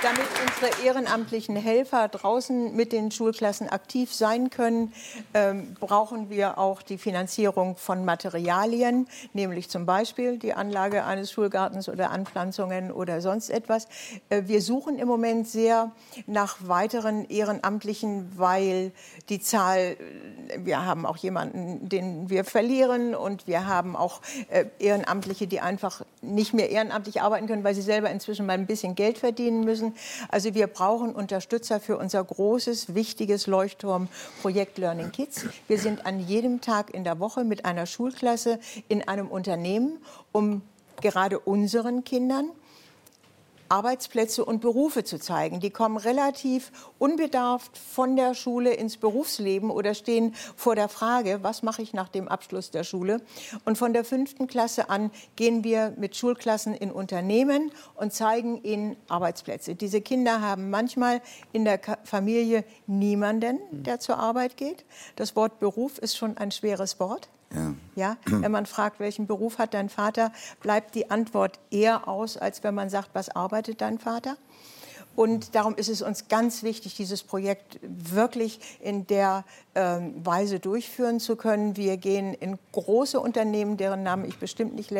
damit unsere ehrenamtlichen Helfer draußen mit den Schulklassen aktiv sein können, ähm, brauchen wir auch die Finanzierung von Materialien, nämlich zum Beispiel die Anlage eines Schulgartens oder Anpflanzungen oder sonst etwas. Äh, wir suchen im Moment sehr nach weiteren Ehrenamtlichen, weil die Zahl, wir haben auch jemanden, den wir verlieren und wir haben auch äh, Ehrenamtliche, die einfach nicht mehr ehrenamtlich arbeiten können, weil sie selber inzwischen mal ein bisschen Geld verdienen müssen. Also wir brauchen Unterstützer für unser großes, wichtiges Leuchtturmprojekt Learning Kids. Wir sind an jedem Tag in der Woche mit einer Schulklasse in einem Unternehmen, um gerade unseren Kindern Arbeitsplätze und Berufe zu zeigen. Die kommen relativ unbedarft von der Schule ins Berufsleben oder stehen vor der Frage, was mache ich nach dem Abschluss der Schule? Und von der fünften Klasse an gehen wir mit Schulklassen in Unternehmen und zeigen ihnen Arbeitsplätze. Diese Kinder haben manchmal in der Familie niemanden, der zur Arbeit geht. Das Wort Beruf ist schon ein schweres Wort. Ja. ja. Wenn man fragt, welchen Beruf hat dein Vater, bleibt die Antwort eher aus, als wenn man sagt, was arbeitet dein Vater? Und darum ist es uns ganz wichtig, dieses Projekt wirklich in der ähm, Weise durchführen zu können. Wir gehen in große Unternehmen, deren Namen ich bestimmt nicht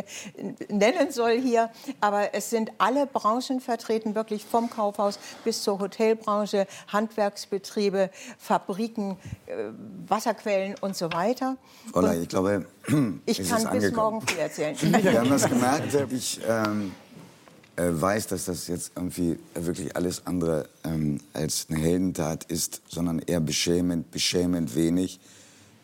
nennen soll hier, aber es sind alle Branchen vertreten, wirklich vom Kaufhaus bis zur Hotelbranche, Handwerksbetriebe, Fabriken, äh, Wasserquellen und so weiter. Frau ich glaube, ich kann bis morgen früh erzählen. Wir haben das gemerkt. Ich ähm, äh, weiß, dass das jetzt irgendwie wirklich alles andere ähm, als eine Heldentat ist, sondern eher beschämend, beschämend wenig.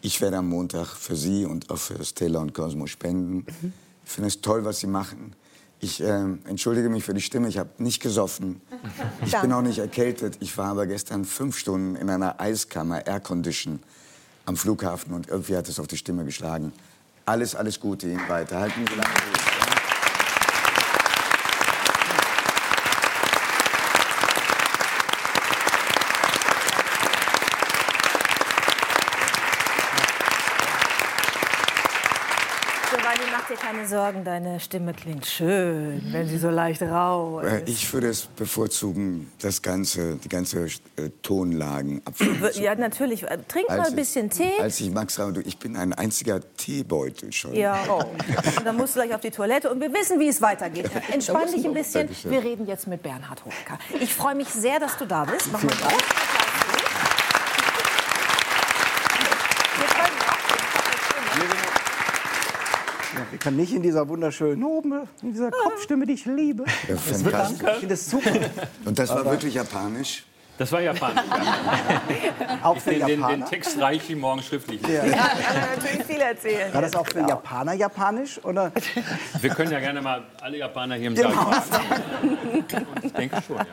Ich werde am Montag für Sie und auch für Stella und Cosmo spenden. Mhm. Ich finde es toll, was Sie machen. Ich äh, entschuldige mich für die Stimme, ich habe nicht gesoffen. Ich bin auch nicht erkältet. Ich war aber gestern fünf Stunden in einer Eiskammer, Aircondition, am Flughafen und irgendwie hat es auf die Stimme geschlagen. Alles, alles Gute Ihnen weiter. Halten Sie lange durch. dir keine Sorgen, deine Stimme klingt schön, wenn sie so leicht rau ist. Ich würde es bevorzugen, das ganze, die ganze äh, Tonlagen abzunehmen. Ja, natürlich. Äh, trink als mal ein bisschen Tee. Als ich Max sage, ich bin ein einziger Teebeutel schon. Ja, oh. Und dann musst du gleich auf die Toilette und wir wissen, wie es weitergeht. Entspann dich ein bisschen. Wir reden jetzt mit Bernhard Hoeker. Ich freue mich sehr, dass du da bist. Mach mal auf. Ich kann nicht in dieser wunderschönen, in dieser Kopfstimme, die ich liebe. Ja, das wird, ich finde das super. Und das war Aber wirklich japanisch? Das war japanisch. auch für den, den, den Text reiche ich morgen schriftlich. Ja, ja natürlich viel erzählen. War das auch für Japaner japanisch? Oder? Wir können ja gerne mal alle Japaner hier im Saal fragen. Ich denke schon, ja.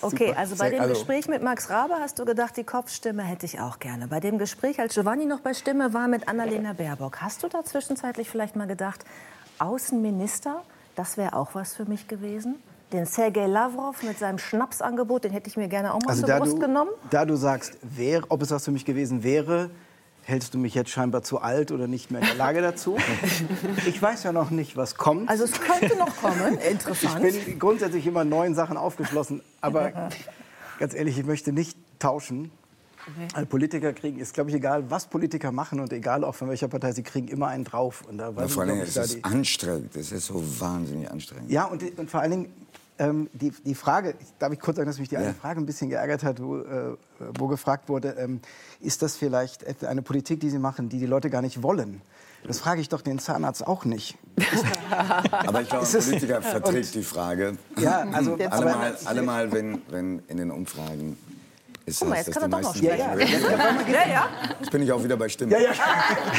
Okay, also bei dem Gespräch mit Max Rabe hast du gedacht, die Kopfstimme hätte ich auch gerne. Bei dem Gespräch, als Giovanni noch bei Stimme war mit Annalena Baerbock, hast du da zwischenzeitlich vielleicht mal gedacht, Außenminister, das wäre auch was für mich gewesen? Den Sergei Lavrov mit seinem Schnapsangebot, den hätte ich mir gerne auch mal also zur Brust du, genommen. Da du sagst, wär, ob es was für mich gewesen wäre, hältst du mich jetzt scheinbar zu alt oder nicht mehr in der Lage dazu? Ich weiß ja noch nicht, was kommt. Also es könnte noch kommen, interessant. Ich bin grundsätzlich immer neuen Sachen aufgeschlossen, aber ganz ehrlich, ich möchte nicht tauschen. Okay. Politiker kriegen, ist glaube ich egal, was Politiker machen und egal auch von welcher Partei, sie kriegen immer einen drauf. Und da ja, vor allem, es ist anstrengend, es ist so wahnsinnig anstrengend. Ja, und, und vor allen Dingen, ähm, die, die Frage, darf ich kurz sagen, dass mich die ja. eine Frage ein bisschen geärgert hat, wo, äh, wo gefragt wurde, ähm, ist das vielleicht eine Politik, die Sie machen, die die Leute gar nicht wollen? Das frage ich doch den Zahnarzt auch nicht. aber ich glaube, ein Politiker verträgt die Frage. Ja, also allemal, allemal wenn, wenn in den Umfragen ist Guck mal, jetzt kann er doch noch ja, ja. ja, ja. Jetzt bin ich auch wieder bei Stimme. Ja, ja.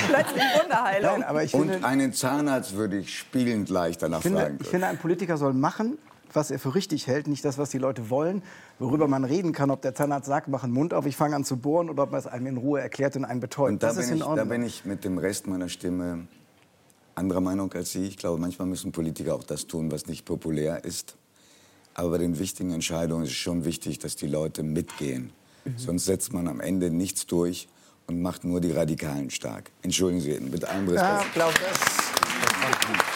Plötzlich Wunderheilung. Nein, aber ich finde, Und einen Zahnarzt würde ich spielend leicht danach finde, fragen. Ich finde, ein Politiker soll machen, was er für richtig hält, nicht das, was die Leute wollen, worüber man reden kann, ob der Zahnarzt sagt, mach den Mund auf, ich fange an zu bohren, oder ob man es einem in Ruhe erklärt und einen betäubt. Und da, das bin ich, da bin ich mit dem Rest meiner Stimme anderer Meinung als Sie. Ich glaube, manchmal müssen Politiker auch das tun, was nicht populär ist. Aber bei den wichtigen Entscheidungen ist es schon wichtig, dass die Leute mitgehen. Mhm. Sonst setzt man am Ende nichts durch und macht nur die Radikalen stark. Entschuldigen Sie, mit allem Respekt. Ja, glaub, das, das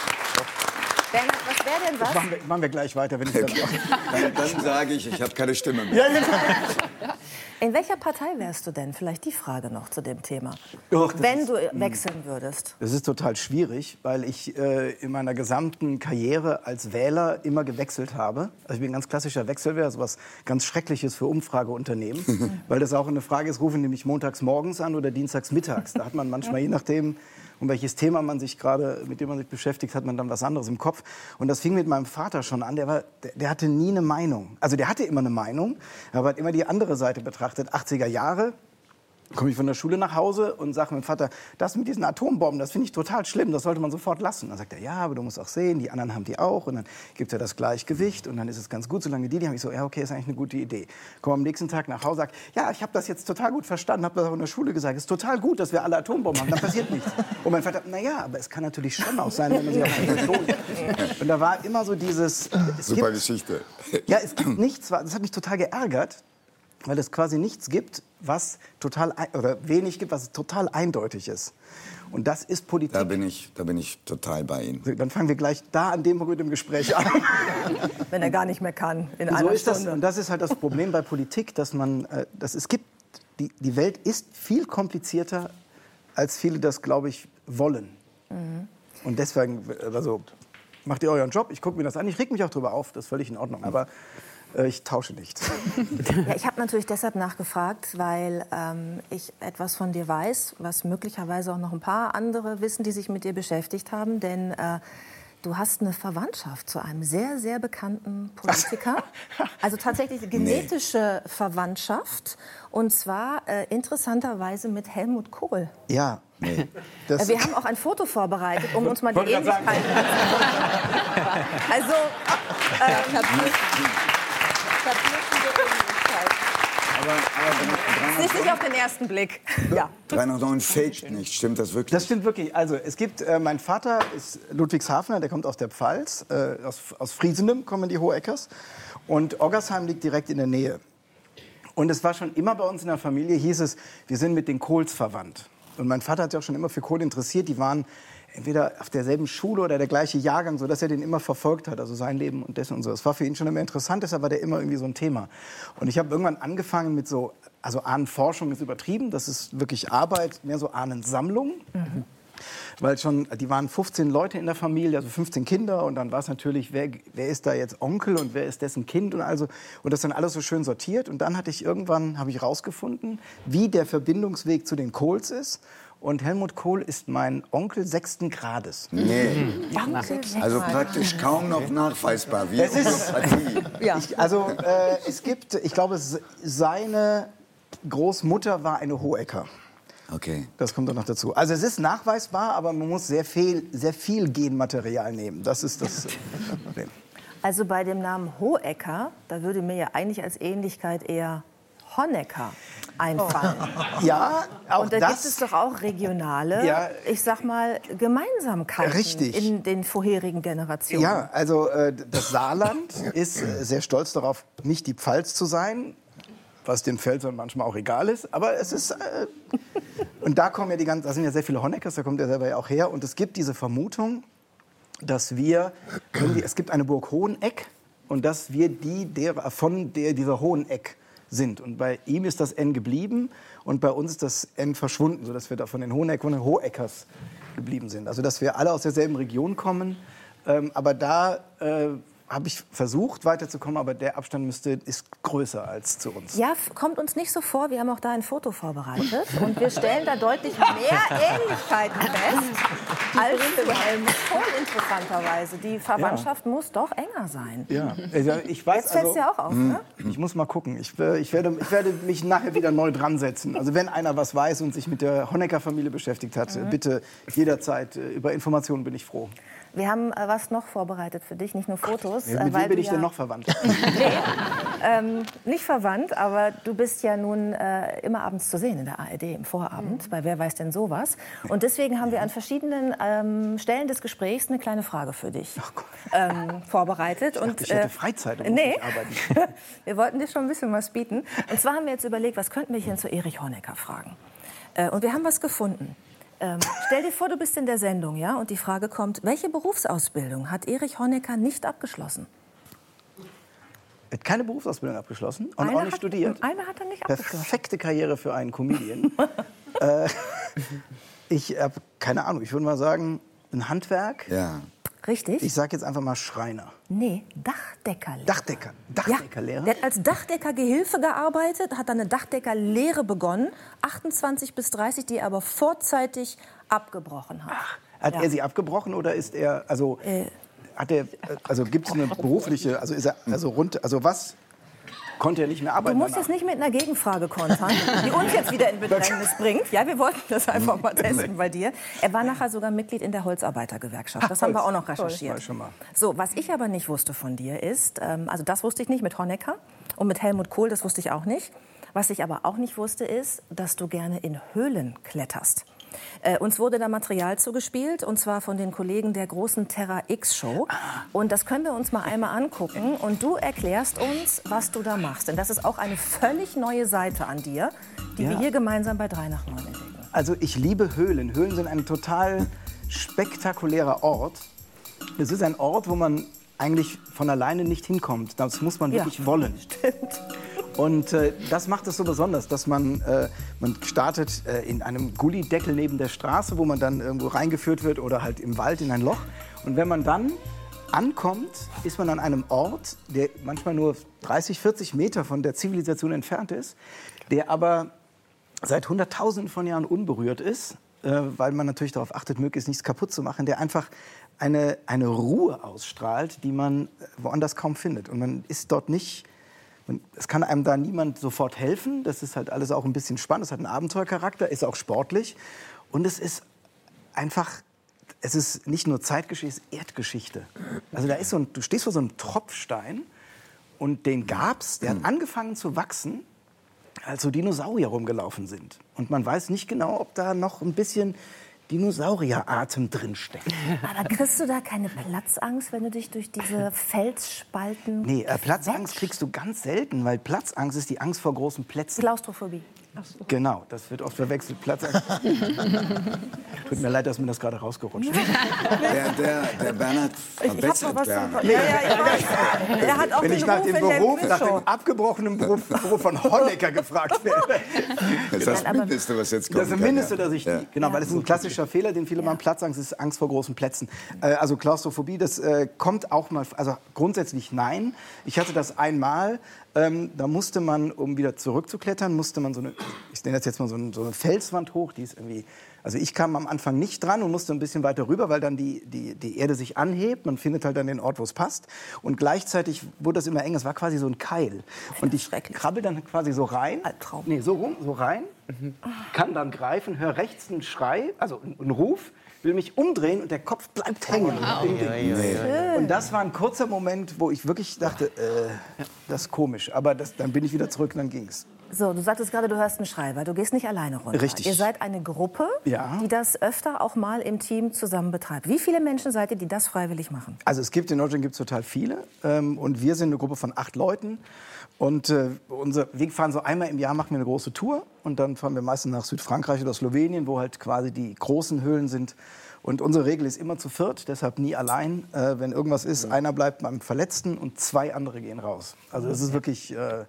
Bernhard, was wäre denn was? Machen, wir, machen wir gleich weiter, wenn ich das mache. dann, dann sage ich, ich habe keine Stimme mehr. Ja, genau. In welcher Partei wärst du denn? Vielleicht die Frage noch zu dem Thema. Och, wenn ist, du wechseln würdest. Das ist total schwierig, weil ich äh, in meiner gesamten Karriere als Wähler immer gewechselt habe. Also ich bin ein ganz klassischer Wechselwähler, so was ganz Schreckliches für Umfrageunternehmen. weil das auch eine Frage ist, rufen die mich montags morgens an oder dienstags mittags. Da hat man manchmal, je nachdem, um welches Thema man sich gerade, mit dem man sich beschäftigt, hat man dann was anderes im Kopf. Und das fing mit meinem Vater schon an. Der, war, der, der hatte nie eine Meinung. Also der hatte immer eine Meinung, aber hat immer die andere Seite betrachtet. 80er Jahre, komme ich von der Schule nach Hause und sage meinem Vater, das mit diesen Atombomben, das finde ich total schlimm, das sollte man sofort lassen. Dann sagt er, ja, aber du musst auch sehen, die anderen haben die auch und dann gibt er das Gleichgewicht und dann ist es ganz gut, solange die die haben. Ich so, ja, okay, ist eigentlich eine gute Idee. Komme am nächsten Tag nach Hause, sage, ja, ich habe das jetzt total gut verstanden, habe das auch in der Schule gesagt, es ist total gut, dass wir alle Atombomben haben, dann passiert nichts. Und mein Vater, na ja, aber es kann natürlich schon auch sein, wenn man sich auf betont. Und da war immer so dieses... Super gibt, Geschichte. Ja, es gibt nichts, das hat mich total geärgert, weil es quasi nichts gibt, was total oder wenig gibt, was total eindeutig ist. Und das ist Politik. Da bin ich, da bin ich total bei Ihnen. Dann fangen wir gleich da an dem Punkt im Gespräch an. Wenn er gar nicht mehr kann in so einer ist Stunde. das, und das ist halt das Problem bei Politik, dass man, äh, dass es gibt, die, die Welt ist viel komplizierter, als viele das, glaube ich, wollen. Mhm. Und deswegen, also macht ihr euren Job, ich gucke mir das an, ich reg mich auch drüber auf, das ist völlig in Ordnung. Aber äh, ich tausche nicht. Ja, ich habe natürlich deshalb nachgefragt, weil ähm, ich etwas von dir weiß, was möglicherweise auch noch ein paar andere wissen, die sich mit dir beschäftigt haben. Denn äh, du hast eine Verwandtschaft zu einem sehr, sehr bekannten Politiker. Also tatsächlich genetische Verwandtschaft. Und zwar äh, interessanterweise mit Helmut Kohl. Ja, Nee. Äh, Wir haben auch ein Foto vorbereitet, um uns mal die Wollte grad sagen. Aber, aber es ist nicht auf den ersten Blick. Ja. 3 nach 9 faked nicht. Stimmt das wirklich? Das stimmt wirklich. Also es gibt, äh, mein Vater ist Ludwigshafener, der kommt aus der Pfalz, äh, aus, aus Friesenem kommen die Hoheckers. Und Oggersheim liegt direkt in der Nähe. Und es war schon immer bei uns in der Familie, hieß es, wir sind mit den Kohls verwandt. Und mein Vater hat sich auch schon immer für Kohl interessiert. Die waren entweder auf derselben Schule oder der gleiche Jahrgang, sodass er den immer verfolgt hat, also sein Leben und dessen und so. Das war für ihn schon immer interessant, deshalb war der immer irgendwie so ein Thema. Und ich habe irgendwann angefangen mit so, also Ahnenforschung ist übertrieben, das ist wirklich Arbeit, mehr so Ahnensammlung. Weil schon, die waren 15 Leute in der Familie, also 15 Kinder und dann war es natürlich, wer, wer ist da jetzt Onkel und wer ist dessen Kind und also und das dann alles so schön sortiert und dann hatte ich irgendwann habe ich rausgefunden, wie der Verbindungsweg zu den Kohls ist und Helmut Kohl ist mein Onkel sechsten Grades. Nee. Also praktisch kaum noch nachweisbar. Wie Es ist-. Ja. Ich, also äh, es gibt, ich glaube, se- seine Großmutter war eine Hohecker. Okay. Das kommt doch noch dazu. Also es ist nachweisbar, aber man muss sehr viel, sehr viel Genmaterial nehmen. Das ist das äh, Problem. Also bei dem Namen Hohecker, da würde mir ja eigentlich als Ähnlichkeit eher Honecker einfallen. Ja, auch Und da das. gibt es doch auch regionale, Ja. ich sag mal, Gemeinsamkeiten Richtig. in den vorherigen Generationen. Ja, also äh, das Saarland ist äh, sehr stolz darauf, nicht die Pfalz zu sein, was den Pfälzern manchmal auch egal ist. Aber es ist äh, und da kommen ja die ganzen, da sind ja sehr viele Honeckers, da kommt er selber ja auch her. Und es gibt diese Vermutung, dass wir es gibt eine Burg Hoheneck und dass wir die der, von der dieser Hoheneck sind. Und bei ihm ist das N geblieben und bei uns ist das N verschwunden, sodass wir da von den Hoheneck und den Hoheckers geblieben sind. Also dass wir alle aus derselben Region kommen. Ähm, aber da äh, habe ich versucht weiterzukommen, aber der Abstand müsste, ist größer als zu uns. Ja, kommt uns nicht so vor. Wir haben auch da ein Foto vorbereitet. Und wir stellen da deutlich mehr Ähnlichkeiten fest als zu Helmut Kohl interessanterweise. Die Verwandtschaft muss doch enger sein. Ja, also ich weiß Jetzt fällt es also, dir auch auf, ne? Ich muss mal gucken. Ich, äh, ich, werde, ich werde mich nachher wieder neu dran setzen. Also wenn einer was weiß und sich mit der Honecker-Familie beschäftigt hat, Mhm. bitte jederzeit äh, über Informationen bin ich froh. Wir haben äh, was noch vorbereitet für dich, nicht nur Fotos. äh, mit weil wem bin du ich ja, denn noch verwandt? Ähm, nicht verwandt, aber du bist ja nun äh, immer abends zu sehen in der ARD im Vorabend, bei Wer weiß denn sowas. Und deswegen haben wir an verschiedenen ähm, Stellen des Gesprächs eine kleine Frage für dich ähm, vorbereitet. und, ich hätte Freizeit und nee, arbeiten. wir wollten dir schon ein bisschen was bieten. Und zwar haben wir jetzt überlegt, was könnten wir denn zu Erich Honecker fragen? Äh, und wir haben was gefunden. Ähm, stell dir vor, du bist in der Sendung, ja, und die Frage kommt: Welche Berufsausbildung hat Erich Honecker nicht abgeschlossen? Er hat keine Berufsausbildung abgeschlossen und Eine auch nicht hat- studiert. Eine hat er nicht abgeschlossen. Perfekte Karriere für einen Comedian. äh, ich habe keine Ahnung. Ich würde mal sagen, ein Handwerk. Ja. Richtig? Ich sage jetzt einfach mal Schreiner. Nee, Dachdeckerlehrer. Dachdecker. Ja, Dachdeckerlehrer. der hat als Dachdeckergehilfe gearbeitet, hat dann eine Dachdeckerlehre begonnen, 28 bis 30, die er aber vorzeitig abgebrochen hat. Hat Ja. er sie abgebrochen oder ist er, also, Äh. hat er, also gibt es eine berufliche, also ist er, also rund, also was konnte er nicht mehr Du arbeiten musst danach? jetzt nicht mit einer Gegenfrage kontern, die uns jetzt wieder in Bedrängnis bringt. Ja, wir wollten das einfach mal testen bei dir. Er war nachher sogar Mitglied in der Holzarbeitergewerkschaft. Das haben wir auch noch recherchiert. Weiß schon mal. So, was ich aber nicht wusste von dir ist, ähm, also das wusste ich nicht mit Honecker und mit Helmut Kohl, das wusste ich auch nicht. Was ich aber auch nicht wusste ist, dass du gerne in Höhlen kletterst. Äh, uns wurde da Material zugespielt, und zwar von den Kollegen der großen Terra X Show. Und das können wir uns mal einmal angucken. Und du erklärst uns, was du da machst. Denn das ist auch eine völlig neue Seite an dir, die ja. wir hier gemeinsam bei 3 nach 9 entdecken. Also ich liebe Höhlen. Höhlen sind ein total spektakulärer Ort. Es ist ein Ort, wo man eigentlich von alleine nicht hinkommt. Das muss man wirklich ja, wollen. Stimmt. Und äh, das macht es so besonders, dass man, äh, man startet äh, in einem Gullideckel neben der Straße, wo man dann irgendwo reingeführt wird oder halt im Wald in ein Loch. Und wenn man dann ankommt, ist man an einem Ort, der manchmal nur 30, 40 Meter von der Zivilisation entfernt ist, der aber seit Hunderttausenden von Jahren unberührt ist, äh, weil man natürlich darauf achtet, möglichst nichts kaputt zu machen, der einfach eine, eine Ruhe ausstrahlt, die man woanders kaum findet. Und man ist dort nicht es kann einem da niemand sofort helfen. Das ist halt alles auch ein bisschen spannend. Es hat einen Abenteuercharakter, ist auch sportlich. Und es ist einfach, es ist nicht nur Zeitgeschichte, es ist Erdgeschichte. Also da ist so ein, du stehst vor so einem Tropfstein und den gab's, der hat angefangen zu wachsen, als so Dinosaurier rumgelaufen sind. Und man weiß nicht genau, ob da noch ein bisschen Dinosaurieratem drinsteckt. Aber kriegst du da keine Platzangst, wenn du dich durch diese Felsspalten. Nee, äh, Platzangst kriegst du ganz selten, weil Platzangst ist die Angst vor großen Plätzen. Klaustrophobie. So. Genau, das wird oft verwechselt. Platzangst. Tut mir leid, dass mir das gerade rausgerutscht ist. Der, der, der Bernhard verbessert ich gerne. Ja, ja, ja, Der hat auch Wenn ich nach dem, Beruf, nach dem abgebrochenen Beruf, Beruf von Honecker gefragt werde. Das ist das Mindeste, was jetzt kommt. Das ist das Mindeste, dass ich... Ja. Genau, weil es ist ein klassischer Fehler, den viele ja. machen. Platzangst ist Angst vor großen Plätzen. Äh, also Klaustrophobie, das äh, kommt auch mal... Also grundsätzlich nein. Ich hatte das einmal, ähm, da musste man, um wieder zurückzuklettern, musste man so eine, ich nenne das jetzt mal so eine, so eine, Felswand hoch, die ist irgendwie, also ich kam am Anfang nicht dran und musste ein bisschen weiter rüber, weil dann die, die, die Erde sich anhebt, man findet halt dann den Ort, wo es passt. Und gleichzeitig wurde das immer eng, es war quasi so ein Keil. Und ich krabbel dann quasi so rein, Albtraum. nee, so rum, so rein, mhm. kann dann greifen, höre rechts einen Schrei, also einen Ruf, will mich umdrehen und der Kopf bleibt hängen. Wow. Nee. Und das war ein kurzer Moment, wo ich wirklich dachte, äh, das ist komisch. Aber das, dann bin ich wieder zurück und dann ging's. So, du sagtest gerade, du hörst einen Schreiber. Du gehst nicht alleine runter. Richtig. Ihr seid eine Gruppe, ja. die das öfter auch mal im Team zusammen betreibt. Wie viele Menschen seid ihr, die das freiwillig machen? Also es gibt in Nordrhein gibt total viele. Ähm, und wir sind eine Gruppe von acht Leuten. Und äh, unser, wir fahren so einmal im Jahr, machen wir eine große Tour. Und dann fahren wir meistens nach Südfrankreich oder Slowenien, wo halt quasi die großen Höhlen sind. Und unsere Regel ist immer zu viert, deshalb nie allein. Äh, wenn irgendwas ist, einer bleibt beim Verletzten und zwei andere gehen raus. Also das ist wirklich, äh,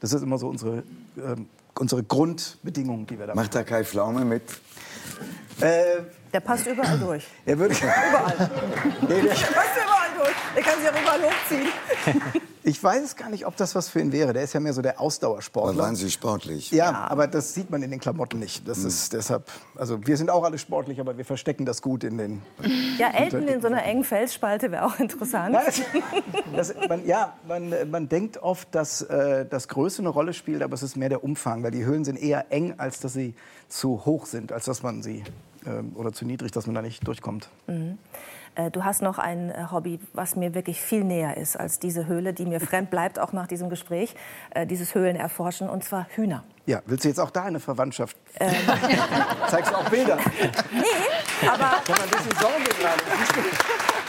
das ist immer so unsere, äh, unsere Grundbedingung, die wir da machen. Macht da Kai Pflaume mit? Der passt überall durch. Er würde überall. Nee, der passt überall durch. Der kann sich auch überall hochziehen. Ich weiß es gar nicht, ob das was für ihn wäre. Der ist ja mehr so der Ausdauersportler. waren Sie sportlich? Ja, ja, aber das sieht man in den Klamotten nicht. Das hm. ist deshalb, also wir sind auch alle sportlich, aber wir verstecken das gut in den. Ja, Elton in so einer engen Felsspalte wäre auch interessant. Das, das, man, ja, man, man denkt oft, dass äh, das Größe eine Rolle spielt, aber es ist mehr der Umfang, weil die Höhlen sind eher eng, als dass sie zu hoch sind, als dass man sie oder zu niedrig, dass man da nicht durchkommt. Mhm. Äh, du hast noch ein äh, Hobby, was mir wirklich viel näher ist als diese Höhle, die mir fremd bleibt, auch nach diesem Gespräch, äh, dieses Höhlenerforschen, und zwar Hühner. Ja, willst du jetzt auch da eine Verwandtschaft? Ähm. Zeigst du auch Bilder? Nee, aber... Ich habe ein bisschen Sorge gerade.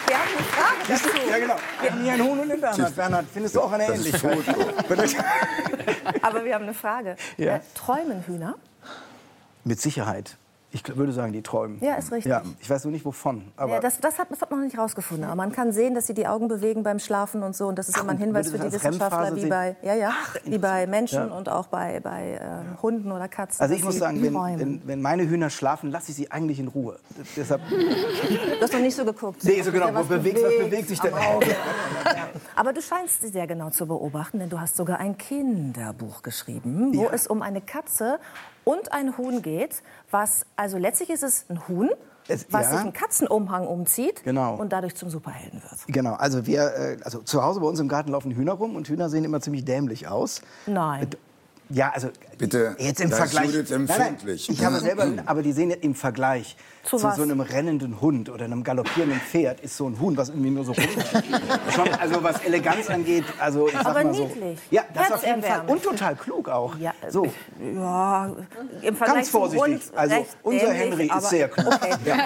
Wir haben eine Frage dazu. Ja, genau. Wir haben hier einen Huhn und einen Bernhard. Bernhard, findest du auch eine Ähnlichkeit? aber wir haben eine Frage. Ja. Träumen Hühner? Mit Sicherheit. Ich würde sagen, die träumen. Ja, ist richtig. Ja, ich weiß nur nicht, wovon. Aber ja, das, das, hat, das hat man noch nicht rausgefunden. Aber man kann sehen, dass sie die Augen bewegen beim Schlafen und so. Und das ist Ach, immer ein Hinweis für die Wissenschaftler, wie bei, ja, ja, Ach, wie bei Menschen ja. und auch bei, bei äh, Hunden oder Katzen. Also ich muss sagen, wenn, wenn, wenn, meine Hühner schlafen, lasse ich sie eigentlich in Ruhe. Deshalb du hast noch nicht so geguckt. Nee, so genau. Was bewegt, was bewegt sich denn? Aber du scheinst sie sehr genau zu beobachten, denn du hast sogar ein Kinderbuch geschrieben, wo es um eine Katze und ein Huhn geht, was, also letztlich ist es ein Huhn, es, was ja. sich einen Katzenumhang umzieht genau. und dadurch zum Superhelden wird. Genau, also wir, äh, also zu Hause bei uns im Garten laufen Hühner rum und Hühner sehen immer ziemlich dämlich aus. Nein. Ja, also Bitte, jetzt im Vergleich. Judith empfindlich. Nein, nein, ich habe selber, aber die sehen im Vergleich zu, zu so einem rennenden Hund oder einem galoppierenden Pferd ist so ein Huhn, was irgendwie nur so Schon, also was Eleganz angeht, also ich sag aber mal so. niedlich. Ja, das auf jeden Fall und total klug auch. Ja, so. ja im Vergleich Ganz vorsichtig. Zum Hund also recht unser Henry ist sehr klug. Okay. Ja.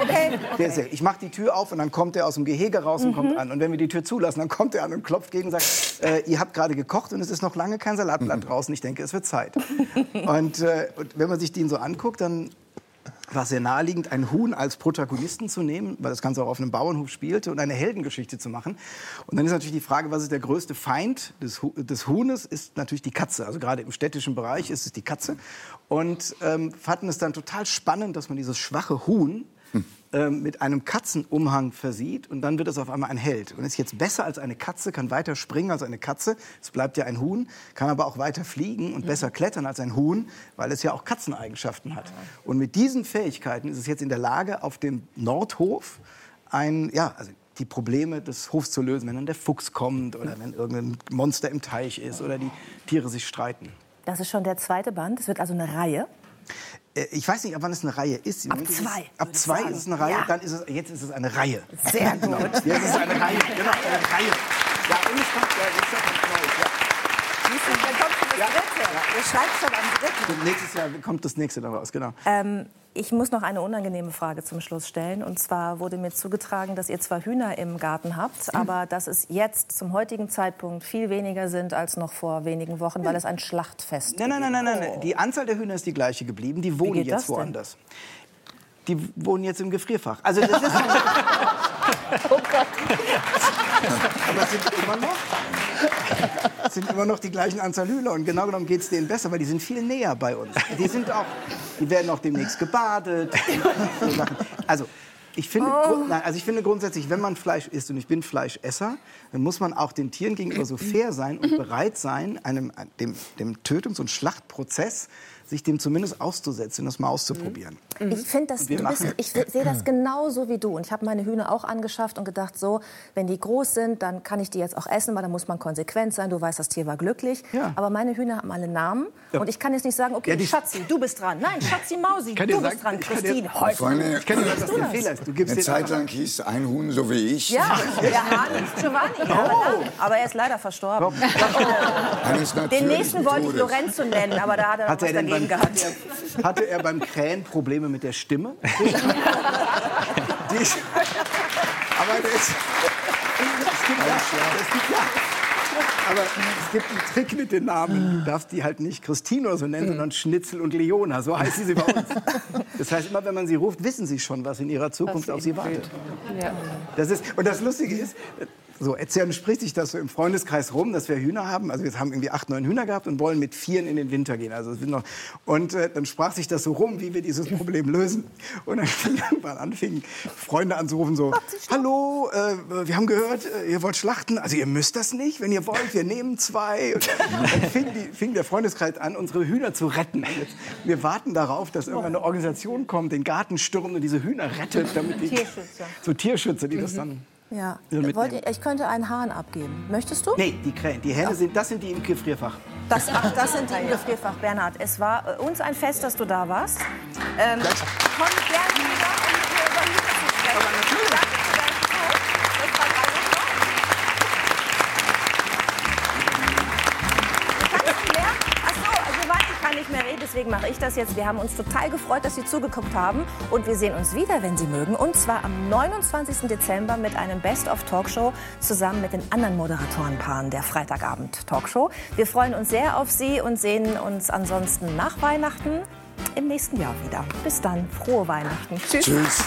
Okay, ist sehr, ich mache die Tür auf und dann kommt er aus dem Gehege raus und Mhm. kommt an. Und wenn wir die Tür zulassen, dann kommt er an und klopft gegen und sagt, äh, ihr habt gerade gekocht und es ist noch lange kein Salatblatt draußen. Ich denke, es wird Zeit. Und, äh, und wenn man sich den so anguckt, dann war es sehr naheliegend, ein Huhn als Protagonisten zu nehmen, weil das Ganze auch auf einem Bauernhof spielte und eine Heldengeschichte zu machen. Und dann ist natürlich die Frage, was ist der größte Feind des, Hu- des Huhnes? Ist natürlich die Katze. Also gerade im städtischen Bereich ist es die Katze. Und ähm, fanden es dann total spannend, dass man dieses schwache Huhn mit einem Katzenumhang versieht und dann wird es auf einmal ein Held. Und ist jetzt besser als eine Katze, kann weiter springen als eine Katze. Es bleibt ja ein Huhn, kann aber auch weiter fliegen und besser klettern als ein Huhn, weil es ja auch Katzeneigenschaften hat. Und mit diesen Fähigkeiten ist es jetzt in der Lage, auf dem Nordhof ein, ja, also die Probleme des Hofs zu lösen, wenn dann der Fuchs kommt oder wenn irgendein Monster im Teich ist oder die Tiere sich streiten. Das ist schon der zweite Band. Es wird also eine Reihe. Äh, Ich weiß nicht, ab wann es eine Reihe ist. Im Ab Moment ist zwei, Es, ab zwei sagen. ist es eine Reihe, Ja. dann ist es, jetzt ist es eine Reihe. Sehr gut. Jetzt ist es eine Reihe, genau, eine Reihe. Ja, und es kommt, ja, jetzt kommt was Neues, ja. Dann kommt schon das dritte. Ihr schreibt schon am dritten. Und nächstes Jahr kommt das nächste dann raus, genau. Ähm, ich muss noch eine unangenehme Frage zum Schluss stellen. Und zwar wurde mir zugetragen, dass ihr zwar Hühner im Garten habt, aber dass es jetzt zum heutigen Zeitpunkt viel weniger sind als noch vor wenigen Wochen, weil es ein Schlachtfest Nein, nein, nein, nein, nein, nein. Die Anzahl der Hühner ist die gleiche geblieben. Die wohnen jetzt woanders. Die wohnen jetzt im Gefrierfach. Also das ist Oh Gott. aber sind immer noch, sind immer noch die gleichen Anzahl Hühner. Und genau genommen geht es denen besser, weil die sind viel näher bei uns. Die, sind auch, die werden auch demnächst gebadet. So. Also, ich finde, grund- nein, also ich finde grundsätzlich, wenn man Fleisch isst, und ich bin Fleischesser, dann muss man auch den Tieren gegenüber so fair sein und bereit sein, einem, dem, dem Tötungs- und Schlachtprozess sich dem zumindest auszusetzen, das mal auszuprobieren. Ich finde das, bist, ich sehe das genauso wie du. Und ich habe meine Hühner auch angeschafft und gedacht, so, wenn die groß sind, dann kann ich die jetzt auch essen, weil dann muss man konsequent sein. Du weißt, das Tier war glücklich. Ja. Aber meine Hühner haben alle Namen. Ja. Und ich kann jetzt nicht sagen, okay, Ja, die- Schatzi, du bist dran. Nein, Schatzi Mausi, kann du dir bist sagen- dran. ich kann dir- Christine, heute. Freunde, Ich kenne nicht, was der Fehler ist. Du gibst eine Zeit lang hieß ein Huhn so wie ich. Ja, der Hahn ist Giovanni. Aber, aber er ist leider verstorben. Eines Den nächsten wollte ich. Lorenzo nennen, aber da hat er was er, denn dagegen beim, gehabt. hatte, er, hatte er beim Krähen Probleme mit der Stimme? Die, aber das, es gibt ja, es gibt ja, aber es gibt einen Trick mit den Namen. Du darfst die halt nicht Christine oder so nennen, sondern Schnitzel und Leona. So heißen sie bei uns. Das heißt, immer wenn man sie ruft, wissen sie schon, was in ihrer Zukunft auf sie wartet. Ja. Das ist, und das Lustige ist, so erzählen spricht sich das so im Freundeskreis rum, dass wir Hühner haben. Also wir haben irgendwie acht, neun Hühner gehabt und wollen mit vieren in den Winter gehen. Also es wird noch, und äh, dann sprach sich das so rum, wie wir dieses Problem lösen. Und dann fing irgendwann an, fingen Freunde anzurufen so, hallo, äh, wir haben gehört, äh, ihr wollt schlachten. Also ihr müsst das nicht, wenn ihr wollt, wir nehmen zwei. Und dann fing, die, fing der Freundeskreis an, unsere Hühner zu retten. Jetzt, wir warten darauf, dass irgendwann eine Organisation kommt, den Garten stürmt und diese Hühner rettet. Damit die, Tierschützer. So Tierschützer, die das dann... Ja. Wollt ich könnte einen Hahn abgeben. Möchtest du? Nee, die Krähen. Die Hähne sind, das sind die im Gefrierfach. Das, ach, das sind die im Gefrierfach. Bernhard, es war äh, uns ein Fest, dass du da warst. Ähm, komm gerne wieder, deswegen mache ich das jetzt. Wir haben uns total gefreut, dass Sie zugeguckt haben. Und wir sehen uns wieder, wenn Sie mögen. Und zwar am 29. Dezember mit einem Best-of-Talkshow zusammen mit den anderen Moderatorenpaaren der Freitagabend-Talkshow. Wir freuen uns sehr auf Sie und sehen uns ansonsten nach Weihnachten im nächsten Jahr wieder. Bis dann, frohe Weihnachten. Tschüss. Tschüss.